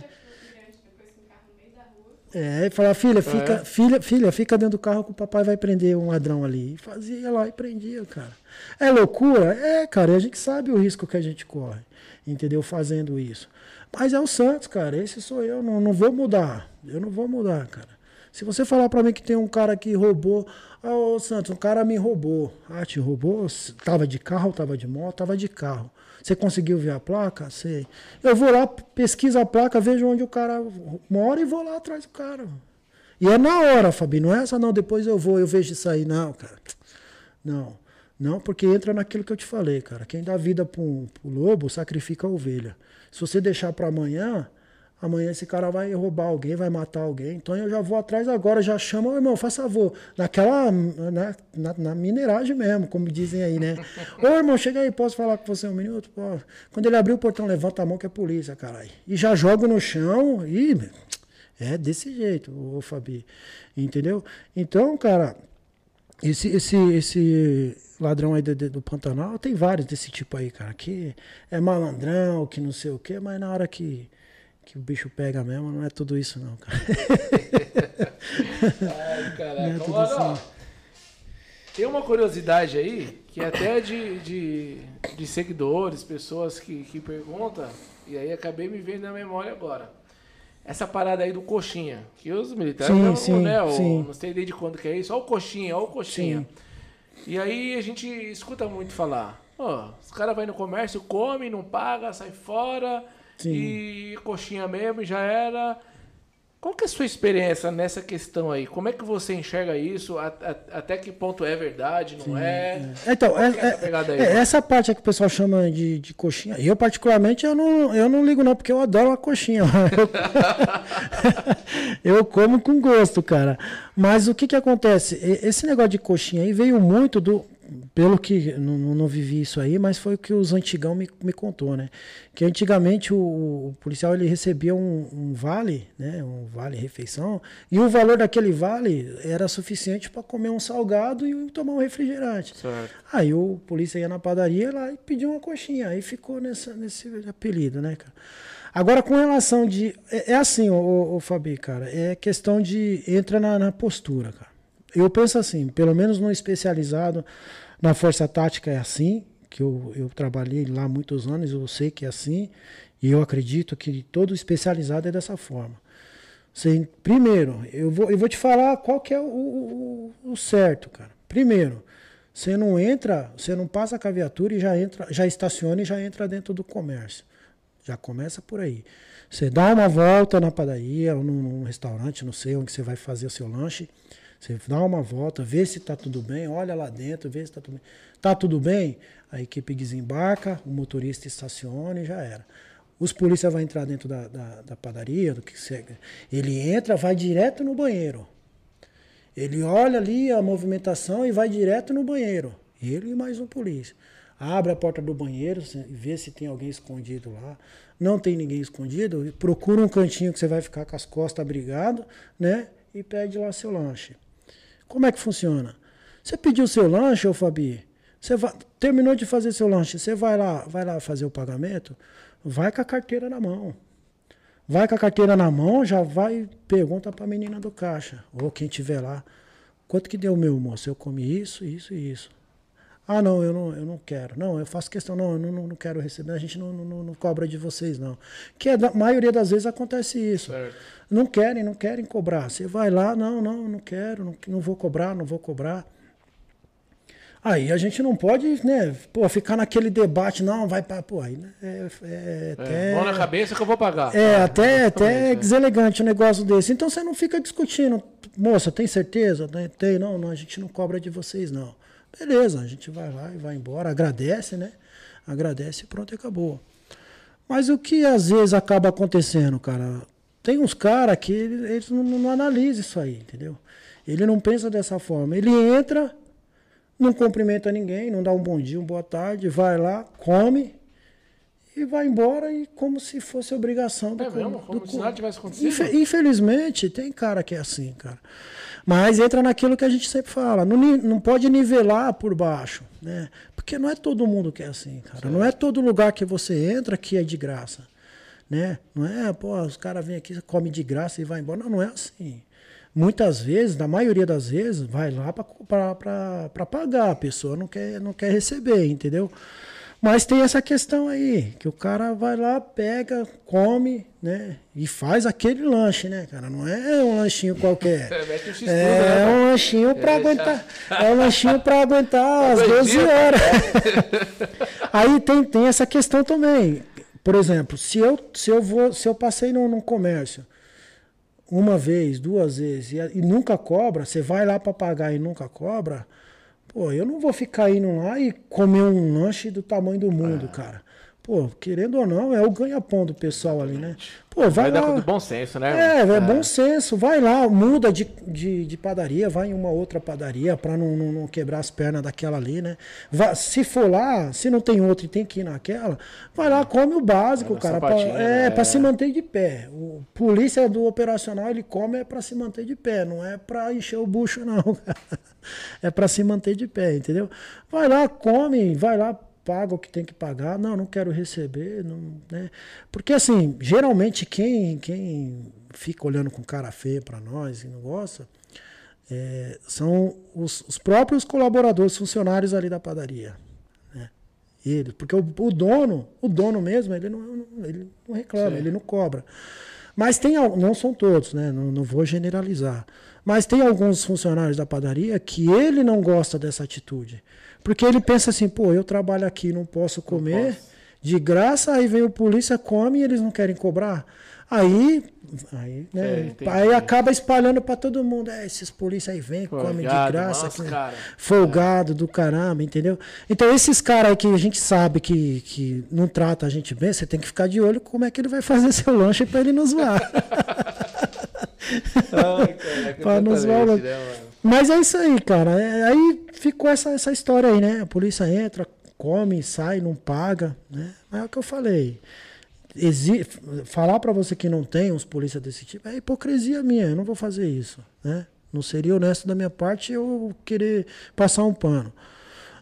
É, e falava, filha, fica, é. filha, filha, fica dentro do carro que o papai vai prender um ladrão ali. E fazia lá e prendia, cara. É loucura? É, cara, e a gente sabe o risco que a gente corre, entendeu? Fazendo isso. Mas é o Santos, cara, esse sou eu, não, não vou mudar. Eu não vou mudar, cara. Se você falar para mim que tem um cara que roubou, ah, ô Santos, um cara me roubou. Ah, te roubou? Tava de carro, tava de moto, tava de carro. Você conseguiu ver a placa? Sei. Eu vou lá, pesquiso a placa, vejo onde o cara mora e vou lá atrás do cara. E é na hora, Fabi, não é essa não, depois eu vou, eu vejo isso aí. Não, cara. Não. Não, porque entra naquilo que eu te falei, cara. Quem dá vida pro, pro lobo, sacrifica a ovelha. Se você deixar para amanhã, Amanhã esse cara vai roubar alguém, vai matar alguém. Então eu já vou atrás agora, já chama, oh, irmão, faz favor. Naquela, na, na, na, mineragem mesmo, como dizem aí, né? Ô irmão, chega aí, posso falar com você um minuto? Pô. Quando ele abrir o portão, levanta a mão que é polícia, caralho. E já joga no chão e. É desse jeito, ô Fabi. Entendeu? Então, cara, esse, esse, esse ladrão aí do, do, Pantanal, tem vários desse tipo aí, cara. Que é malandrão, que não sei o quê, mas na hora que que o bicho pega mesmo, não é tudo isso não, cara. Ai, caraca. Não é tudo isso, Tem uma curiosidade aí, que é até de, de, de seguidores, pessoas que, que perguntam, e aí acabei me vendo na memória agora. Essa parada aí do coxinha, que os militares sim, não, sim, né? sim. não sei desde quando que é isso, ó o coxinha, ó o coxinha. Sim. E aí a gente escuta muito falar, ó, os caras vão no comércio, come, não paga, sai fora Sim. E coxinha mesmo, já era. Qual que é a sua experiência nessa questão aí? Como é que você enxerga isso? Até que ponto é verdade, não Sim, é? é? Então, é, é, essa, aí, é, essa parte é que o pessoal chama de, de coxinha. Eu, particularmente, eu não, eu não ligo não, porque eu adoro uma coxinha. Eu, eu como com gosto, cara. Mas o que que acontece? Esse negócio de coxinha aí veio muito do pelo que não, não, vivi isso aí, mas foi o que os antigão me, me contou, né? Que antigamente o, o policial ele recebia um, um, vale, né? Um vale refeição e o valor daquele vale era suficiente para comer um salgado e tomar um refrigerante. Certo. Aí o polícia ia na padaria lá e pediu uma coxinha, aí ficou nessa, nesse apelido, né, cara? Agora, com relação de. É, é assim, o Fabi, cara, é questão de. Entra na, na postura, cara. Eu penso assim, pelo menos no especializado, na Força Tática é assim, que eu, eu trabalhei lá muitos anos, eu sei que é assim, e eu acredito que todo especializado é dessa forma. Primeiro, eu vou, eu vou te falar qual que é o, o, o certo, cara. Primeiro, você não entra, você não passa com a viatura e já entra, já estaciona e já entra dentro do comércio. Já começa por aí. Você dá uma volta na padaria ou num, num restaurante, não sei onde você vai fazer o seu lanche. Você dá uma volta, vê se está tudo bem, olha lá dentro, vê se está tudo bem. Está tudo bem? A equipe desembarca, o motorista estaciona e já era. Os polícias vão entrar dentro da, da, da padaria, do que segue. Ele entra, vai direto no banheiro. Ele olha ali a movimentação e vai direto no banheiro. Ele e mais um polícia. Abre a porta do banheiro, vê se tem alguém escondido lá. Não tem ninguém escondido, procura um cantinho que você vai ficar com as costas abrigado, né? E pede lá seu lanche. Como é que funciona? Você pediu seu lanche, ô Fabi, você vai, terminou de fazer seu lanche, você vai lá, vai lá fazer o pagamento, vai com a carteira na mão. Vai com a carteira na mão, já vai pergunta para a menina do caixa, ou quem tiver lá, quanto que deu meu moço? Eu comi isso, isso e isso. Ah, não, eu não, eu não quero. Não, eu faço questão, não, eu não, não quero receber, a gente não, não, não cobra de vocês, não. Que é, a maioria das vezes acontece isso. Certo. Não querem, não querem cobrar. Você vai lá, não, não, não quero, não, não vou cobrar, não vou cobrar. Aí a gente não pode, né, pô, ficar naquele debate, não, vai para, pô, aí, né, é, é, é, mão na cabeça que eu vou pagar. É, ah, até, até é deselegante um negócio desse. Então você não fica discutindo, moça, tem certeza? Tem, não, não, a gente não cobra de vocês, não. Beleza, a gente vai lá e vai embora, agradece, né? Agradece e pronto, acabou. Mas o que às vezes acaba acontecendo, cara? Tem uns caras que eles não, não analisam isso aí, entendeu? Ele não pensa dessa forma. Ele entra, não cumprimenta ninguém, não dá um bom dia, uma boa tarde, vai lá, come e vai embora e como se fosse obrigação do É mesmo? Como do, se nada tivesse acontecido? Infelizmente, tem cara que é assim, cara. Mas entra naquilo que a gente sempre fala, não, não pode nivelar por baixo, né? Porque não é todo mundo que é assim, cara. Certo. Não é todo lugar que você entra que é de graça né? Não é, pô, os caras vêm aqui, come de graça e vai embora. Não, não é assim. Muitas vezes, na maioria das vezes, vai lá para pagar. A pessoa não quer, não quer receber, entendeu? Mas tem essa questão aí, que o cara vai lá, pega, come, né? E faz aquele lanche, né, cara? Não é um lanchinho qualquer. É, é né, um lanchinho para aguentar. É um lanchinho para aguentar as 12 horas. aí tem, tem essa questão também. Por exemplo, se eu, se eu vou, se eu passei num, num comércio uma vez, duas vezes e, e nunca cobra, você vai lá para pagar e nunca cobra, Pô, eu não vou ficar indo lá e comer um lanche do tamanho do mundo, é. cara. Pô, querendo ou não, é o ganha-pão do pessoal ali, né? Pô, vai, vai lá. Dar bom senso, né? É, é, é, bom senso. Vai lá, muda de, de, de padaria, vai em uma outra padaria para não, não, não, quebrar as pernas daquela ali, né? Vai, se for lá, se não tem outra e tem que ir naquela, vai lá, come o básico, cara. Pra, é, né? para se manter de pé. O polícia do operacional, ele come é para se manter de pé, não é para encher o bucho, não. é para se manter de pé, entendeu? Vai lá, come, vai lá paga o que tem que pagar. Não, não quero receber. Não, né? Porque, assim, geralmente quem, quem fica olhando com cara feia para nós e não gosta é, são os, os, próprios colaboradores, funcionários ali da padaria. Né? Eles, porque o, o, dono, o dono mesmo, ele não, ele não reclama, Sim. ele não cobra. Mas tem, não são todos, né? Não, não vou generalizar. Mas tem alguns funcionários da padaria que ele não gosta dessa atitude. Porque ele pensa assim, pô, eu trabalho aqui, não posso comer não posso. de graça, aí vem o polícia, come e eles não querem cobrar. Aí, aí, né, é, aí acaba espalhando para todo mundo. É, esses polícias aí vêm, comem de graça. Nossa, que, folgado é. do caramba, entendeu? Então, esses caras aí que a gente sabe que, que não trata a gente bem, você tem que ficar de olho como é que ele vai fazer seu lanche para ele nos zoar. para nos zoar. Né, Mas é isso aí, cara. É, aí ficou essa, essa história aí, né? A polícia entra, come, sai, não paga, né? Mas é o que eu falei. Exi falar para você que não tem uns polícia desse tipo é hipocrisia minha, eu não vou fazer isso, né? Não seria honesto da minha parte eu querer passar um pano.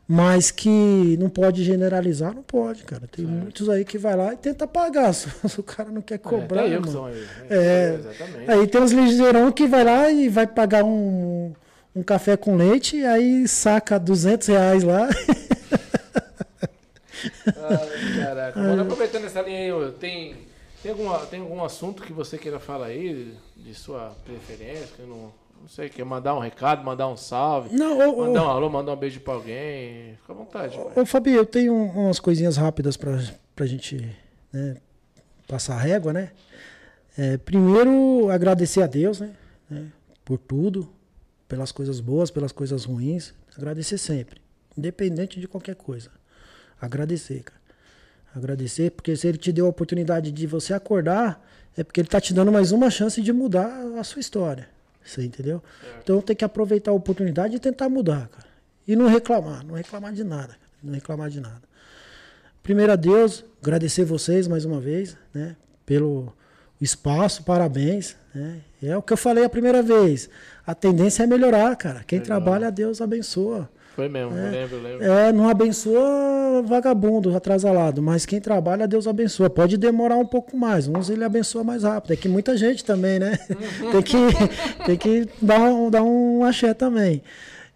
Mas que não pode generalizar, não pode, cara. Tem muitos aí que vai lá e tenta pagar, se o cara não quer é, cobrar. É, mano. Aí, é, é, aí tem uns ligeirão que vai lá e vai pagar um, um café com leite e aí saca 200 reais lá. Ai, caraca. Mano, aproveitando essa linha aí, tem, tem, alguma, tem algum assunto que você queira falar aí, de sua preferência, que não, não sei, quer mandar um recado, mandar um salve, não, ô, mandar um alô, mandar um beijo pra alguém, fica à vontade. Ô, ô Fabi, eu tenho umas coisinhas rápidas pra, pra gente né, passar a régua, né? É, primeiro, agradecer a Deus, né, né, por tudo, pelas coisas boas, pelas coisas ruins. Agradecer sempre, independente de qualquer coisa. Agradecer, cara. Agradecer, porque se ele te deu a oportunidade de você acordar, é porque ele tá te dando mais uma chance de mudar a sua história. Você entendeu? Então tem que aproveitar a oportunidade e tentar mudar, cara. E não reclamar, não reclamar de nada, cara. não reclamar de nada. Primeiro a Deus, agradecer vocês mais uma vez, né, pelo espaço, parabéns, né? É o que eu falei a primeira vez. A tendência é melhorar, cara. Quem Legal. trabalha, Deus abençoa. Foi mesmo, é, lembro, lembro. É, não abençoa vagabundo, atrasalado, mas quem trabalha, Deus abençoa. Pode demorar um pouco mais, uns ele abençoa mais rápido. É que muita gente também, né? tem que, tem que dar, um, dar um axé também.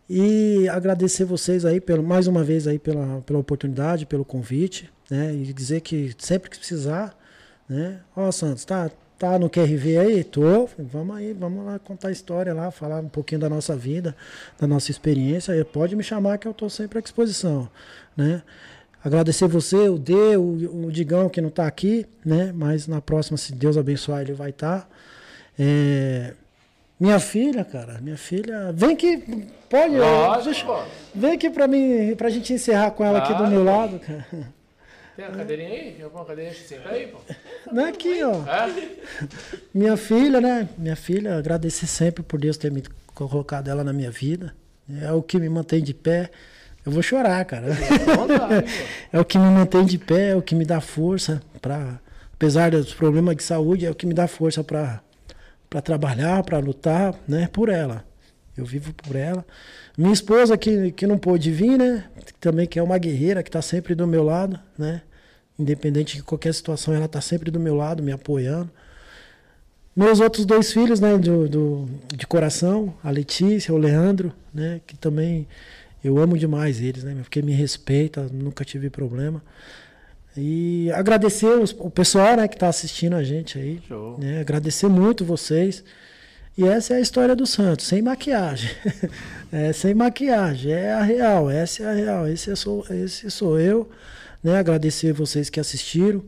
E agradecer vocês aí, pelo, mais uma vez aí pela, pela oportunidade, pelo convite, né? E dizer que sempre que precisar, né? Ó, Santos, tá, Tá no QRV aí? Tô. Vamos aí, vamos lá contar a história lá, falar um pouquinho da nossa vida, da nossa experiência. Pode me chamar que eu tô sempre à disposição, né? Agradecer você, o D, o, o Digão que não está aqui, né? Mas na próxima, se Deus abençoar, ele vai estar. Tá. É... Minha filha, cara, minha filha, vem que pode, Lógico, deixa, vem aqui para mim, pra gente encerrar com ela aqui do meu lado, cara. Tem uma cadeirinha aí? Tem alguma cadeirinha que senta aí, pô? Não é aqui, ó. É? Minha filha, né? Minha filha, agradecer sempre por Deus ter me colocado ela na minha vida. É o que me mantém de pé. Eu vou chorar, cara. É, é o que me mantém de pé, é o que me dá força para, apesar dos problemas de saúde, é o que me dá força para para trabalhar, para lutar, né, por ela. Eu vivo por ela. Minha esposa, que, que não pôde vir, né? Também que é uma guerreira, que está sempre do meu lado, né? Independente de qualquer situação, ela está sempre do meu lado, me apoiando. Meus outros dois filhos, né, do, do, de coração, a Letícia, o Leandro, né, que também Eu amo demais eles, né? Porque me respeita, nunca tive problema. E agradecer os, o pessoal né, que está assistindo a gente aí. Né? Agradecer muito vocês. E essa é a história do Santos, sem maquiagem. é, sem maquiagem, é a real, essa é a real. Esse, é sou, esse sou eu. Né? Agradecer vocês que assistiram.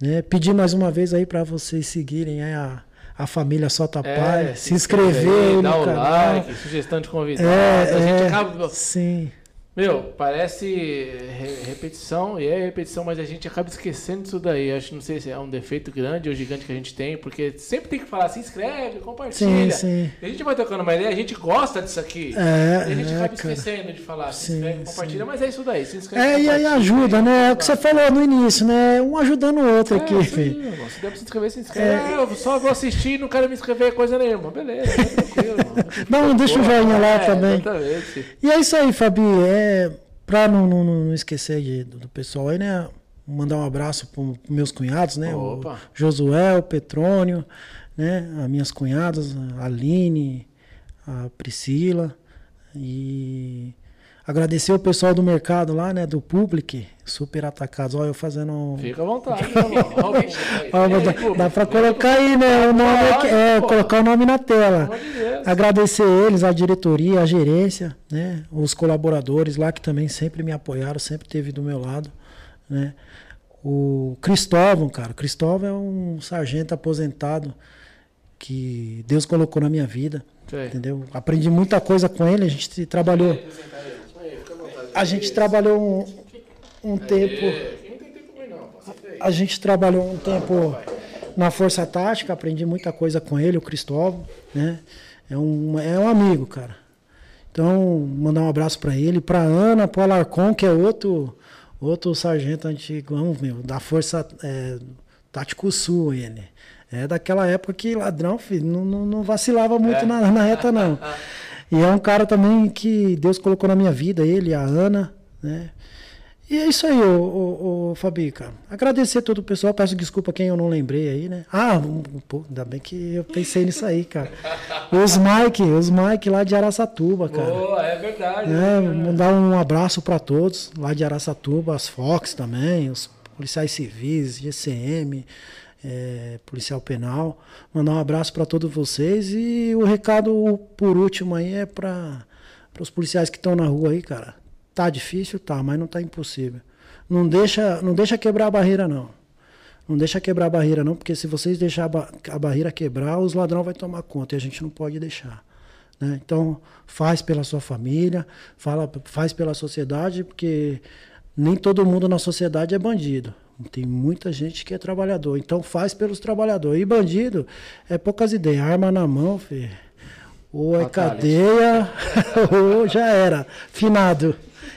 Né? Pedir mais uma vez aí para vocês seguirem a, a família Solta é, Pai, se, se inscrever aí, no o canal. like, sugestão de convidado. É, a gente é, acaba. Sim. Meu, parece repetição, e é repetição, mas a gente acaba esquecendo disso daí. Acho não sei se é um defeito grande ou gigante que a gente tem, porque sempre tem que falar, se inscreve, compartilha. Sim, sim. A gente vai tocando uma ideia, a gente gosta disso aqui. É, e a gente é, acaba esquecendo de falar, se sim, inscreve, compartilha, sim. mas é isso daí, se inscreve. É, e aí ajuda, né? É o que você falou no início, né? Um ajudando o outro é, aqui, filho. Se der pra se inscrever, se inscreve. É. Eu só vou assistir e não quero me inscrever coisa nenhuma. Beleza, tá tranquilo. Não, deixa o joinha lá é, também. Exatamente. E é isso aí, Fabi. É Pra não, não, não esquecer de, do, pessoal aí, né? Mandar um abraço para meus cunhados, né? Opa. O Josué, o Petrônio, né? As minhas cunhadas, a Aline, a Priscila. E agradecer o pessoal do mercado lá, né? Do Public, super atacados. Olha, eu fazendo. Fica à vontade, dá, dá para colocar aí, né? O nome, é, colocar o nome na tela. Agradecer eles, a diretoria, a gerência, né? Os colaboradores lá que também sempre me apoiaram, sempre teve do meu lado, né? O Cristóvão, cara. Cristóvão é um sargento aposentado que Deus colocou na minha vida. Entendeu? Aprendi muita coisa com ele, a gente trabalhou. A gente trabalhou um, um tempo. A gente trabalhou um tempo na Força Tática, aprendi muita coisa com ele, o Cristóvão, né? É um, é um amigo, cara. Então, mandar um abraço para ele, para Ana, para o Alarcon, que é outro outro sargento antigo, meu, da Força é, Tático Sul, ele. É daquela época que ladrão, filho, não, não, não vacilava muito é. na, na reta, não. E é um cara também que Deus colocou na minha vida, ele, a Ana, né? E é isso aí, ô, ô, ô Fabi, cara. Agradecer todo o pessoal, peço desculpa quem eu não lembrei aí, né? Ah, pô, ainda bem que eu pensei nisso aí, cara. Os Mike, os Mike lá de Araçatuba, cara. Boa, é verdade. É, mandar um abraço para todos lá de Araçatuba, as Fox também, os policiais civis, GCM, é, policial penal. Mandar um abraço para todos vocês e o recado por último aí é para os policiais que estão na rua aí, cara. Tá difícil, tá, mas não tá impossível. Não deixa, não deixa quebrar a barreira não. Não deixa quebrar a barreira não, porque se vocês deixar a, ba a barreira quebrar, os ladrões vão tomar conta e a gente não pode deixar. Né? Então, faz pela sua família, fala, faz pela sociedade, porque nem todo mundo na sociedade é bandido. Tem muita gente que é trabalhador. Então faz pelos trabalhadores. E bandido é poucas ideias. Arma na mão, filho. Ou é cadeia, ou já era. Finado.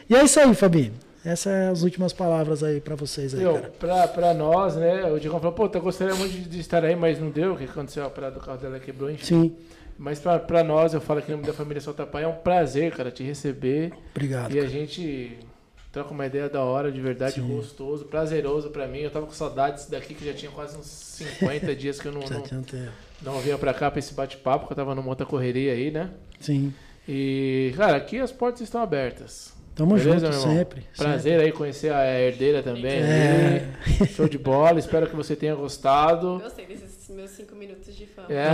E é isso aí, Fabi. Essas são as últimas palavras aí para vocês aí, Eu, Pra, pra nós, né? O Digão falou, pô, eu gostaria muito de estar aí, mas não deu. O que aconteceu? A parada do carro dela quebrou, enfim. Sim. Mas pra, pra nós, eu falo aqui no nome da família Solta Pai, é um prazer, cara, te receber. Obrigado. E cara. a gente troca uma ideia da hora, de verdade, Sim. gostoso, prazeroso para mim. Eu tava com saudades daqui, que já tinha quase uns 50 dias que eu não, não, não vinha pra cá pra esse bate-papo, que eu tava numa outra correria aí, né? Sim. E, cara, aqui as portas estão abertas. Tamo Beleza, junto sempre. Prazer sempre. aí conhecer a herdeira também. É. Show de bola, espero que você tenha gostado. Gostei desses meus cinco minutos de fama. É.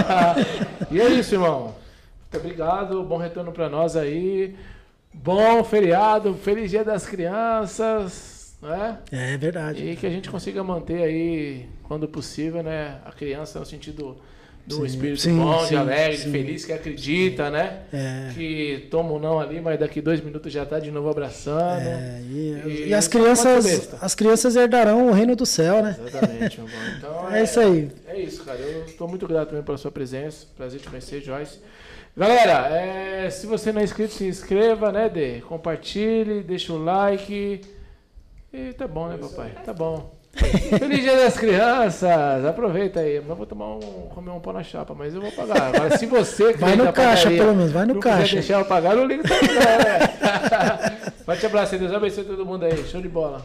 e é isso, irmão. Muito obrigado, bom retorno para nós aí. Bom feriado, feliz dia das crianças, né? É verdade. E que a gente consiga manter aí, quando possível, né, a criança no sentido do sim, espírito sim, bom, sim, de alegre, de feliz, que acredita, né? É. Que toma um não ali, mas daqui dois minutos já está de novo abraçando. É, e, e, e as crianças, as crianças herdarão o reino do céu, né? Exatamente, meu Então é, é, isso aí. É isso, cara. Eu estou muito grato também pela sua presença. Prazer te conhecer, Joyce. Galera, é, se você não é inscrito, se inscreva, né, Dê? Compartilhe, deixa o like. E tá bom, né, papai? Tá bom. Feliz dia das crianças! Aproveita aí. Eu vou tomar um, comer um pão na chapa, mas eu vou pagar. Agora, se você Vai no caixa, padaria, pelo menos, vai no não caixa. deixar eu pagar, eu ligo também, né? Forte abraço, Deus abençoe todo mundo aí. Show de bola.